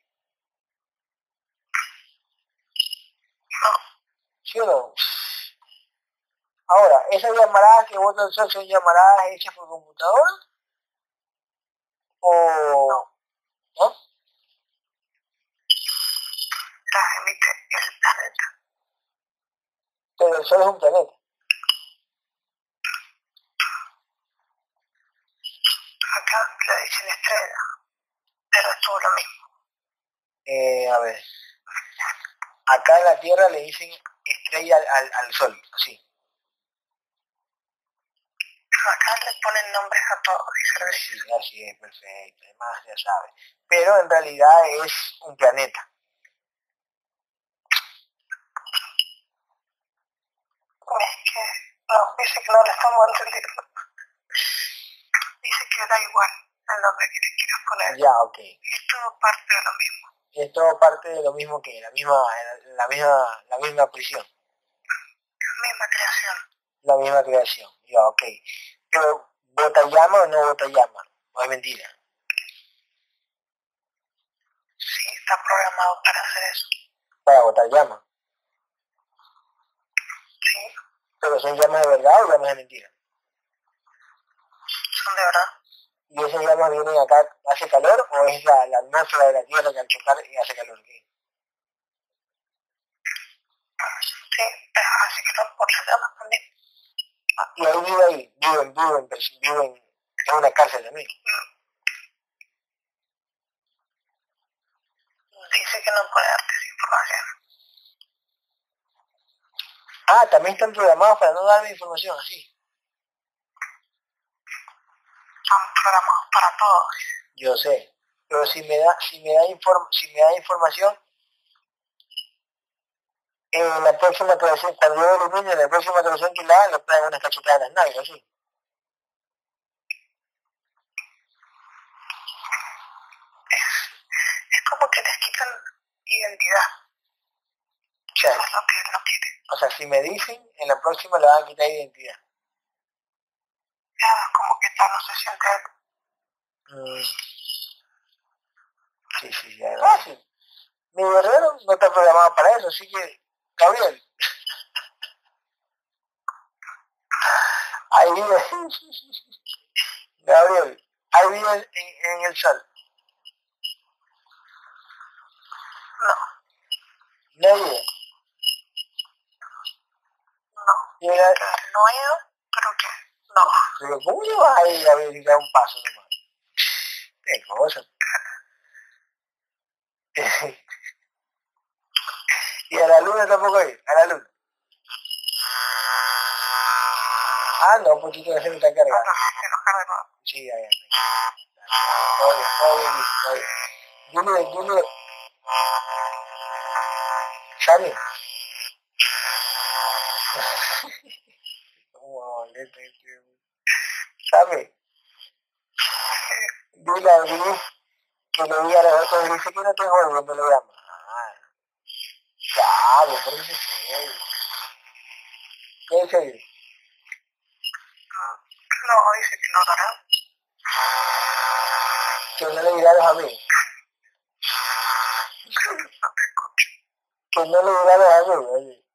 No. ¿Sí o no? Ahora, ¿esas llamaradas que el sol son llamaradas hechas por computadora? ¿O no? Las emite el planeta. Pero el sol es un planeta. Acá le dicen estrella. Pero es todo lo mismo. Eh, a ver. Acá en la Tierra le dicen estrella al, al, al sol, así. Acá le ponen nombres a todos lo Sí, así es, perfecto. Además, ya sabe. Pero en realidad es un planeta. Es que, no, dice que no le estamos entendiendo. Dice que da igual el nombre que le quieras poner. Ya, ok. Es todo parte de lo mismo. Es todo parte de lo mismo que la misma, la misma, la misma prisión, La misma creación. la misma creación. Ya, ok. Pero, ¿bota llama o no bota llama? ¿O es mentira? Sí, está programado para hacer eso. Para botar llama. Sí, Pero son llamas de verdad o llamas de mentira. son de verdad. ¿Y esas llamas vienen acá, hace calor o es la, la atmósfera de la Tierra que al chocar y hace calor? ¿Qué? Sí, que no por las llamas también. Y ahí vive ahí, viven, viven, viven en una cárcel también. Dice que no puede darte esa información. Ah, también están programados para no darme información así. Están programados para todos. Yo sé. Pero si me da, si me da inform, si me da información, en la próxima aclaración, cuando yo elimine en la próxima aclaración que la haga, le pegan unas cachetadas en las nalgas, así. Es como que les quitan identidad. O sea, Eso es lo que no quiere. o sea, si me dicen, en la próxima le van a quitar identidad como que ya no se siente. Mm. Sí, sí, ya fácil. Mi guerrero no está programado para eso, así que, Gabriel. Ahí vive. (laughs) Gabriel, ahí vive en, en el sol. No. No. No. No he ido? No. Pero ¿cómo le vas a ir a verificar un paso nomás? Qué cosa. (laughs) y a la luna tampoco ir, a la luna. Ah, no, pues tú está se enojar de nuevo. Sí, ya, ya. Todo bien, todo bien, todo bien. Dile, dile. Sammy. ¿Cómo molesta este? Sammy. Dile a Gris que le diga a los otros Gris que no te jodas cuando lo llama. Ah, ya, me parece serio. ¿Qué dice Gris? No, dice que no dará. Que no le diga a los amigos. (laughs) No te escucho. Que no le diga a los amigos. oye.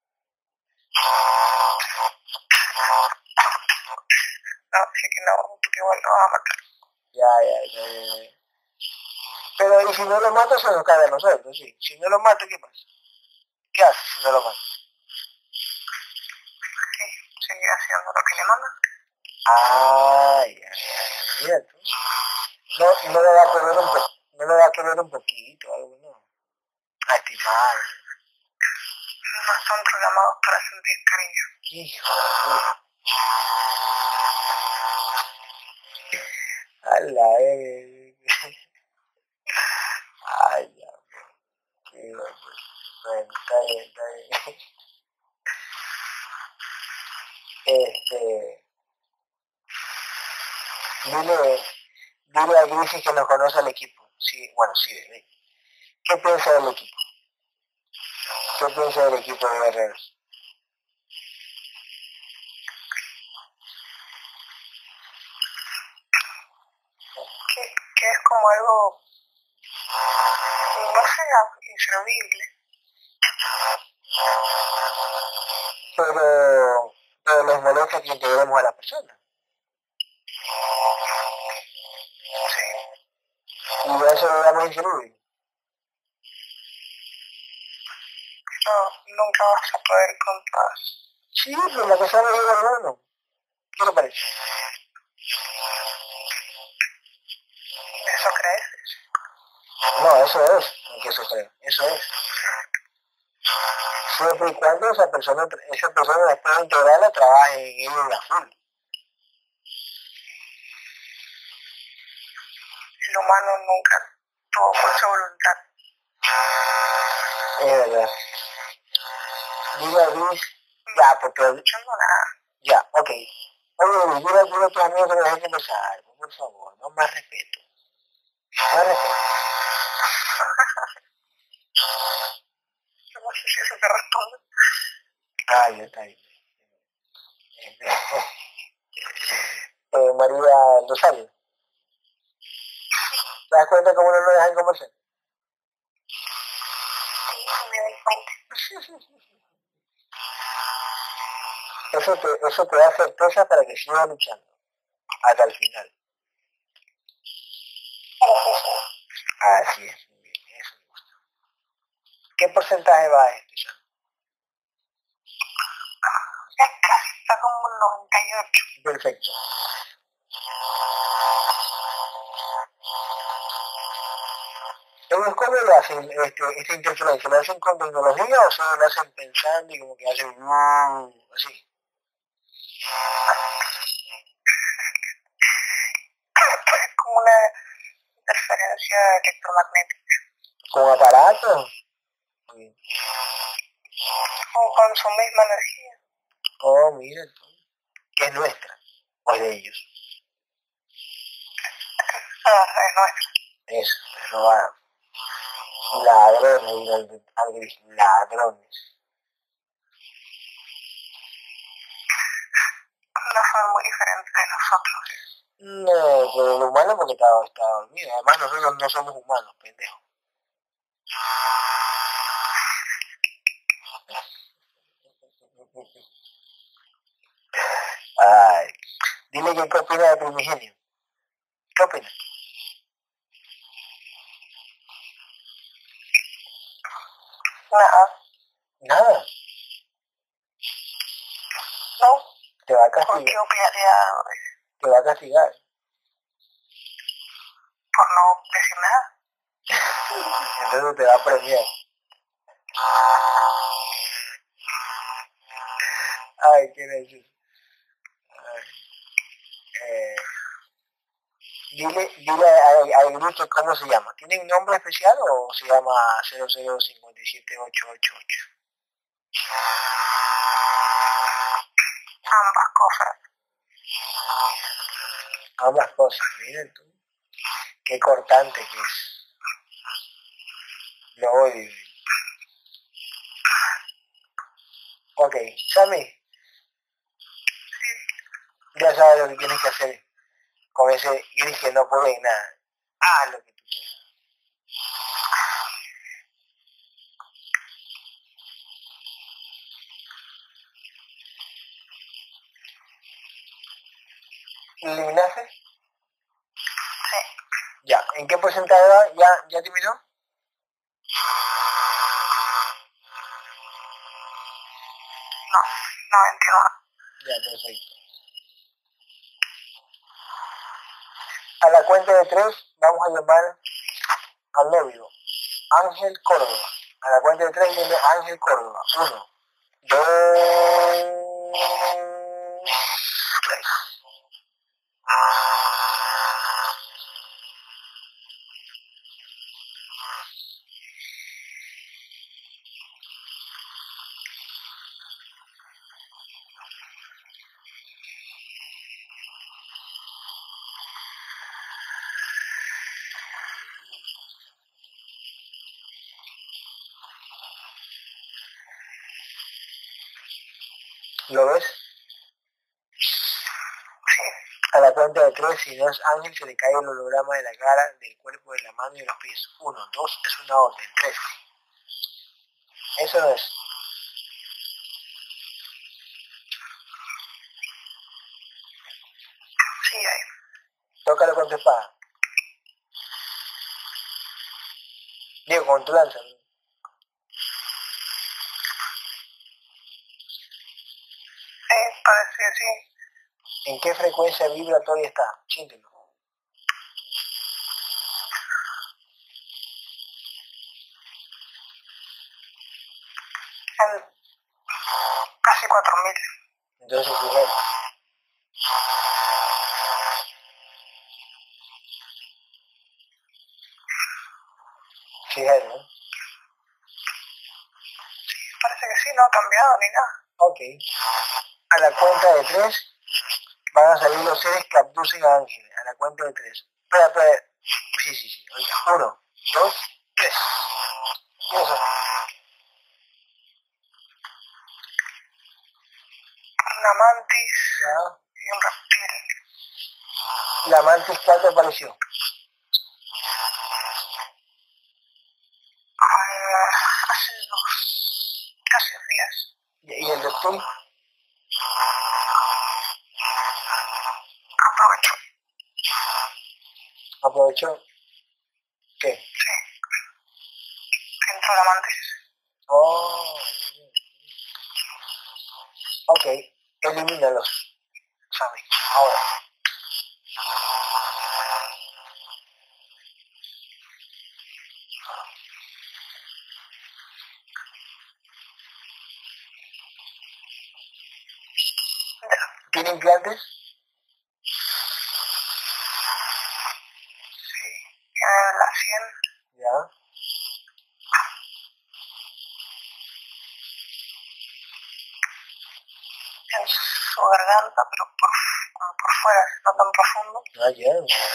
No, dice que no, porque igual no va a matar. Ya, ya, ya, ya. Pero y si no lo mata, se nos cae a nosotros, sí. Si no lo mata, ¿qué pasa? ¿Qué hace si no lo mata? Sí, seguir haciendo lo que le mandan. Ah, ya, ya, ya. No, no le va a querer un no le va a querer un poquito, algo, no. A estimar. No están programados para sentir cariño. Qué hijo de puta. A la eh. Ay, ya. Qué bueno, está bien, está bien. Este. Dile, dile a Griffith que no conoce al equipo. Sí, bueno, sí, bebé. ¿Qué piensa del equipo? ¿Qué piensa del equipo de Guerreros? Que, es como algo, no sé, inservible. pero, pero les molesta que integremos a la persona. Sí, Y a eso le damos increíble. no, nunca vas a poder con todas. Sí, pero la persona es el hermano. ¿Qué le parece? ¿Eso crees? No, eso es, que eso creo, eso es. Siempre y cuando esa persona, esa persona después de integrarla trabaje en ella a full. El humano nunca tuvo mucha voluntad. Es verdad. Dile a Luis, ya, porque, Escuchando nada. ya, ok. Oye, Luis, dile, a tus amigos que nos dejen conversar, por favor, no más respeto. Respeto. No sé si eso te responde. Ah, ya está bien. (laughs) Eh, María Rosario. ¿Te das cuenta cómo no nos dejan conversar? Sí, me doy cuenta. Eso te, eso te da certeza para que sigas luchando hasta el final. Así es, muy bien, eso me gusta. ¿Qué porcentaje va a este? Sam? Ya casi, está como un 98. Perfecto. Entonces, ¿cómo lo hacen este, esta interferencia? ¿Lo hacen con tecnología o solo lo hacen pensando y como que hacen "Mm", así? Como una interferencia electromagnética. ¿Con aparatos? Bien. O con su misma energía. Oh, mira, que es nuestra, o es de ellos. Ah, es nuestra. Eso, es robar. Ladrones, ladrones. No son muy diferentes de nosotros. No, pero lo humano porque estaba, estaba dormido. Además nosotros no somos humanos, pendejo. Ay. dile que qué opina de Primigenio. ¿Qué opina? Nada. Nada. No. Te va a ¿Por qué castigar. opinaría? Te va a castigar. Por no decir nada. Entonces te va a premiar. Ay, qué. Ay. Eh, dile, dile al, al grupo cómo se llama. ¿Tiene un nombre especial o se llama 0057888? Ambas cosas. Ambas cosas, miren tú. Qué cortante que es. Lo odio. Ok, Sammy. Ya sabes lo que tienes que hacer con ese gris que no puede nada. Lo tú quieras. ¿Eliminaste? Sí. Ya. ¿En qué porcentaje va? ¿Ya, ya terminó? No. 99. Ya, perfecto. A la cuenta de tres vamos a llamar al novio. Ángel Córdoba. A la cuenta de tres viene Ángel Córdoba. Uno, dos, tres. ¿Lo ves? Sí. A la es Ángel, se le cae el holograma de la cara, del cuerpo, de la mano y de los pies. Uno, dos, es una orden. Tres. Eso es. Sí, ahí. Tócalo con tu espada. Digo, con tu lanza. ¿no? Sí, parece que sí. ¿En qué frecuencia vibratoria está? Chíntelo. En casi 4.000. Entonces, primero. Fíjate, ¿no? Parece que sí, no ha cambiado ni nada. Ok. A la cuenta de tres van a salir los seres que abducen a Ángel. A la cuenta de tres. Espera, espera. Sí, sí, sí. Oiga, uno, dos, tres. ¿Quiénes son? Una mantis Ya. y un reptil. La mantis cuánto apareció. Aprovechó. ¿Qué? Sí. Entró la mantis. Oh. Ok, elimínalos. together.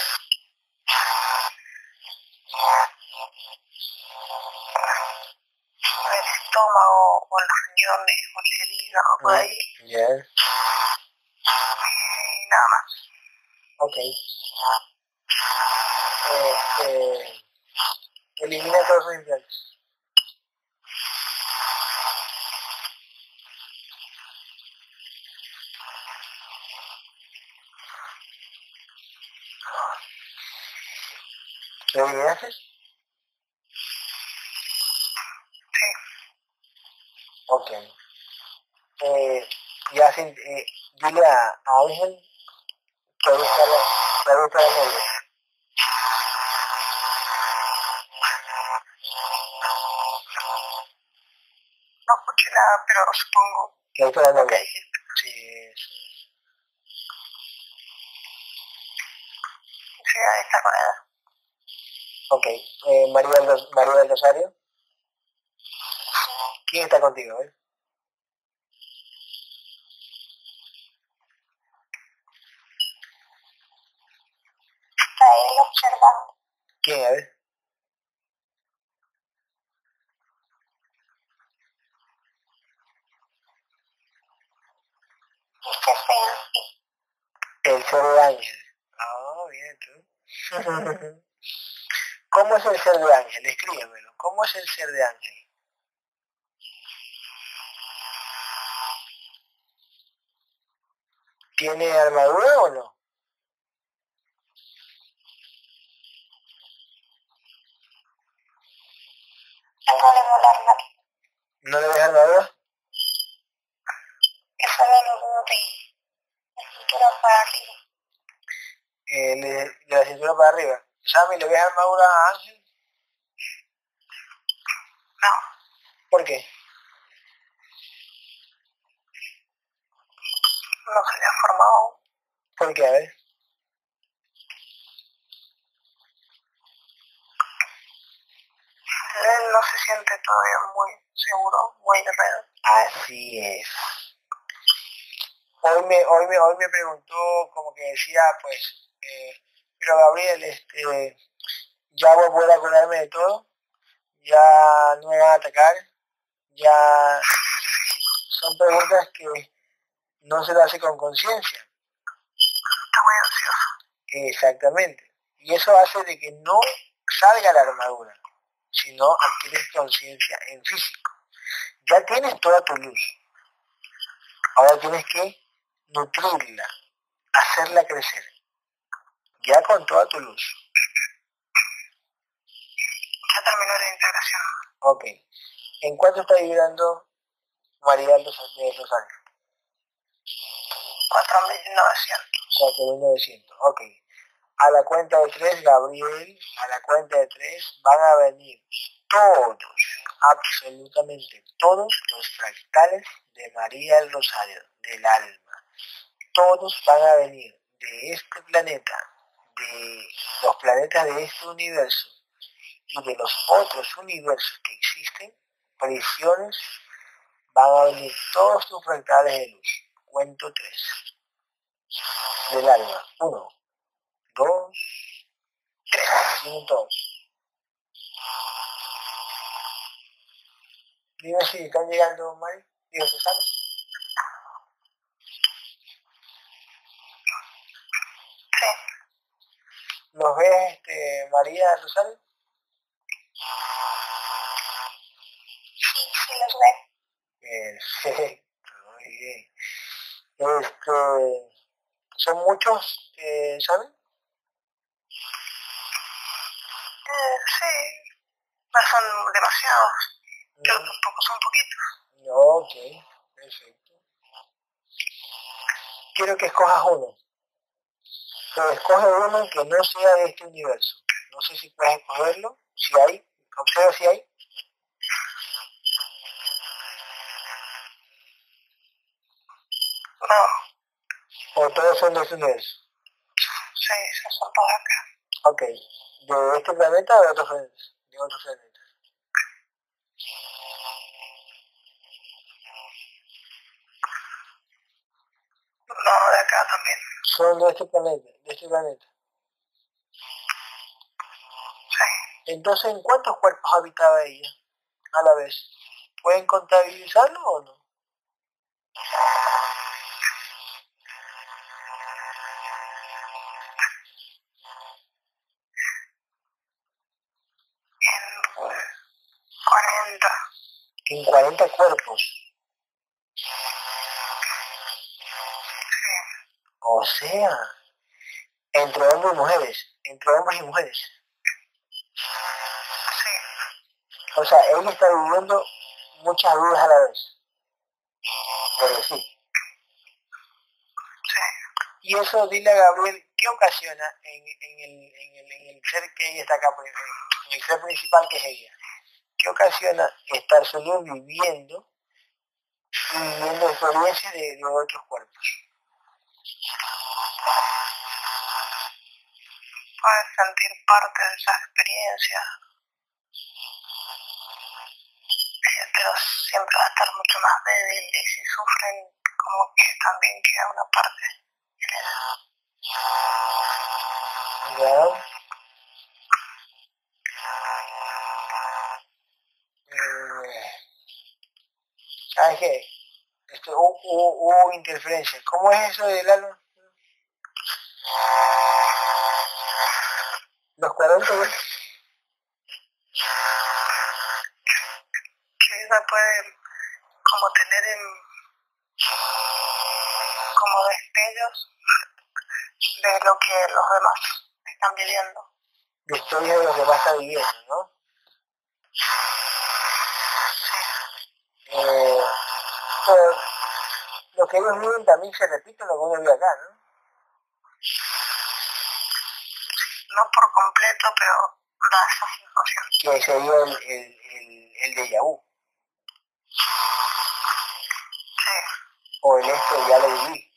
Que novia. dijiste. Sí, sí. Está con ella. Ok. Eh, María, del, Ros- María del Rosario. ¿Quién está contigo? Eh? Está él observando. ¿Quién? A ver. Dice Sensi. (laughs) El ser de ángel. Ah, bien, tú. (laughs) ¿Cómo es el ser de ángel? Escríbemelo. ¿Cómo es el ser de ángel? ¿Tiene armadura o no? ¿No le ves armadura? Eso de los de la cintura para arriba. Eh, le- de la cintura para arriba. Sammy, ¿le ves armadura a Ángel? No, ¿Por qué? no se le ha formado. ¿Por qué? A ver. Él no se siente todavía muy seguro, muy guerrero. Así es. Hoy me, hoy me, hoy me preguntó, como que decía, pues, eh, pero Gabriel, este, ya voy a poder acordarme de todo, ya no me van a atacar, ya son preguntas que no se las hace con conciencia. Está muy ansioso. Exactamente. Y eso hace de que no salga la armadura, sino adquieres conciencia en físico. Ya tienes toda tu luz. Ahora tienes que nutrirla, hacerla crecer. Ya con toda tu luz. Ya terminó la integración. Ok. ¿En cuánto está vibrando María del Ros- del Rosario? 4.900. 4.900. Ok. A la cuenta de tres, Gabriel, a la cuenta de tres van a venir todos, absolutamente todos los fractales de María del Rosario, del alma. Todos van a venir de este planeta, de los planetas de este universo y de los otros universos que existen, prisiones, van a venir todos tus fractales de luz. Cuento tres. Del alma. Uno, dos, tres. Vienen todos. Dime si están llegando, Mari. Digo, Susana. Sí, ¿Los ves, este, María Rosario? sí, sí los ve. Perfecto, muy bien. Este, ¿Son muchos, eh, saben? Eh, sí, no son demasiados, pero No. tampoco son poquitos. Ok, perfecto. Quiero que escojas uno. Pero escoge uno que no sea de este universo. No sé si puedes escogerlo. Si hay, observa si hay. No, O todos son de este universo. sí, son todos acá. Ok. ¿De este planeta o de otros planetas? De otros planetas. No. Son de este planeta. De este planeta. Sí, Entonces, ¿en cuántos cuerpos habitaba ella a la vez? ¿Pueden contabilizarlo o no? en 40. En 40 cuerpos. Sea, entre hombres y mujeres. Entre hombres y mujeres. O sea, él está viviendo muchas dudas a la vez. Por decir. Y eso, dile a Gabriel, ¿qué ocasiona en, en, el, en, el, en el ser que ella está acá, en el ser principal que es ella? ¿Qué ocasiona estar solo viviendo y viviendo experiencias de, de otros cuerpos? Puedes sentir parte de esa experiencia, pero siempre va a estar mucho más débil y si sufren, como que también queda una parte ¿Ya? Eh, ¿Sabes qué? Hubo, hubo, hubo interferencia. ¿Cómo es eso del alma? Los 40 que ella puede como tener en, como destellos de lo que los demás están viviendo. Destellos de lo que demás está viviendo, ¿no? Eh, pero lo que ellos viven también se repite lo que uno vive acá, ¿no? No por completo, pero da esa sensación. Que sería el, el, el, el de Yahoo. Sí. O el este ya lo viví.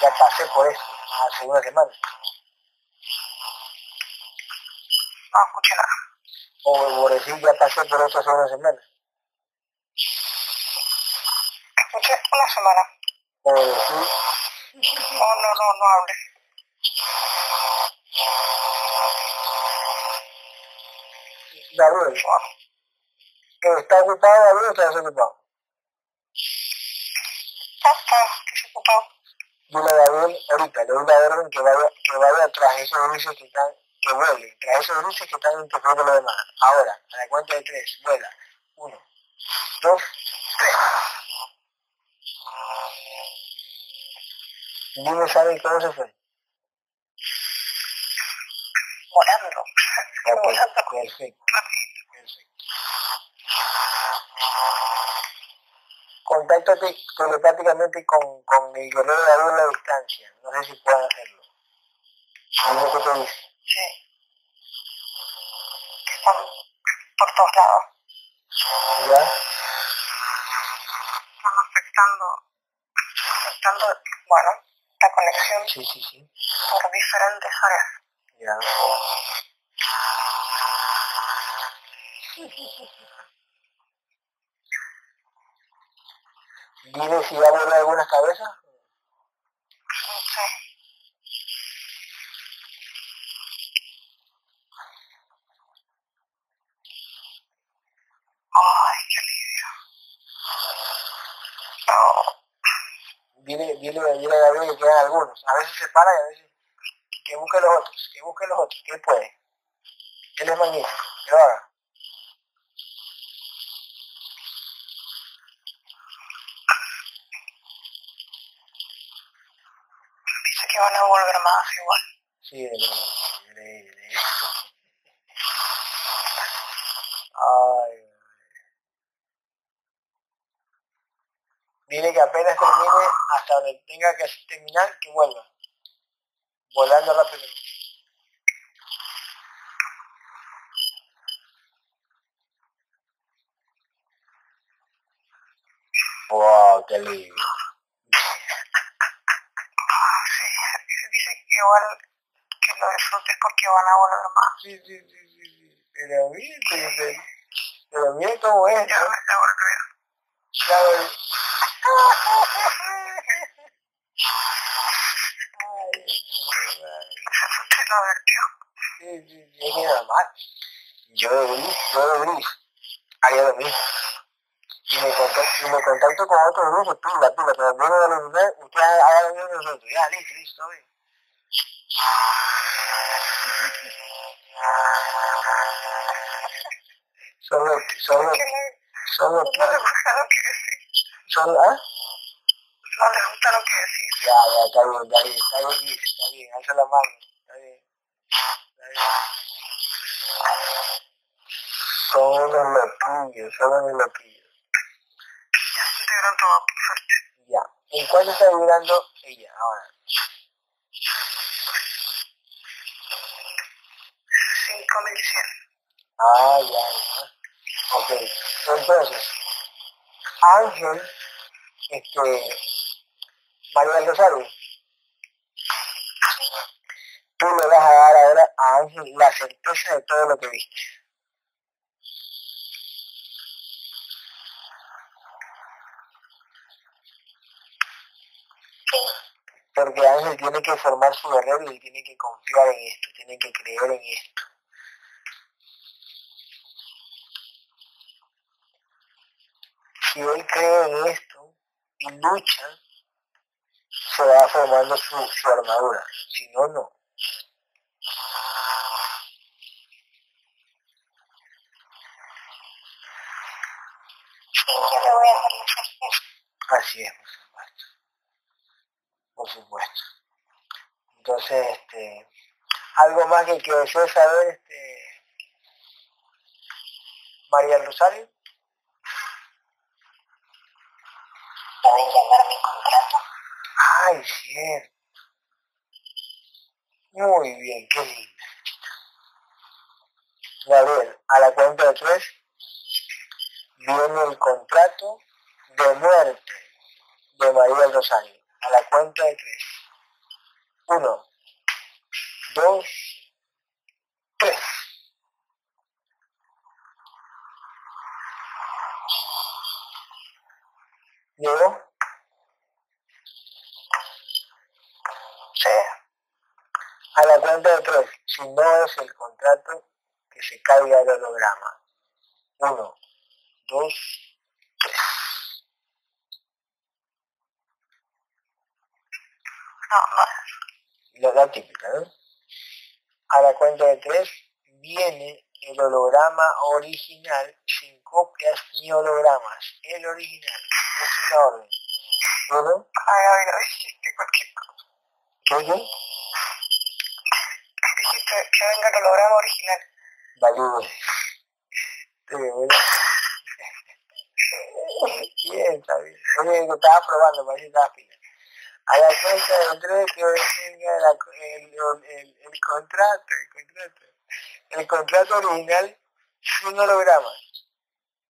Ya pasé por eso hace una semana. No escuché nada. O por decir ya pasé por eso hace una semana. Escuché una semana. O decir, No, no, no, no No. ¿está ocupado Gabriel o está desocupado? Está, que se ocupado. Dile a Gabriel ahorita, le doy la orden que vaya, que vaya tras esos bruces que están, que vuele, tras esos bruces que están interfiriendo los demás. Ahora, a la cuenta de tres, vuela. Uno, dos, tres. Dime, ¿saben cómo se fue? Volando. (laughs) Ok, Volando perfecto, perfecto. Contáctate telepáticamente con, con el guerrero de a la distancia. No sé si pueden hacerlo. Qué te dice. Sí. Están por todos lados. ¿Ya? Están afectando, afectando, bueno, la conexión Sí, sí, sí. por diferentes áreas. Dime si va a volver algunas cabezas. Dile, dile, dile a Gabriel que quedan algunos. A veces se para y a veces que busque los otros, que busque los otros, que él puede. Él es magnífico, que lo haga. dice que van a volver más igual. Sí, dile, dile, dile. Ay. Dile que apenas termine, hasta donde tenga que terminar, que vuelva. Volando rápido. Wow, qué alivio. Sí, dice que igual que lo disfrutes porque van a volver más. Sí, sí, sí, sí, sí. Pero mira, pero, pero, pero mira cómo es, Ya ¿no? la volví. Ay, lo advirtió. sí, sí, es normal. Yo gris, yo haría lo mismo. Y me contacto, y me contacto con otros grupos, pila, pila, pero luego de los ustedes, ustedes hagan lo mismo nosotros. Ya, listo, listo, bien. Solo, solo, solo, no les gusta lo que decís. solo, ¿ah? No les gusta lo que decís. Ya, ya, está bien, está bien, está bien, está bien, alza la mano, Son los loquillos, son los loquillos. Ya se integró todo, por suerte. Ya. ¿En cuánto está vibrando ella ahora? 5100. Ah, ya, ya. Ok. Entonces, Ángel, este, María del Rosario, tú le vas a dar ahora a Ángel la certeza de todo lo que viste. Porque Ángel tiene que formar su guerrero y tiene que confiar en esto, tiene que creer en esto. Si él cree en esto y lucha, se va formando su, su armadura. Si no, no. Sí, yo le voy a dar la certeza. Así es, por supuesto. Por supuesto. Entonces, este, algo más que, que deseo saber, este, María Rosario. ¿Pueden llamar mi contrato? Ay, cierto. Muy bien, qué linda. Gabriel, a la cuenta de tres viene el contrato de muerte de María del Rosario. A la cuenta de tres. Uno, dos, tres. ¿Llegó? Sí. A la cuenta de tres, si no es el contrato, que se caiga el holograma. Uno, dos, tres. No, no. La, la típica, ¿no? A la cuenta de tres viene el holograma original sin copias ni hologramas. El original. Es una orden. Uno, Ay, ay, no dijiste cualquier cosa. ¿qué qué? Dijiste que venga el holograma original. Vale. Bueno. Bien, está bien. Oye, lo estaba probando, parece que estaba. A la cuenta de tres que venga el, el, el contrato, el contrato. El contrato original sin hologramas.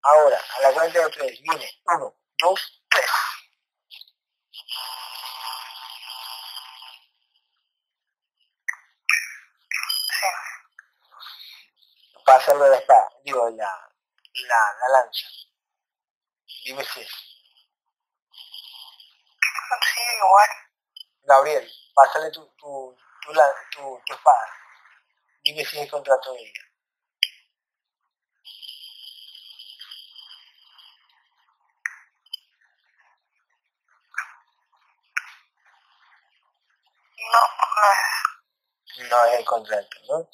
Ahora, a la cuenta de tres, viene uno, dos, tres. Sí. Pásalo la espada, digo, la, la, la lanza. Dime si es. Sí, igual. Gabriel, pásale tu, tu, tu, la- tu, tu espada. Dime si es el contrato de ella. No, no es. No es el contrato, ¿no?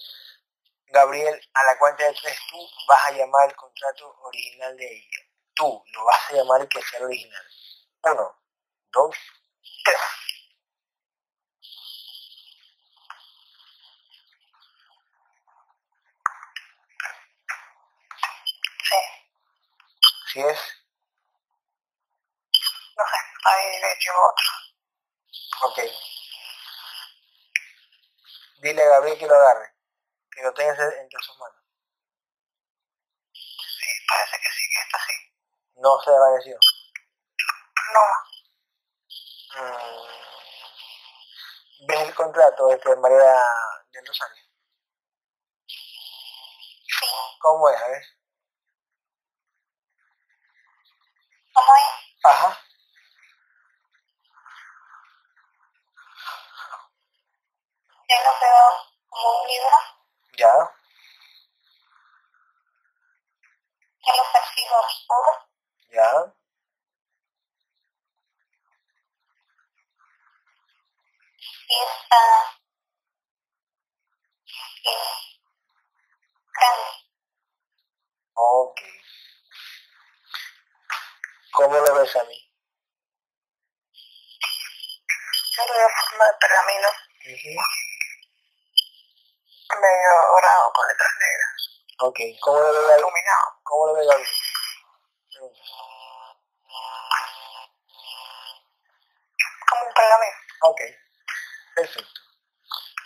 Gabriel, a la cuenta de tres tú vas a llamar el contrato original de ella. Tú lo vas a llamar que sea el original. Uno, dos, tres. Sí. ¿Sí es? No sé. Ahí le llevo otro. Ok. Dile a Gabriel que lo agarre. Que lo tengas entre sus manos. Sí, parece que sí, que está así. No se desvaneció. No. Mm. ¿Ves el contrato este María del Rosario? Sí. ¿Cómo es? A ver. ¿Cómo es? Ajá. Lo veo como un libro. Ya. Yo lo percibo oscuro. Ya. Y está eh, grande. Ok. ¿Cómo lo ves a mí? Yo lo veo en forma de pergamino. Ujú. Medio dorado con letras negras. Ok, ¿cómo lo ve Gabriel? iluminado. ¿Cómo lo ve Gabriel? Como un. Ok, perfecto.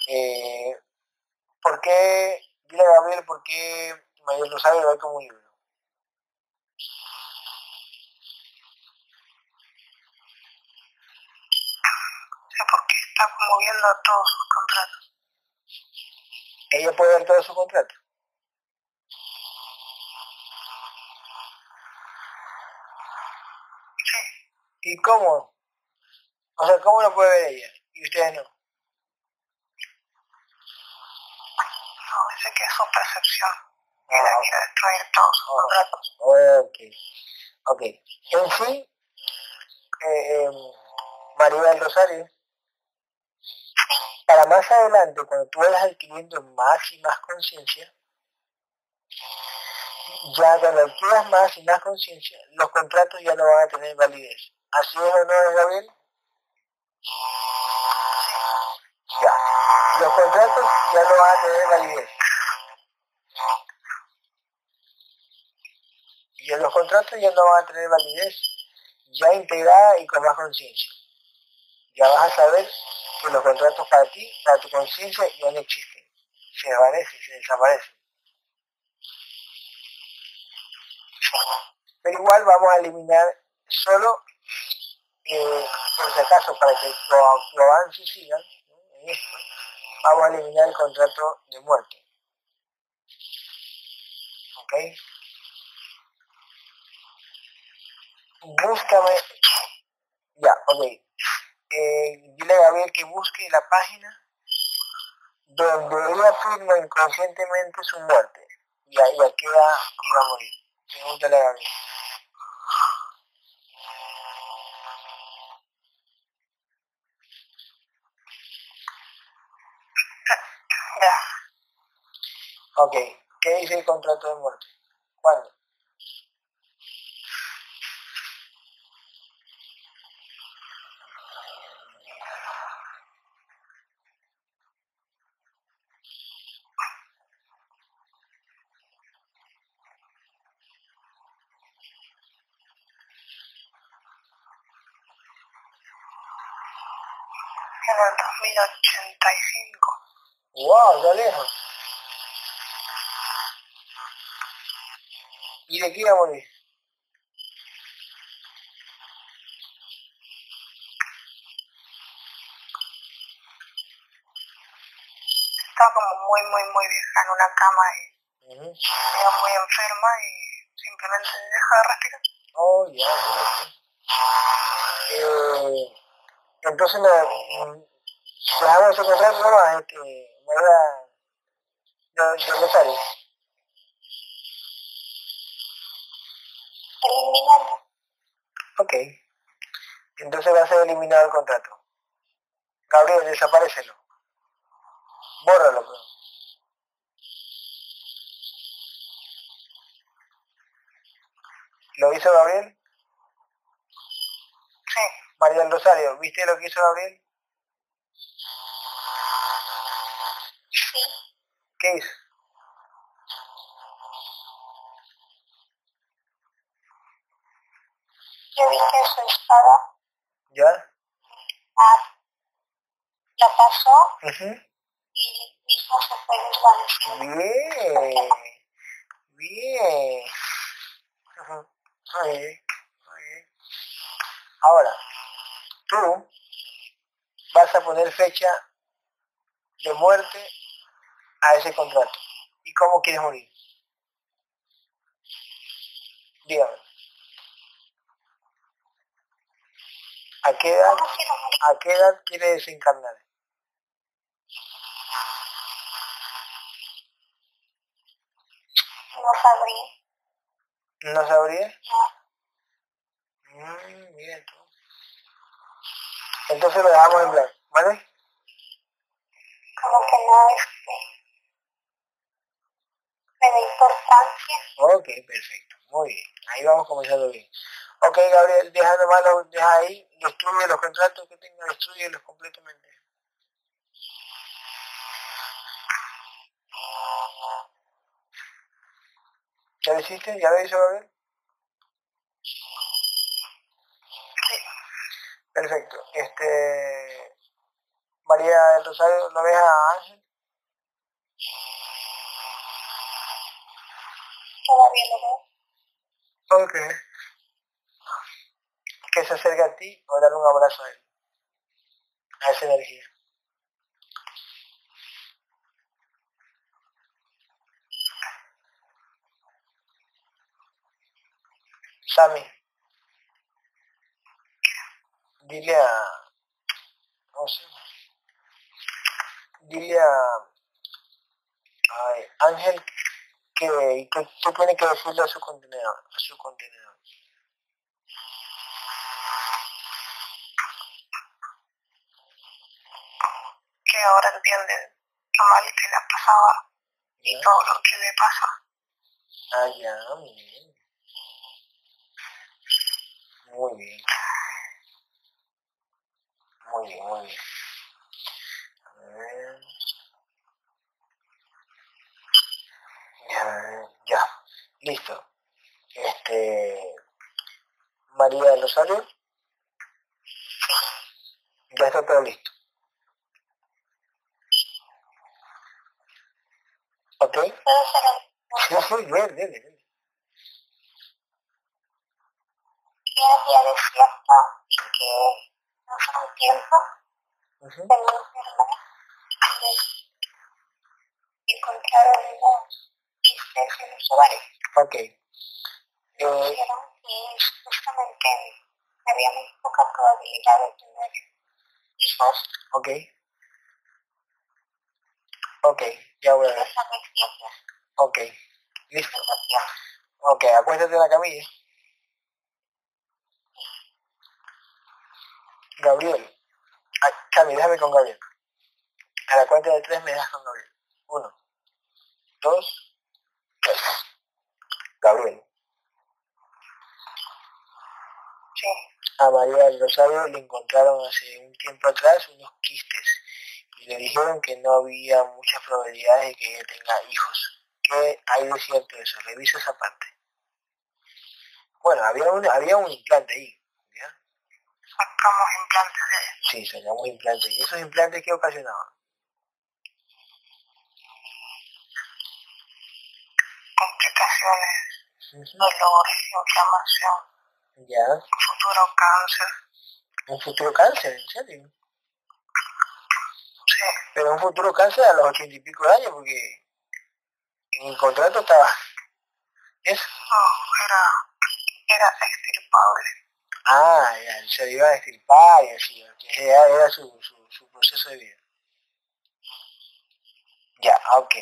Eh, ¿Por qué, dile a Gabriel, por qué Mayor Rosario lo ve como un libro? Porque está como viendo todos sus contratos. ¿Ella puede ver todo su contrato? Sí. ¿Y cómo? O sea, ¿cómo lo puede ver ella? Y ustedes no. No, dice que es su percepción. Ah, quiere destruir todos sus Ah. contratos. Ok. Ok. En sí, eh, eh, María del Rosario, para más adelante, cuando tú vayas adquiriendo más y más conciencia, ya cuando adquieras más y más conciencia, los contratos ya no van a tener validez. ¿Así es o no, Gabriel? Ya. Los contratos ya no van a tener validez. Y los contratos ya no van a tener validez ya integrada y con más conciencia. Ya vas a saber que los contratos para ti, para tu conciencia, ya no existen. Se desvanecen, se desaparecen. Pero igual vamos a eliminar solo, eh, por si acaso, para que tu avance siga ¿no? en esto, vamos a eliminar el contrato de muerte. ¿Ok? Búscame. Ya, ok. Eh, dile a Gabriel que busque la página donde ella afirma inconscientemente su muerte. Y ahí ya queda iba a morir. Pregúntale a Gabriel. Ya. ¿Qué dice el contrato de muerte? ¿Cuándo? En el 2085. ¡Wow! Ya lejos. ¿Y de qué iba a morir? Estaba como muy, muy, muy vieja en una cama y Ujú. estaba muy enferma y simplemente deja de respirar. Oh, ya, mira, sí. Eh, entonces, no, mm, dejamos ese contrato nomás, este, María de, de Rosario. Eliminando. Ok. Entonces va a ser eliminado el contrato. Gabriel, desaparecelo. Bórralo, pues. ¿Lo hizo Gabriel? Sí. María del Rosario, ¿viste lo que hizo Gabriel? Sí. ¿Qué hizo? Yo vi que su espada ¿Ya? ah, la pasó Ujú. y mismo se fue desvaneciendo. Bien, bien. Ujú. Muy bien, muy bien. Ahora, tú vas a poner fecha de muerte a ese contrato. ¿Y cómo quieres morir? Dígame. ¿A qué edad, a qué edad quieres desencarnar? No sabría. ¿No sabrías? No. Mm, mira tú. Entonces lo dejamos en blanco, ¿vale? Como que no este me da importancia. Ok, perfecto, muy bien. Ahí vamos comenzando bien. Ok, Gabriel, deja nomás deja ahí, destruye los contratos que tenga, destruyelos completamente. ¿Ya lo hiciste? ¿Ya lo hizo Gabriel? Sí. Perfecto. Este, María del Rosario, ¿lo ves a Ángel? Todavía lo veo. Ok. Que se acerque a ti o darle un abrazo a él. A esa energía. Sammy. Dile a... No sé. Dile a... Ángel que, que, que tiene que decirle a su contenedor. A su contenedor. Que ahora entiende lo mal que le pasaba y todo lo que le pasa. Ah, ya, muy bien. Muy bien. Muy bien, muy bien. A ver. Ya, ya. Listo. Este. María del Rosario. Ya está todo listo. ¿Ok? Puede ser un Sí, sí, bien, bien, bien. día día de fiesta y que hace un tiempo Ujú. en internet de- encontraron unos quistes en los ovarios. Ok. Me Eh, dijeron que justamente había muy poca probabilidad de tener hijos ok. Ok, ya voy a ver. Ok, listo. Ok, acuéstate en la camilla. Gabriel. Ah, Cami, déjame con Gabriel. A la cuenta de tres me das con Gabriel. Uno, dos, tres. Gabriel. Sí, A María del Rosario le encontraron hace un tiempo atrás unos quistes y le dijeron que no había muchas probabilidades de que ella tenga hijos. ¿Qué hay de cierto eso? Revisa esa parte. Bueno, había un, había un implante ahí. ¿ya? sacamos implantes de Sí, sacamos implantes. ¿Y esos implantes qué ocasionaban? complicaciones, Ujú. dolor, inflamación, Ya, futuro cáncer. un futuro cáncer, ¿en serio? Sí, Pero un futuro cáncer a los ochenta y pico de años, porque en el contrato estaba... ¿Eso? no, era, era extirpable. Ah, ya, se iba a extirpar y así, era, era su, su, su proceso de vida. Ya, ok.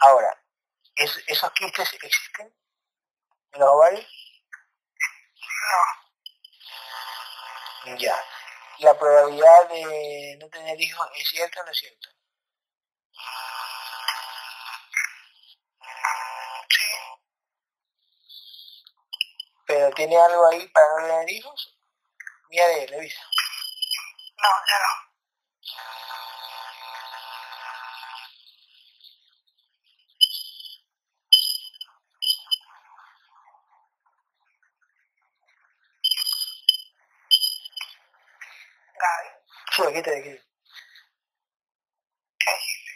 Ahora, ¿es- ¿esos quistes existen en los ovarios? No, Ya. ¿La probabilidad de no tener hijos es cierta o no es cierta? sí, ¿Pero tiene algo ahí para no tener hijos? Mira, de, revisa. no, ya no. Te. ¿qué dijiste?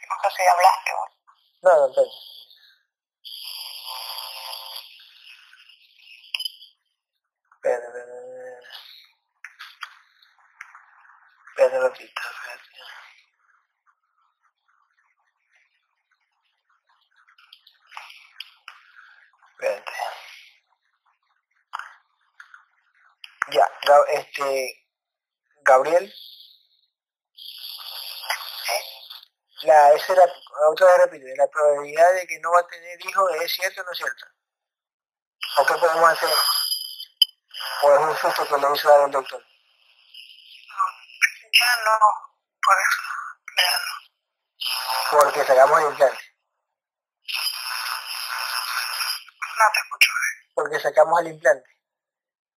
No sé si hablaste vos. No, no, espérate. Espérate, espérate. Espérate ratito. Ya, este, Gabriel, Sí, la, esa era, otra vez repito, la probabilidad de que no va a tener hijos es cierta o no es cierta. ¿O qué podemos hacer? ¿O es un susto que le hizo dar el doctor? ya no, por eso, ya no. Porque sacamos el implante. No te escucho. Porque sacamos el implante.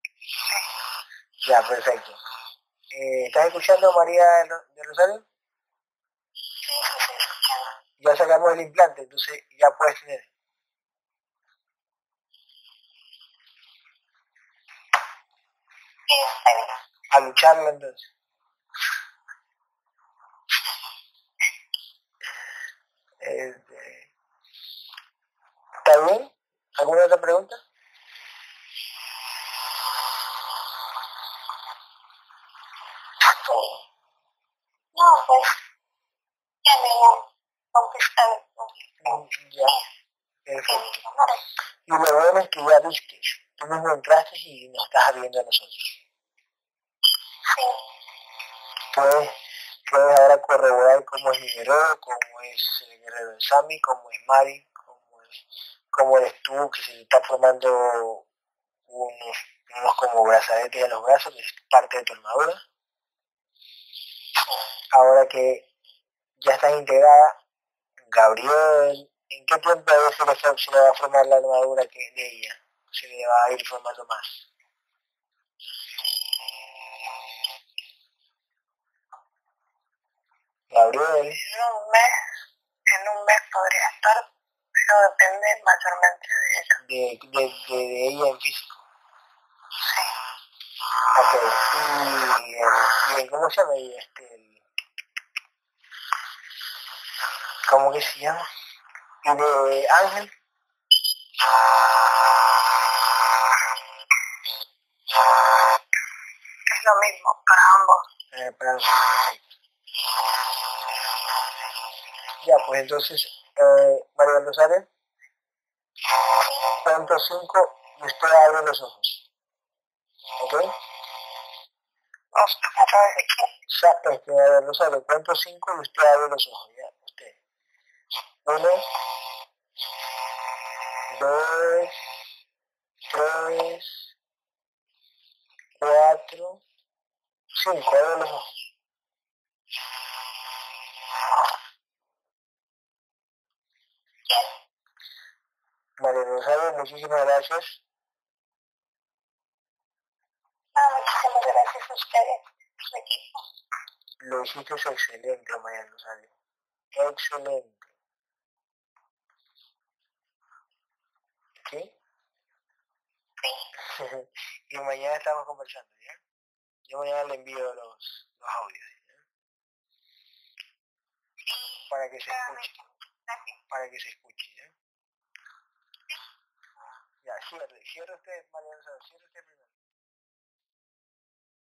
Sí, Ya, perfecto. Eh, ¿Estás escuchando María del Rosario? ya sacamos el implante, entonces ya puedes tener. A lucharlo entonces. Este, ¿Está bien? ¿Alguna otra pregunta? Ya viste, tú mismo entraste y nos estás abriendo a nosotros. Puedes, puedes ahora corroborar cómo es Guerrero, cómo es el Guerrero de Sami, cómo es Mari, cómo, es, cómo eres tú, que se está formando unos, unos como brazaletes en los brazos, que es parte de tu armadura. Ahora que ya estás integrada, Gabriel, ¿en qué tiempo de le, se le va a formar la armadura que, de ella? Se le va a ir formando más. Gabriel, en un mes, en un mes podría estar, pero depende mayormente de ella. de, de, de, de ella en físico. Sí. Ok, y, eh, ¿cómo se llama ella? Este, el- ¿Cómo que se llama? Y de Ángel, Es lo mismo para ambos. eh, para. Ya, pues entonces, eh, María Rosario, cuento cinco y usted abre los ojos. ¿Ok? Qué. Sa- Este, Rosario, cuento cinco y usted abre los ojos. Uno, dos, tres, cuatro, cinco. Abre los ojos. María Rosario, muchísimas gracias. Nada, muchísimas gracias a ustedes, su equipo. Lo hiciste excelente, María Rosario. Excelente. ¿Sí? (laughs) Sí, y mañana estamos conversando, ¿ya? Yo mañana le envío los, los audios, ¿ya? Para que se escuche, para que se escuche, ¿ya? Ya, cierre, cierre usted, María cierre usted.